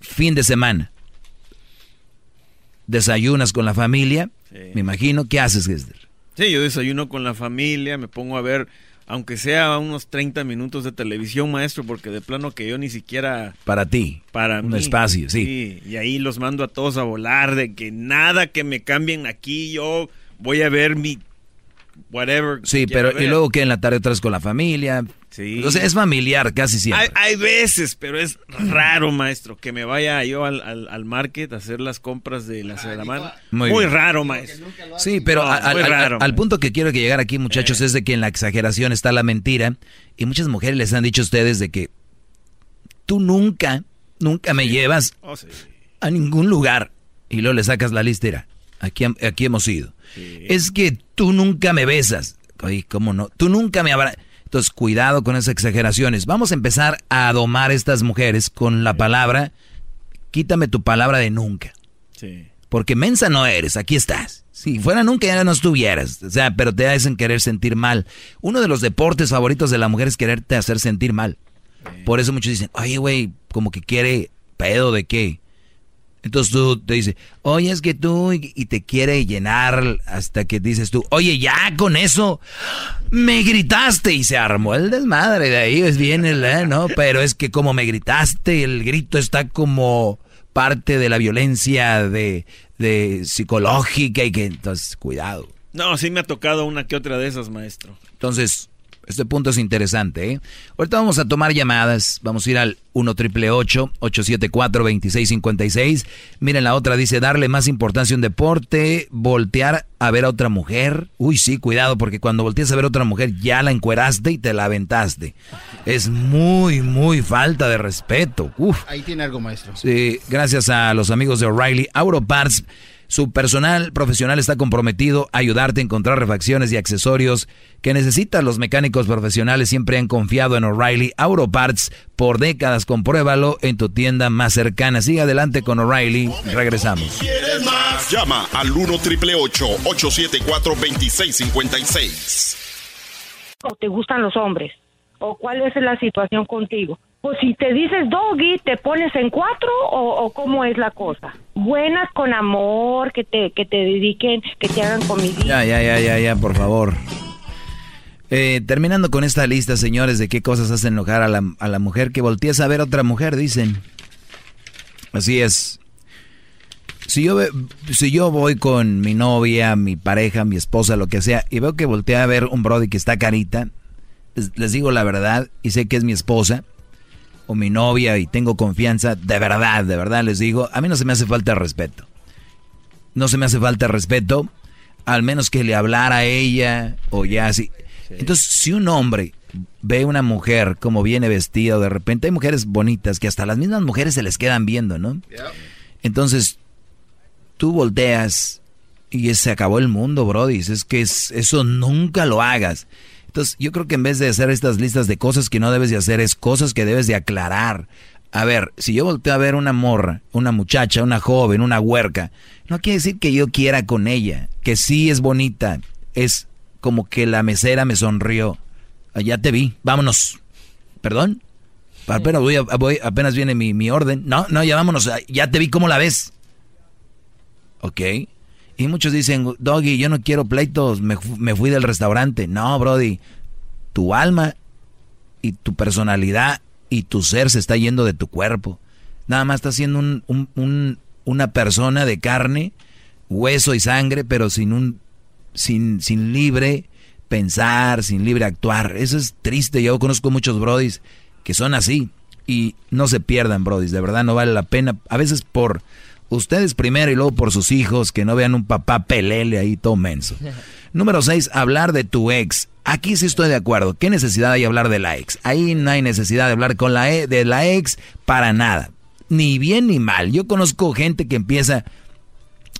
[SPEAKER 5] fin de semana. Desayunas con la familia, me imagino. ¿Qué haces, Gester?
[SPEAKER 15] Sí, yo desayuno con la familia, me pongo a ver, aunque sea unos 30 minutos de televisión, maestro, porque de plano que yo ni siquiera...
[SPEAKER 5] Para ti.
[SPEAKER 15] Para
[SPEAKER 5] Un
[SPEAKER 15] mí.
[SPEAKER 5] espacio, sí.
[SPEAKER 15] Y ahí los mando a todos a volar, de que nada que me cambien aquí, yo voy a ver mi... Whatever.
[SPEAKER 5] Sí, pero y luego que en la tarde otra vez con la familia.
[SPEAKER 15] Sí.
[SPEAKER 5] Sea, es familiar casi siempre.
[SPEAKER 15] Hay, hay veces, pero es raro, maestro, que me vaya yo al, al, al market a hacer las compras de la semana.
[SPEAKER 5] Muy
[SPEAKER 15] Muy, raro, maestro.
[SPEAKER 5] Sí, pero
[SPEAKER 15] No,
[SPEAKER 5] al,
[SPEAKER 15] muy
[SPEAKER 5] al-
[SPEAKER 15] raro.
[SPEAKER 5] al punto que quiero que llegar aquí, muchachos, es de que en la exageración está la mentira. Y muchas mujeres les han dicho a ustedes de que tú nunca, nunca me llevas
[SPEAKER 15] Oh, sí.
[SPEAKER 5] a ningún lugar. Y luego le sacas la lista, aquí, aquí hemos ido. Es que tú nunca me besas. Oye, ¿cómo no? Tú nunca me abrazas. Entonces, cuidado con esas exageraciones. Vamos a empezar a domar a estas mujeres con la palabra, quítame tu palabra de nunca.
[SPEAKER 15] Sí.
[SPEAKER 5] Porque mensa no eres, aquí estás. Si fuera nunca ya no estuvieras. O sea, pero te hacen querer sentir mal. Uno de los deportes favoritos de la mujer es quererte hacer sentir mal. Por eso muchos dicen, oye, güey, como que quiere pedo de qué. Entonces tú te dices, oye, es que tú, y, y te quiere llenar hasta que dices tú, oye, ya con eso, me gritaste y se armó el desmadre. De ahí es bien el, eh, ¿no? Pero es que como me gritaste, el grito está como parte de la violencia de, de psicológica y que, entonces, cuidado.
[SPEAKER 15] No, sí me ha tocado una que otra de esas, maestro.
[SPEAKER 5] Entonces, este punto es interesante. ¿eh? Ahorita vamos a tomar llamadas. Vamos a ir al 1 triple 874 2656. Miren, la otra dice darle más importancia a un deporte, voltear a ver a otra mujer. Uy, sí, cuidado, porque cuando volteas a ver a otra mujer ya la encueraste y te la aventaste. Es muy, muy falta de respeto. Uf.
[SPEAKER 13] Ahí tiene algo, maestro.
[SPEAKER 5] Sí, gracias a los amigos de O'Reilly Auto Parts. Su personal profesional está comprometido a ayudarte a encontrar refacciones y accesorios que necesitas. Los mecánicos profesionales siempre han confiado en O'Reilly Auto Parts por décadas. Compruébalo en tu tienda más cercana. Sigue adelante con O'Reilly. Regresamos.
[SPEAKER 1] ¿Quieres más? Llama al 1 triple 874 2656.
[SPEAKER 34] ¿O te gustan los hombres? ¿O cuál es la situación contigo? Pues si te dices doggy, ¿te pones en cuatro o, o cómo es la cosa? Buenas con amor, que te, que te dediquen, que te hagan comida.
[SPEAKER 5] Ya, ya, ya, ya, ya, por favor. Eh, terminando con esta lista, señores, de qué cosas hacen enojar a la, a la mujer que voltees a ver a otra mujer, dicen. Así es. Si yo, si yo voy con mi novia, mi pareja, mi esposa, lo que sea, y veo que voltea a ver un brody que está carita, les, les digo la verdad y sé que es mi esposa o mi novia y tengo confianza, de verdad, de verdad les digo, a mí no se me hace falta respeto. No se me hace falta respeto al menos que le hablara a ella o ya así. Entonces, si un hombre ve una mujer como viene vestida, de repente hay mujeres bonitas que hasta las mismas mujeres se les quedan viendo, ¿no? Entonces, tú volteas y se acabó el mundo, Brody. Es que eso nunca lo hagas. Entonces, yo creo que en vez de hacer estas listas de cosas que no debes de hacer, es cosas que debes de aclarar. A ver, si yo volteo a ver una morra, una muchacha, una joven, una huerca, no quiere decir que yo quiera con ella, que sí es bonita, es como que la mesera me sonrió. Ah, ya te vi, vámonos. ¿Perdón? Apenas, voy, apenas viene mi, mi, orden. No, no, ya vámonos, ya te vi, ¿cómo la ves? Ok. Y muchos dicen, Doggy, yo no quiero pleitos, me, me fui del restaurante. No, Brody, tu alma y tu personalidad y tu ser se está yendo de tu cuerpo. Nada más estás siendo un, un, una persona de carne, hueso y sangre, pero sin un sin, sin libre pensar, sin libre actuar. Eso es triste. Yo conozco muchos brodis que son así. Y no se pierdan, brodis. De verdad no vale la pena. A veces por ustedes primero y luego por sus hijos, que no vean un papá pelele ahí todo menso. [laughs] Número 6, hablar de tu ex. Aquí sí estoy de acuerdo. ¿Qué necesidad hay de hablar de la ex? Ahí no hay necesidad de hablar con la e, de la ex para nada. Ni bien ni mal. Yo conozco gente que empieza,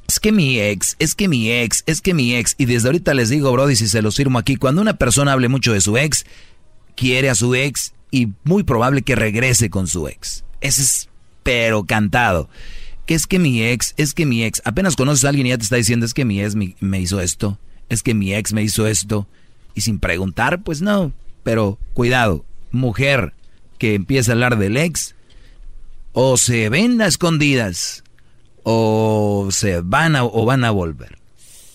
[SPEAKER 5] es que mi ex, es que mi ex, es que mi ex. Y desde ahorita les digo, Brody, si se los firmo aquí, cuando una persona hable mucho de su ex, quiere a su ex y muy probable que regrese con su ex. Ese es pero cantado. Que es que mi ex, es que mi ex, apenas conoces a alguien y ya te está diciendo, es que mi ex me hizo esto, es que mi ex me hizo esto. Y sin preguntar, pues no. Pero cuidado, mujer que empieza a hablar del ex, o se ven a escondidas o se van a, o van a volver.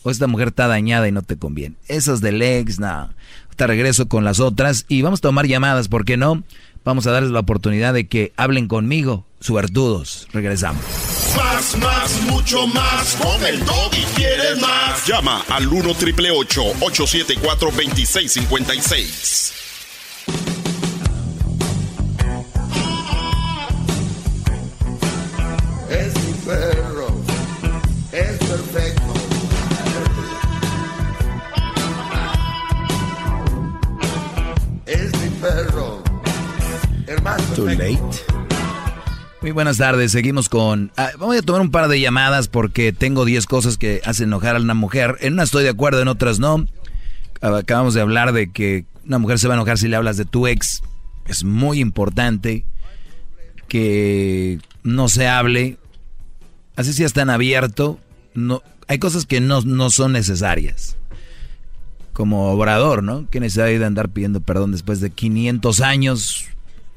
[SPEAKER 5] O esta mujer está dañada y no te conviene. Esas del ex, no. Te regreso con las otras y vamos a tomar llamadas, ¿por qué no? Vamos a darles la oportunidad de que hablen conmigo, suertudos. Regresamos.
[SPEAKER 1] Más, más, mucho más. Con el y quieres más.
[SPEAKER 18] Llama al 1 triple 874 2656.
[SPEAKER 5] Too late. Muy buenas tardes, seguimos con... Ah, vamos a tomar un par de llamadas porque tengo 10 cosas que hacen enojar a una mujer. En unas estoy de acuerdo, en otras no. Acabamos de hablar de que una mujer se va a enojar si le hablas de tu ex. Es muy importante que no se hable. Así si están abierto. No, hay cosas que no, no son necesarias como obrador, ¿no? ¿Qué necesidad de andar pidiendo perdón después de 500 años?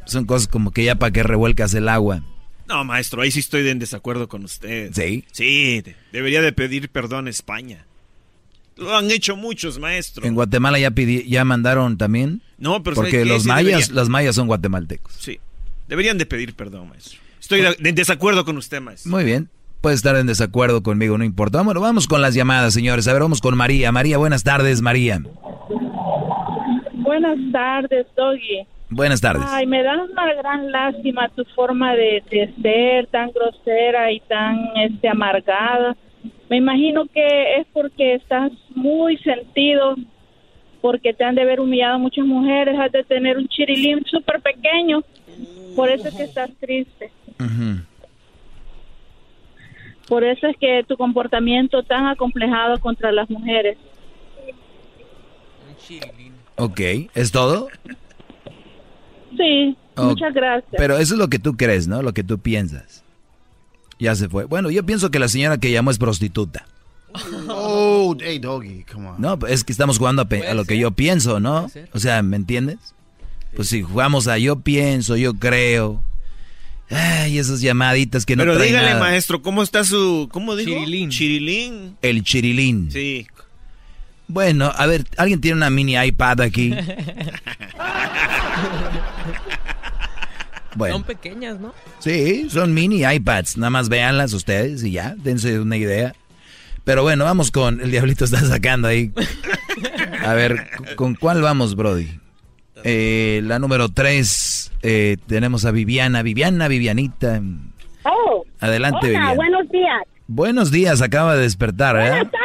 [SPEAKER 5] Son cosas como que ya para que revuelcas el agua.
[SPEAKER 15] No, maestro, ahí sí estoy en desacuerdo con usted.
[SPEAKER 5] ¿Sí?
[SPEAKER 15] Sí, debería de pedir perdón a España. Lo han hecho muchos, maestro.
[SPEAKER 5] ¿En Guatemala ya ya mandaron también?
[SPEAKER 15] No, pero
[SPEAKER 5] Porque los mayas, los mayas son guatemaltecos.
[SPEAKER 15] Sí. Deberían de pedir perdón, maestro. Estoy en desacuerdo con usted, maestro.
[SPEAKER 5] Muy bien. Puede estar en desacuerdo conmigo, no importa. Bueno, vamos con las llamadas, señores. A ver, vamos con María. María, buenas tardes, María.
[SPEAKER 35] Buenas tardes, Doggy.
[SPEAKER 5] Buenas tardes.
[SPEAKER 35] Ay, me da una gran lástima tu forma de, ser tan grosera y tan este amargada. Me imagino que es porque estás muy sentido, porque te han de haber humillado muchas mujeres, has de tener un chirilín súper pequeño, por eso es que estás triste. Por eso es que tu comportamiento tan acomplejado contra las mujeres.
[SPEAKER 5] Ok, ¿es todo?
[SPEAKER 35] Sí, muchas gracias.
[SPEAKER 5] Pero eso es lo que tú crees, ¿no? Lo que tú piensas. Ya se fue. Bueno, yo pienso que la señora que llamó es prostituta.
[SPEAKER 13] Oh, hey, doggy, come on.
[SPEAKER 5] No, es que estamos jugando a, lo que yo pienso, ¿no? O sea, ¿me entiendes? Pues si jugamos a yo pienso, yo creo, Ay, esas llamaditas que no
[SPEAKER 15] Pero dígale, maestro, ¿cómo está su... ¿Cómo dijo?
[SPEAKER 5] Chirilín.
[SPEAKER 15] Chirilín.
[SPEAKER 5] El chirilín.
[SPEAKER 15] Sí.
[SPEAKER 5] Bueno, a ver, ¿alguien tiene una mini iPad aquí? [laughs]
[SPEAKER 36] bueno. Son pequeñas, ¿no?
[SPEAKER 5] Sí, son mini iPads. Nada más véanlas ustedes y ya, dense una idea. Pero bueno, vamos con... El diablito está sacando ahí. A ver, ¿con cuál vamos, Brody? Eh, la número tres, eh, tenemos a Viviana. Viviana, Vivianita.
[SPEAKER 37] Oh.
[SPEAKER 5] Adelante,
[SPEAKER 37] hola, buenos días.
[SPEAKER 5] Buenos días, acaba de despertar,
[SPEAKER 37] ¿eh? Buenas tardes.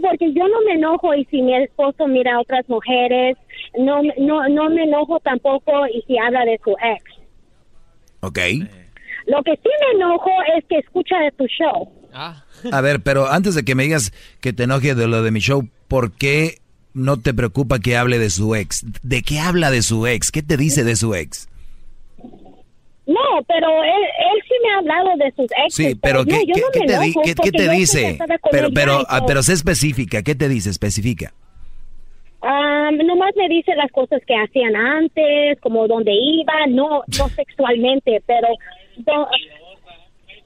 [SPEAKER 34] Porque yo no me enojo y si mi esposo mira a otras mujeres, no, no, no me enojo tampoco y si habla de su ex.
[SPEAKER 5] Ok.
[SPEAKER 34] Lo que sí me enojo es que escucha de tu show.
[SPEAKER 5] A ver, pero antes de que me digas que te enoje de lo de mi show, ¿por qué no te preocupa que hable de su ex? ¿De qué habla de su ex? ¿Qué te dice de su ex?
[SPEAKER 34] No, pero él, él sí me ha hablado de sus ex.
[SPEAKER 5] Sí, pero ¿qué,
[SPEAKER 34] yo
[SPEAKER 5] qué-
[SPEAKER 34] no
[SPEAKER 5] qué te, di- qué- dice? Pero, pero, ah, pero sé específica. ¿Qué te dice? Especifica.
[SPEAKER 34] Ah, nomás me dice las cosas que hacían antes, como dónde iba, no, no [laughs] sexualmente, pero... no-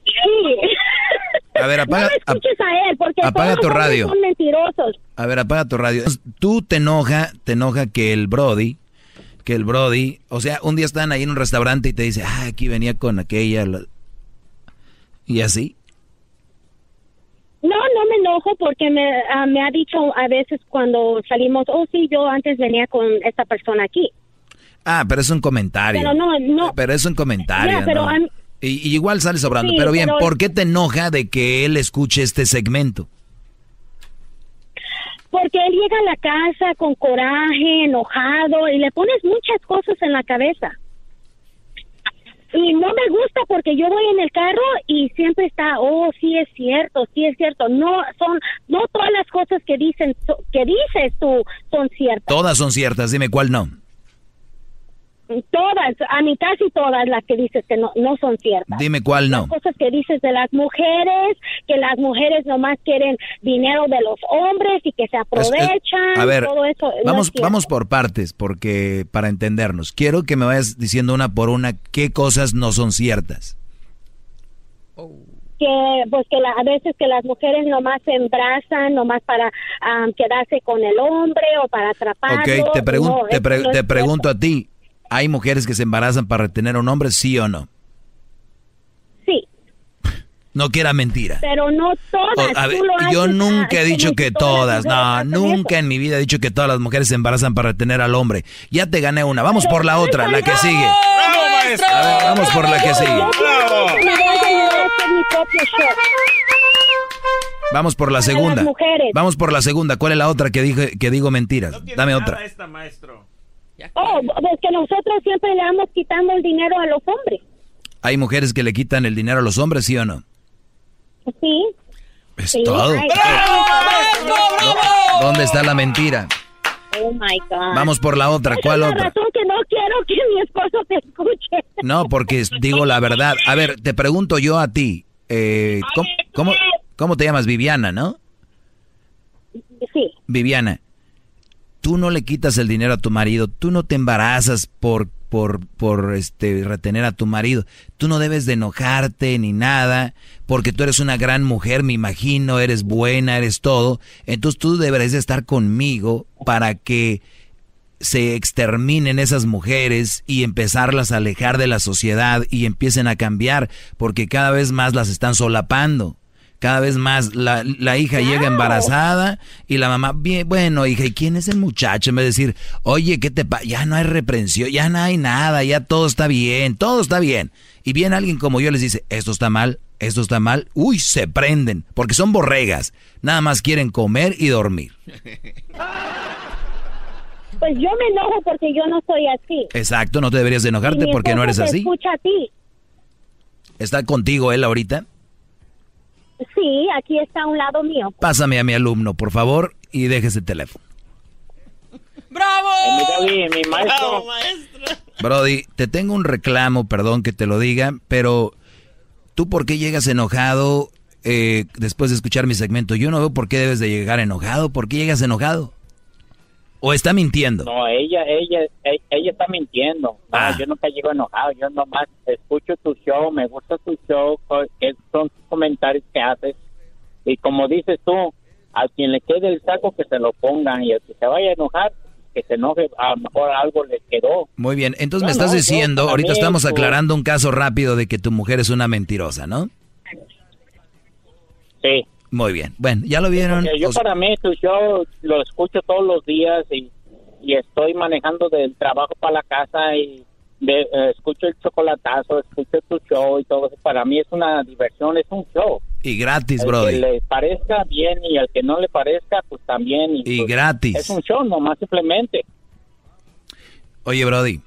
[SPEAKER 34] sí.
[SPEAKER 5] A ver, [laughs] apaga,
[SPEAKER 34] no me escuches a él, porque
[SPEAKER 5] apaga
[SPEAKER 34] todos
[SPEAKER 5] tu
[SPEAKER 34] los hombres
[SPEAKER 5] radio.
[SPEAKER 34] son mentirosos.
[SPEAKER 5] A ver, apaga tu radio. Tú te enoja, te enoja que el Brody, que el Brody, o sea, un día están ahí en un restaurante y te dice, ah, aquí venía con aquella. la-". Y así.
[SPEAKER 34] No, no me enojo porque me, ah, me ha dicho a veces cuando salimos, oh sí, yo antes venía con esta persona aquí.
[SPEAKER 5] Ah, pero es un comentario.
[SPEAKER 34] Pero no, no.
[SPEAKER 5] Pero es un comentario,
[SPEAKER 34] pero
[SPEAKER 5] Y, y igual sale sobrando.
[SPEAKER 34] Sí,
[SPEAKER 5] pero bien,
[SPEAKER 34] pero-
[SPEAKER 5] ¿por qué te enoja de que él escuche este segmento?
[SPEAKER 34] Porque él llega a la casa con coraje, enojado y le pones muchas cosas en la cabeza. Y no me gusta porque yo voy en el carro y siempre está, oh, sí es cierto, sí es cierto. No son, no todas las cosas que dicen, que dices tú son ciertas.
[SPEAKER 5] Todas son ciertas, dime cuál no.
[SPEAKER 34] Todas, a mí casi todas las que dices que no, no son ciertas.
[SPEAKER 5] Dime cuál no.
[SPEAKER 34] Las cosas que dices de las mujeres, que las mujeres nomás quieren dinero de los hombres y que se
[SPEAKER 5] Es- es-
[SPEAKER 34] aprovechan.
[SPEAKER 5] a ver,
[SPEAKER 34] todo eso. no
[SPEAKER 5] vamos,
[SPEAKER 34] es
[SPEAKER 5] vamos por partes, porque para entendernos, quiero que me vayas diciendo una por una qué cosas no son ciertas.
[SPEAKER 34] que pues que la- a veces que las mujeres nomás se embrazan nomás para ah, quedarse con el hombre o para atraparlo.
[SPEAKER 5] Ok, te, pregun-
[SPEAKER 34] No,
[SPEAKER 5] te, pre-
[SPEAKER 34] no
[SPEAKER 5] te pregunto a ti, ¿hay mujeres que se embarazan para retener a un hombre, sí o no?
[SPEAKER 34] Sí.
[SPEAKER 5] No que era mentira.
[SPEAKER 34] Pero no todas.
[SPEAKER 5] O- a ver,
[SPEAKER 34] tú lo
[SPEAKER 5] yo
[SPEAKER 34] haces,
[SPEAKER 5] nunca
[SPEAKER 34] ah,
[SPEAKER 5] he dicho que
[SPEAKER 34] todas
[SPEAKER 5] no, nunca en mi vida he dicho que todas las mujeres se embarazan para retener al hombre. Ya te gané una, vamos por la otra, la que sigue.
[SPEAKER 1] ¡Bravo, maestro!
[SPEAKER 5] A ver, vamos por la que sigue. Vamos por la segunda.
[SPEAKER 34] mujeres.
[SPEAKER 5] Vamos por la segunda. ¿Cuál es la otra que dije que digo mentiras? Dame otra.
[SPEAKER 34] Oh, es que nosotros siempre le vamos quitando el dinero a los hombres.
[SPEAKER 5] ¿Hay mujeres que le quitan el dinero a los hombres, sí o no?
[SPEAKER 34] Sí.
[SPEAKER 5] Es
[SPEAKER 34] Sí,
[SPEAKER 5] todo.
[SPEAKER 34] ay,
[SPEAKER 5] ¿Dónde está la mentira?
[SPEAKER 34] Oh my God.
[SPEAKER 5] Vamos por la otra. ¿Cuál
[SPEAKER 34] es la
[SPEAKER 5] otra?
[SPEAKER 34] razón que no quiero que mi esposo te escuche.
[SPEAKER 5] No, porque digo la verdad. A ver, te pregunto yo a ti. eh, ¿cómo, cómo, cómo te llamas? Viviana, ¿no?
[SPEAKER 34] Sí.
[SPEAKER 5] Viviana, tú no le quitas el dinero a tu marido, tú no te embarazas por, por, por este, retener a tu marido, tú no debes de enojarte ni nada, porque tú eres una gran mujer, me imagino, eres buena, eres todo, entonces tú deberías de estar conmigo para que se exterminen esas mujeres y empezarlas a alejar de la sociedad y empiecen a cambiar, porque cada vez más las están solapando. Cada vez más la, la hija llega embarazada y la mamá, bien, bueno, hija, ¿y quién es el muchacho? En vez de decir, oye, ¿qué te pasa? Ya no hay reprensión, ya no hay nada, ya todo está bien, todo está bien. Y viene alguien como yo les dice, esto está mal, esto está mal, uy, se prenden, porque son borregas, nada más quieren comer y dormir. [laughs]
[SPEAKER 34] Pues yo me enojo porque yo no soy así.
[SPEAKER 5] Exacto, no te deberías de enojarte porque no eres
[SPEAKER 34] te
[SPEAKER 5] así.
[SPEAKER 34] escucha a ti.
[SPEAKER 5] ¿Está contigo él ahorita?
[SPEAKER 34] Sí, aquí está a un lado mío.
[SPEAKER 5] Pásame a mi alumno, por favor, y deje ese teléfono.
[SPEAKER 29] ¡Bravo!
[SPEAKER 36] mi maestro.
[SPEAKER 5] Brody, te tengo un reclamo, perdón que te lo diga, pero ¿tú por qué llegas enojado eh, después de escuchar mi segmento? Yo no veo por qué debes de llegar enojado. ¿Por qué llegas enojado? ¿O está mintiendo?
[SPEAKER 36] No, ella, ella, e- ella está mintiendo. No,
[SPEAKER 5] Ah.
[SPEAKER 36] yo nunca llego enojado. Yo nomás escucho tu show, me gusta tu show, son tus comentarios que haces. Y como dices tú, a quien le quede el saco que se lo pongan y el que se vaya a enojar, que se enoje, a lo mejor algo le quedó.
[SPEAKER 5] Muy bien, entonces me
[SPEAKER 36] No,
[SPEAKER 5] estás
[SPEAKER 36] no,
[SPEAKER 5] diciendo, ahorita
[SPEAKER 36] mí
[SPEAKER 5] estamos aclarando un caso rápido de que tu mujer es una mentirosa, ¿no?
[SPEAKER 36] Sí.
[SPEAKER 5] Muy bien, bueno, ya lo vieron.
[SPEAKER 36] Yo
[SPEAKER 5] O sea,
[SPEAKER 36] para mí tu show lo escucho todos los días y, y estoy manejando del trabajo para la casa y de- eh, escucho el chocolatazo, escucho tu show y todo eso. Para mí es una diversión, es un show.
[SPEAKER 5] Y gratis, Brody.
[SPEAKER 36] que le parezca bien y al que no le parezca, pues también.
[SPEAKER 5] Y
[SPEAKER 36] pues,
[SPEAKER 5] gratis.
[SPEAKER 36] Es un show, nomás simplemente.
[SPEAKER 5] Oye, Brody,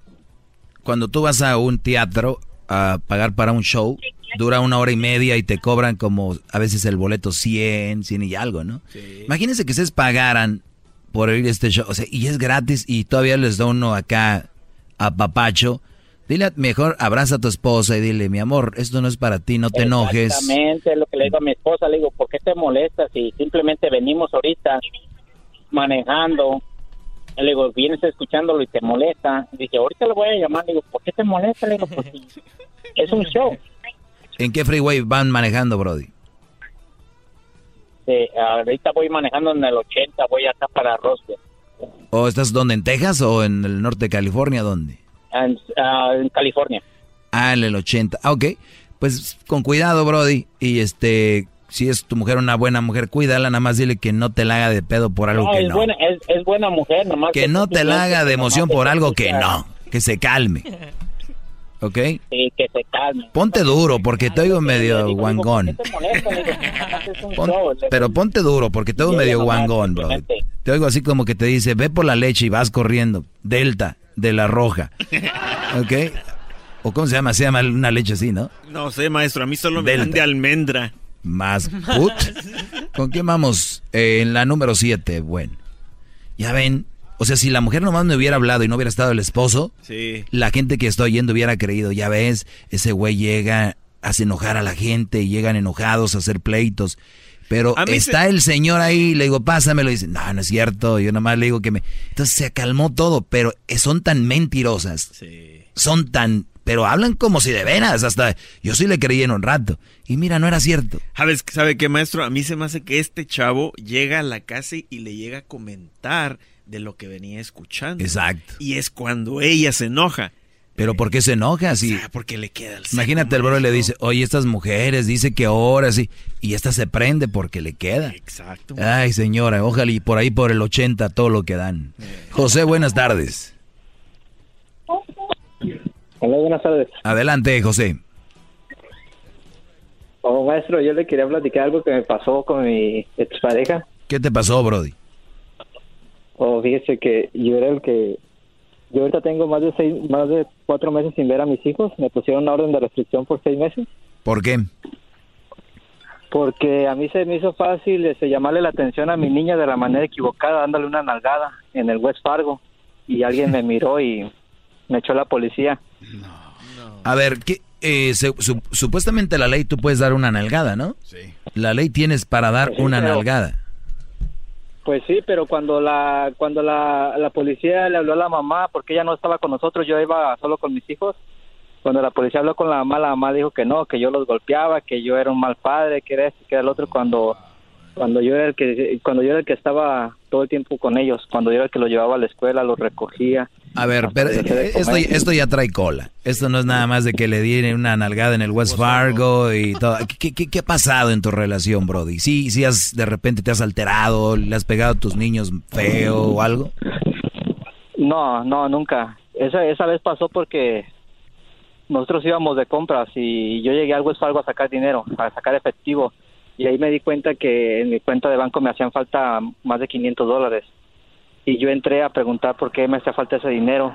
[SPEAKER 5] cuando tú vas a un teatro a pagar para un show, dura una hora y media y te cobran como a veces el boleto 100, 100 y algo, ¿no? Imagínense que ustedes pagaran por ir a este show, o sea, y es gratis y todavía les da uno acá a papacho. Dile, mejor abraza a tu esposa y dile, mi amor, esto no es para ti, no te enojes.
[SPEAKER 36] Exactamente, es lo que le digo a mi esposa. Le digo, ¿por qué te molestas si simplemente venimos ahorita manejando? Le digo, vienes escuchándolo y te molesta. Dice, ahorita le voy a llamar. Le digo, ¿por qué te molesta? Le digo, pues es un show.
[SPEAKER 5] ¿En qué freeway van manejando, Brody?
[SPEAKER 36] Ahorita voy manejando en el 80, voy acá para Roswell.
[SPEAKER 5] ¿O estás donde, en Texas o en el norte de California? ¿Dónde?
[SPEAKER 36] En, ah, en California.
[SPEAKER 5] Ah, en el 80. Ah, ok. Pues con cuidado, Brody. Y este, si es tu mujer una buena mujer, cuídala, nada más dile que no te la haga de pedo por algo
[SPEAKER 36] No,
[SPEAKER 5] que
[SPEAKER 36] es,
[SPEAKER 5] no.
[SPEAKER 36] Buena, es, es buena mujer, nomás.
[SPEAKER 5] Que no te la haga de emoción por algo que no. Que se calme. [laughs] ¿Ok?
[SPEAKER 36] Sí, que se calme.
[SPEAKER 5] Ponte duro, porque te oigo medio guangón.
[SPEAKER 36] te molesta? Le digo, nomás es un
[SPEAKER 5] Pon-
[SPEAKER 36] show. Le-
[SPEAKER 5] pero ponte duro, porque te oigo medio
[SPEAKER 36] nomás
[SPEAKER 5] guangón, bro. Te oigo así como que te dice, ve por la leche y vas corriendo. Delta, de la roja. [laughs] ¿Ok? ¿O cómo se llama? Se llama una leche así, ¿no?
[SPEAKER 15] No sé, maestro, a mí solo me
[SPEAKER 5] Delta.
[SPEAKER 15] dan de almendra.
[SPEAKER 5] Más put. ¿Con quién vamos? Eh, en la número 7, bueno. Ya ven, o sea, si la mujer nomás me hubiera hablado y no hubiera estado el esposo,
[SPEAKER 15] Sí.
[SPEAKER 5] la gente que estoy yendo hubiera creído, ya ves, ese güey llega, hace enojar a la gente y llegan enojados a hacer pleitos. Pero está
[SPEAKER 15] se-
[SPEAKER 5] el señor ahí, le digo, pásamelo, y dice, no, no es cierto, yo nomás le digo que me... Entonces se calmó todo, pero son tan mentirosas, son tan... Pero hablan como si de veras, hasta yo sí le creí en un rato. Y mira, no era cierto.
[SPEAKER 15] ¿Sabes, ¿Sabe qué, maestro? A mí se me hace que este chavo llega a la casa y le llega a comentar de lo que venía escuchando.
[SPEAKER 5] Exacto.
[SPEAKER 15] Y es cuando ella se enoja.
[SPEAKER 5] Pero ¿por qué se enoja? Si,
[SPEAKER 15] Porque le queda el
[SPEAKER 5] imagínate, el bro le dice, oye, estas mujeres, dice que ahora sí. Y esta se prende porque le queda.
[SPEAKER 15] Exacto.
[SPEAKER 5] Ay, señora, ojalá y por ahí por el 80 todo lo que dan. José, buenas tardes.
[SPEAKER 38] Hola, buenas tardes.
[SPEAKER 5] Adelante, José.
[SPEAKER 38] Oh, maestro, yo le quería platicar algo que me pasó con mi expareja.
[SPEAKER 5] ¿Qué te pasó, Brody?
[SPEAKER 38] Oh, fíjese que yo era el que... Yo ahorita tengo más de seis, más de cuatro meses sin ver a mis hijos. Me pusieron una orden de restricción por seis meses.
[SPEAKER 5] ¿Por qué?
[SPEAKER 38] Porque a mí se me hizo fácil este, llamarle la atención a mi niña de la manera equivocada, dándole una nalgada en el West Fargo. Y alguien me miró y me echó la policía.
[SPEAKER 5] A ver, ¿qué, eh, se- su- supuestamente la ley tú puedes dar una nalgada, ¿no? Sí. La ley tienes para dar
[SPEAKER 38] Sí,
[SPEAKER 5] una
[SPEAKER 38] pero-
[SPEAKER 5] nalgada.
[SPEAKER 38] Pues sí, pero cuando la cuando la, la policía le habló a la mamá, porque ella no estaba con nosotros, yo iba solo con mis hijos. Cuando la policía habló con la mamá, la mamá dijo que no, que yo los golpeaba, que yo era un mal padre, que era esto, que era el otro. Cuando cuando yo era el que cuando yo era el que estaba todo el tiempo con ellos, cuando yo era el que los llevaba a la escuela, los recogía.
[SPEAKER 5] A ver, pero eh, esto, esto ya trae cola. Esto no es nada más de que le dieron una nalgada en el West Fargo y todo. ¿Qué, qué, qué ha pasado en tu relación, Brody? ¿Sí, sí has, de repente te has alterado, le has pegado a tus niños feo o algo?
[SPEAKER 38] No, no, nunca. Esa, esa vez pasó porque nosotros íbamos de compras y yo llegué al West Fargo a sacar dinero, a sacar efectivo. Y ahí me di cuenta que en mi cuenta de banco me hacían falta más de 500 dólares. Y yo entré a preguntar por qué me hacía falta ese dinero.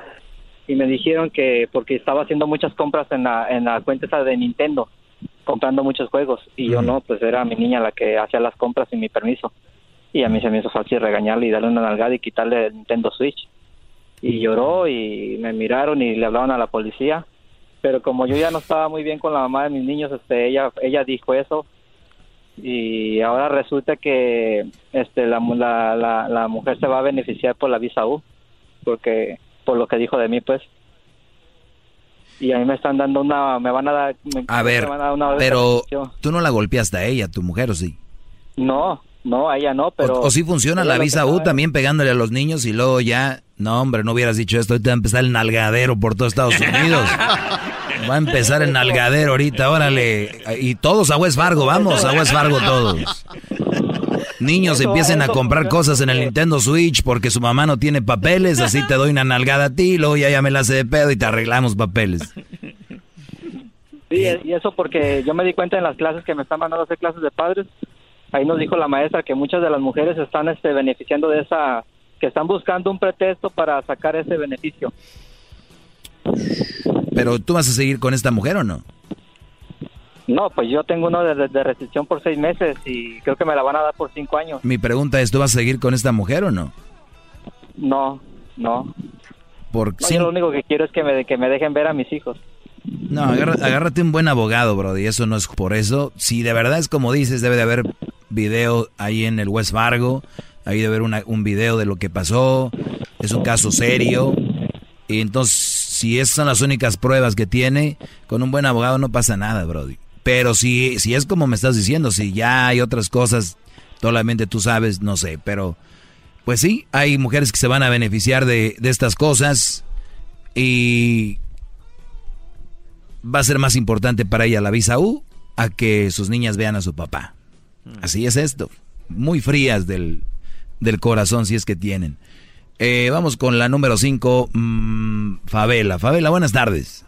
[SPEAKER 38] Y me dijeron que porque estaba haciendo muchas compras en la, en la cuenta esa de Nintendo, comprando muchos juegos. Y yo no, pues era mi niña la que hacía las compras sin mi permiso. Y a mí se me hizo fácil regañarle y darle una nalgada y quitarle el Nintendo Switch y lloró y me miraron y le hablaron a la policía pero como yo ya no estaba muy bien con la mamá de mis niños este ella ella dijo eso y ahora resulta que este la, mu- la, la, la mujer se va a beneficiar por la visa U porque por lo que dijo de mí pues y a mí me están dando una me van a dar me-
[SPEAKER 5] A ver,
[SPEAKER 38] me van a dar una orden de
[SPEAKER 5] pero tú no la golpeaste a ella, tu mujer, ¿o sí?
[SPEAKER 38] no no a ella no pero
[SPEAKER 5] o, o sí funciona la visa U también pegándole a los niños y luego ya... No, hombre, no hubieras dicho esto. Ahorita va a empezar el nalgadero por todo Estados Unidos. [laughs] [laughs] Va a empezar el nalgadero ahorita, órale. Y todos a West Fargo, vamos a West Fargo todos. Niños
[SPEAKER 38] Eso-
[SPEAKER 5] empiecen a comprar cosas en el Nintendo Switch porque su mamá no tiene papeles, así te doy una nalgada a ti, luego ya, ya me la hace de pedo y te arreglamos papeles.
[SPEAKER 38] Sí, y eso porque yo me di cuenta en las clases que me están mandando a hacer clases de padres. Ahí nos dijo la maestra que muchas de las mujeres están este, beneficiando de esa, que están buscando un pretexto para sacar ese beneficio.
[SPEAKER 5] Pero tú vas a seguir con esta mujer o no?
[SPEAKER 38] No, pues yo tengo uno de, de restricción por seis meses y creo que me la van a dar por cinco años.
[SPEAKER 5] Mi pregunta es, ¿tú vas a seguir con esta mujer o no?
[SPEAKER 38] No, no.
[SPEAKER 5] Por
[SPEAKER 38] No, yo lo único que quiero es que me, que me dejen ver a mis hijos.
[SPEAKER 5] No, agárrate un buen abogado, bro, y eso no es por eso. Si de verdad es como dices, debe de haber video ahí en el West Fargo, ahí debe haber una- un video de lo que pasó, es un caso serio, y entonces si esas son las únicas pruebas que tiene, con un buen abogado no pasa nada, Brody. Pero si, si es como me estás diciendo, si ya hay otras cosas, solamente tú sabes, no sé, pero pues sí, hay mujeres que se van a beneficiar de, de estas cosas y va a ser más importante para ella la visa U a que sus niñas vean a su papá. Así es esto. Muy frías del, del corazón si es que tienen. Eh, vamos con la número 5, Favela. Favela, buenas tardes.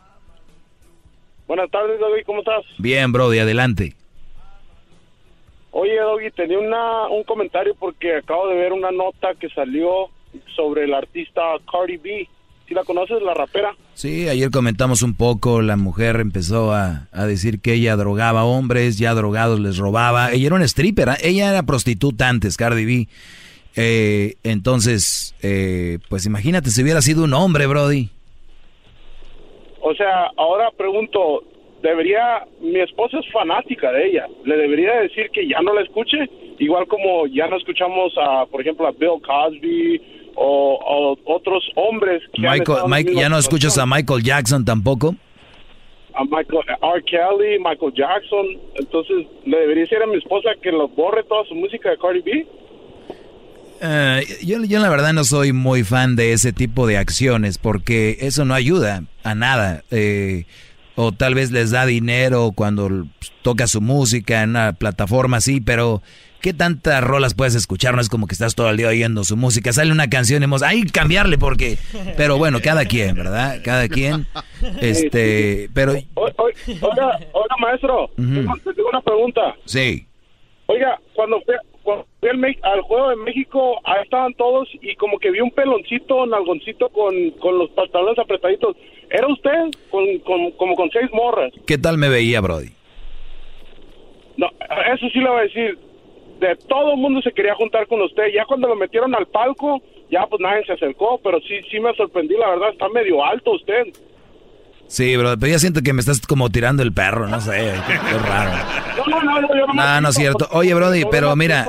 [SPEAKER 39] Buenas tardes, Doggy, ¿cómo estás?
[SPEAKER 5] Bien, Brody, adelante.
[SPEAKER 39] Oye, Doggy, tenía una, un comentario porque acabo de ver una nota que salió sobre el artista Cardi B. ¿Sí la conoces, la rapera?
[SPEAKER 5] Sí, ayer comentamos un poco, la mujer empezó a, a decir que ella drogaba hombres, ya drogados les robaba. Ella era una stripper, ¿eh? ella era prostituta antes, Cardi B. Eh, entonces, eh, pues imagínate si hubiera sido un hombre, Brody.
[SPEAKER 39] O sea, ahora pregunto, debería, mi esposa es fanática de ella, ¿le debería decir que ya no la escuche? Igual como ya no escuchamos a, por ejemplo, a Bill Cosby o, o otros hombres que
[SPEAKER 5] Michael, Mike, ¿Ya no escuchas a. Michael Jackson tampoco?
[SPEAKER 39] a Michael, a R. Kelly, Michael Jackson. Entonces, ¿le debería decir a mi esposa que lo borre toda su música de Cardi B?
[SPEAKER 5] Eh, yo, yo la verdad no soy muy fan de ese tipo de acciones porque eso no ayuda a nada. Eh, o tal vez les da dinero cuando pues, toca su música en una plataforma así, pero ¿qué tantas rolas puedes escuchar? No es como que estás todo el día oyendo su música. Sale una canción y hemos, ¡ay, cambiarle! Porque... Pero bueno, cada quien, ¿verdad? Cada quien. Este, pero...
[SPEAKER 39] O- o- Oiga, oiga, maestro, tengo- tengo una pregunta.
[SPEAKER 5] Sí.
[SPEAKER 39] Oiga, cuando fui, cuando fui al, al Juego de México, ahí estaban todos y como que vi un peloncito, un algoncito con, con los pantalones apretaditos. ¿Era usted? Con, con- como con seis morras.
[SPEAKER 5] ¿Qué tal me veía, Brody?
[SPEAKER 39] No, eso sí le voy a decir. De todo el mundo se quería juntar con usted. Ya cuando lo metieron al palco, ya pues nadie se acercó. Pero sí, sí me sorprendí, la verdad. Está medio alto usted.
[SPEAKER 5] Sí, bro, pero ya siento que me estás como tirando el perro, no sé, qué, qué raro.
[SPEAKER 39] No, no, no, no, yo no
[SPEAKER 5] No, no es cierto. Oye, Brody, pero mira,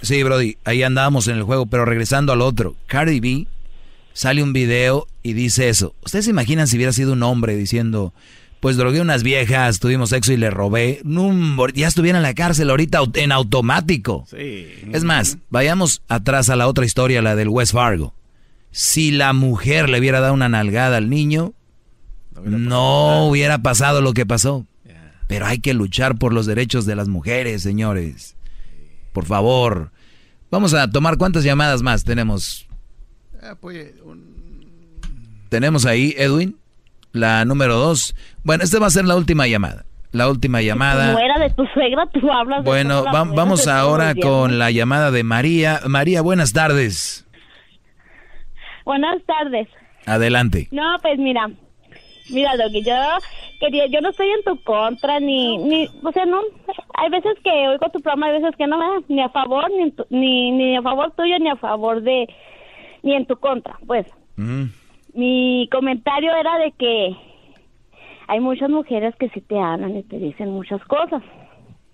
[SPEAKER 5] sí, Brody, ahí andábamos en el juego, pero regresando al otro, Cardi B sale un video y dice eso. ¿Ustedes se imaginan si hubiera sido un hombre diciendo, pues drogué unas viejas, tuvimos sexo y le robé? No, ya estuviera en la cárcel ahorita en automático.
[SPEAKER 15] Sí.
[SPEAKER 5] Es más, vayamos atrás a la otra historia, la del West Fargo. Si la mujer le hubiera dado una nalgada al niño, no hubiera pasado lo que pasó. Pero hay que luchar por los derechos de las mujeres, señores. Por favor. Vamos a tomar cuántas llamadas más tenemos.
[SPEAKER 13] Ah, pues,
[SPEAKER 5] Tenemos ahí, Edwin, la número dos. Bueno, esta va a ser la última llamada. La última llamada.
[SPEAKER 40] De tu suegra, tú hablas
[SPEAKER 5] Bueno, va- vamos ahora con la llamada de María. María, buenas tardes.
[SPEAKER 40] Buenas tardes.
[SPEAKER 5] Adelante.
[SPEAKER 40] No, pues mira, mira, Doggy, yo quería, yo no estoy en tu contra, ni, ni, o sea, no, hay veces que oigo tu programa, hay veces que no me, ni a favor, ni, tu- ni, ni a favor tuyo, ni a favor de, ni en tu contra, pues. Mi comentario era de que hay muchas mujeres que sí te hablan y te dicen muchas cosas,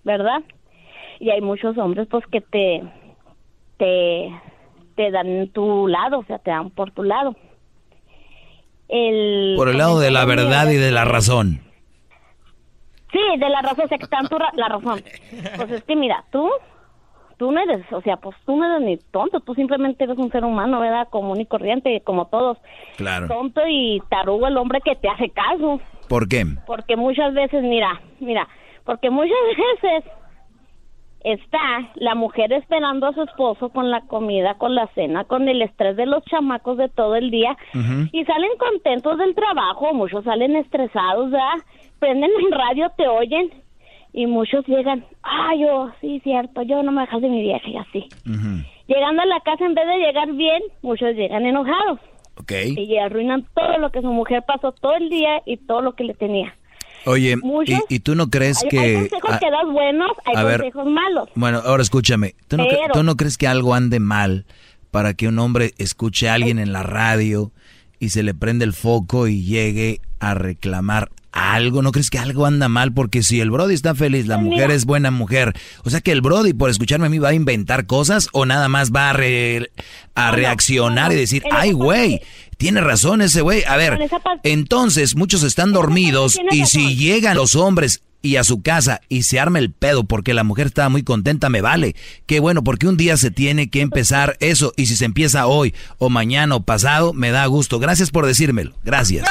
[SPEAKER 40] ¿verdad? Y hay muchos hombres pues que te te te dan tu lado, o sea, te dan por tu lado. El
[SPEAKER 5] Por el lado de la verdad y de la razón.
[SPEAKER 40] Sí, de la razón, o sea, que tu ra- la razón. Pues es que mira, tú tú no eres, o sea, pues tú no eres ni tonto, tú simplemente eres un ser humano, ¿verdad? Común y corriente, como todos.
[SPEAKER 5] Claro.
[SPEAKER 40] Tonto y tarugo el hombre que te hace caso.
[SPEAKER 5] ¿Por qué?
[SPEAKER 40] Porque muchas veces, mira, mira, porque muchas [laughs] veces está la mujer esperando a su esposo con la comida, con la cena, con el estrés de los chamacos de todo el día y salen contentos del trabajo, muchos salen estresados, ¿verdad? Prenden el radio, te oyen y muchos llegan, ah, yo, sí, cierto, yo no me dejas de mi vieja y así. Llegando a la casa, en vez de llegar bien, muchos llegan enojados. Y arruinan todo lo que su mujer pasó todo el día y todo lo que le tenía.
[SPEAKER 5] Oye,
[SPEAKER 40] Muchos-
[SPEAKER 5] y, y tú no crees
[SPEAKER 40] hay,
[SPEAKER 5] que...
[SPEAKER 40] hay consejos que das buenos, hay
[SPEAKER 5] a ver,
[SPEAKER 40] malos.
[SPEAKER 5] Bueno, ahora escúchame. ¿Tú no, cre-
[SPEAKER 40] Pero-
[SPEAKER 5] tú no crees que algo ande mal para que un hombre escuche a alguien en la radio y se le prende el foco y llegue a reclamar algo? ¿No crees que algo anda mal? Porque si el Brody está feliz, la
[SPEAKER 40] Pues
[SPEAKER 5] mujer
[SPEAKER 40] mira.
[SPEAKER 5] es buena mujer. O sea que el Brody, por escucharme a mí, va a inventar cosas o nada más va a, re- a reaccionar y decir, ay, güey. Tiene razón ese güey. A ver, entonces muchos están dormidos y si llegan los hombres y a su casa y se arma el pedo porque la mujer estaba muy contenta, me vale. Qué bueno, porque un día se tiene que empezar eso y si se empieza hoy o mañana o pasado, me da gusto. Gracias por decírmelo. Gracias.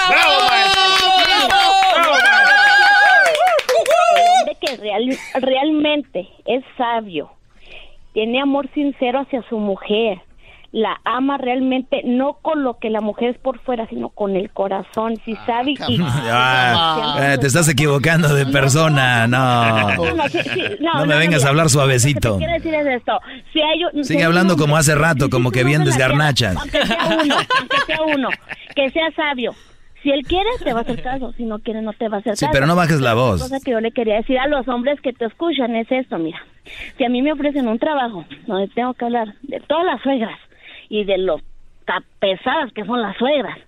[SPEAKER 40] Que real- realmente es sabio, tiene amor sincero hacia su mujer, la ama realmente no con lo que la mujer es por fuera, sino con el corazón, si sabe y...
[SPEAKER 5] Ah, eh, te estás equivocando de persona, no.
[SPEAKER 40] No, no, sí, sí, no,
[SPEAKER 5] No me
[SPEAKER 40] no,
[SPEAKER 5] vengas a hablar
[SPEAKER 40] Lo que
[SPEAKER 5] suavecito.
[SPEAKER 40] te quiero decir es esto, si hay si
[SPEAKER 5] Sigue hablando
[SPEAKER 40] hombre-
[SPEAKER 5] como hace rato,
[SPEAKER 40] si
[SPEAKER 5] como que bien desgarnachas.
[SPEAKER 40] Aunque sea uno, aunque sea uno, que sea sabio. Si él quiere, te va a hacer caso. Si no quiere, no te va a hacer
[SPEAKER 5] Sí,
[SPEAKER 40] caso.
[SPEAKER 5] pero no bajes la voz.
[SPEAKER 40] cosa que yo le quería decir a los hombres que te escuchan es esto, mira. Si a mí me ofrecen un trabajo donde tengo que hablar de todas las suegras y de lo tan pesadas que son las suegras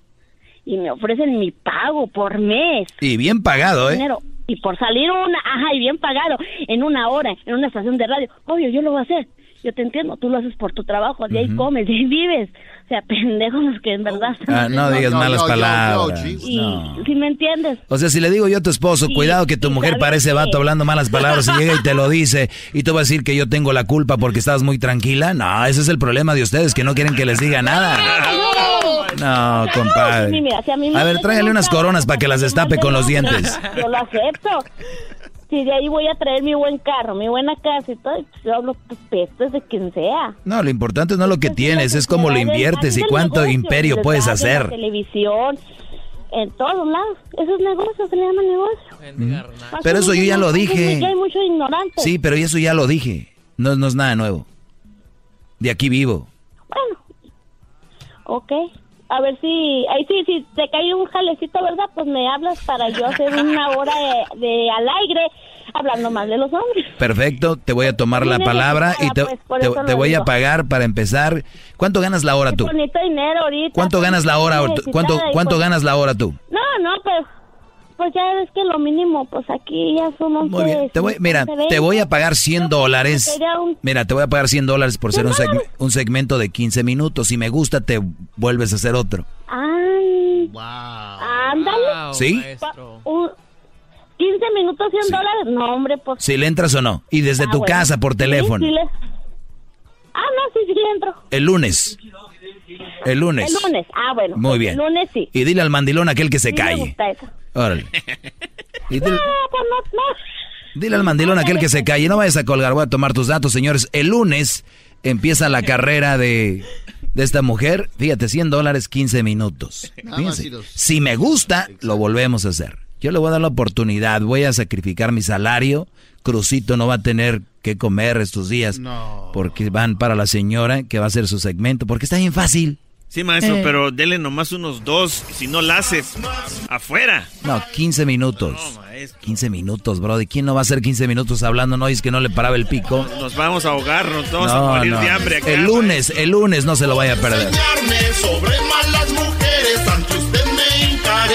[SPEAKER 40] y me ofrecen mi pago por mes,
[SPEAKER 5] Y bien pagado, ¿eh?
[SPEAKER 40] dinero, y por salir una, ajá, y bien pagado en una hora en una estación de radio, obvio, yo lo voy a hacer. Yo te entiendo, tú lo haces por tu trabajo, de ahí comes, de ahí vives. O sea, [laughs] pendejos los que en verdad...
[SPEAKER 5] Ah, no digas malas palabras.
[SPEAKER 40] Y
[SPEAKER 5] No.
[SPEAKER 40] si me entiendes,
[SPEAKER 5] O sea, si le digo yo a tu esposo,
[SPEAKER 40] Sí,
[SPEAKER 5] cuidado que tu mujer
[SPEAKER 40] ¿sabes
[SPEAKER 5] parece
[SPEAKER 40] qué?
[SPEAKER 5] vato hablando malas palabras y llega y te lo dice y tú vas a decir que yo tengo la culpa porque estás muy tranquila. No, ese es el problema de ustedes, que no quieren que les diga nada. No, compadre.
[SPEAKER 40] Sí, mira, si a
[SPEAKER 5] ver, tráigale
[SPEAKER 40] un
[SPEAKER 5] unas coronas para que las destape con los dientes.
[SPEAKER 40] yo lo acepto. Si de ahí voy a traer mi buen carro, mi buena casa y todo, pues yo hablo pues, pestes de quien sea.
[SPEAKER 5] No, lo importante no es lo que tienes, es cómo lo inviertes y cuánto imperio puedes
[SPEAKER 40] En la
[SPEAKER 5] hacer.
[SPEAKER 40] televisión, en todos lados. Eso es negocio, se le llama negocio.
[SPEAKER 5] Pero eso yo ya lo dije.
[SPEAKER 40] Ya hay mucho ignorante.
[SPEAKER 5] Sí, pero eso ya lo dije. No, no es nada nuevo. De aquí vivo.
[SPEAKER 40] Ok. A ver si, ahí sí, si te cae un jalecito, ¿verdad? Pues me hablas para yo hacer una hora de, de al aire hablando más de los hombres.
[SPEAKER 5] Perfecto, te voy a tomar la palabra y te,
[SPEAKER 40] pues,
[SPEAKER 5] te- voy a pagar para empezar. ¿Cuánto ganas la hora tú?
[SPEAKER 40] Bonito dinero ahorita.
[SPEAKER 5] ¿Cuánto
[SPEAKER 40] pues,
[SPEAKER 5] ganas la hora? ¿Cuánto,
[SPEAKER 40] y,
[SPEAKER 5] cuánto
[SPEAKER 40] pues,
[SPEAKER 5] ganas la hora tú?
[SPEAKER 40] No, no, pues, pues ya ves que lo mínimo, pues aquí ya 11,
[SPEAKER 5] Muy bien. Te voy, mira,
[SPEAKER 40] 11,
[SPEAKER 5] te voy a
[SPEAKER 40] 20.
[SPEAKER 5] pagar 100 dólares. Mira, te voy a pagar 100 dólares por ser un, seg- un segmento de 15 minutos. Si me gusta, te vuelves a hacer otro.
[SPEAKER 40] Ay, ándale.
[SPEAKER 5] ¿Sí?
[SPEAKER 40] Un- 15 minutos, 100 dólares. No, hombre, pues.
[SPEAKER 5] Si le entras o no. Y desde
[SPEAKER 40] Ah,
[SPEAKER 5] tu
[SPEAKER 40] bueno.
[SPEAKER 5] casa, por
[SPEAKER 40] Sí,
[SPEAKER 5] teléfono.
[SPEAKER 40] sí le- Ah, no, sí, sí le entro.
[SPEAKER 5] El lunes. El lunes.
[SPEAKER 40] El lunes. Ah, bueno.
[SPEAKER 5] Muy bien.
[SPEAKER 40] El lunes sí.
[SPEAKER 5] Y dile al mandilón aquel que se
[SPEAKER 40] Sí me
[SPEAKER 5] calle.
[SPEAKER 40] gusta eso.
[SPEAKER 5] Órale. [laughs] Y dile,
[SPEAKER 40] No, pues no, no.
[SPEAKER 5] dile al mandilón aquel que se calle. No vayas a colgar. Voy a tomar tus datos, señores. El lunes empieza la carrera de, de esta mujer. Fíjate, 100 dólares, 15 minutos. Fíjense. Si me gusta, lo volvemos a hacer. Yo le voy a dar la oportunidad. Voy a sacrificar mi salario. Crucito no va a tener que comer estos días. Porque van para la señora que va a hacer su segmento. Porque está bien fácil.
[SPEAKER 15] Sí, maestro,
[SPEAKER 5] Eh.
[SPEAKER 15] pero dele nomás unos dos, si no la haces afuera.
[SPEAKER 5] No, 15 minutos. 15 minutos, bro. ¿Y quién no va a hacer 15 minutos hablando? No, es que no le paraba el pico.
[SPEAKER 15] Nos vamos a ahogar, nos vamos a
[SPEAKER 5] No,
[SPEAKER 15] morir
[SPEAKER 5] no.
[SPEAKER 15] de hambre acá.
[SPEAKER 5] El lunes, el lunes no se lo vaya a perder.
[SPEAKER 1] enseñarme sobre malas mujeres, ante usted me hincaré,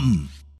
[SPEAKER 4] come.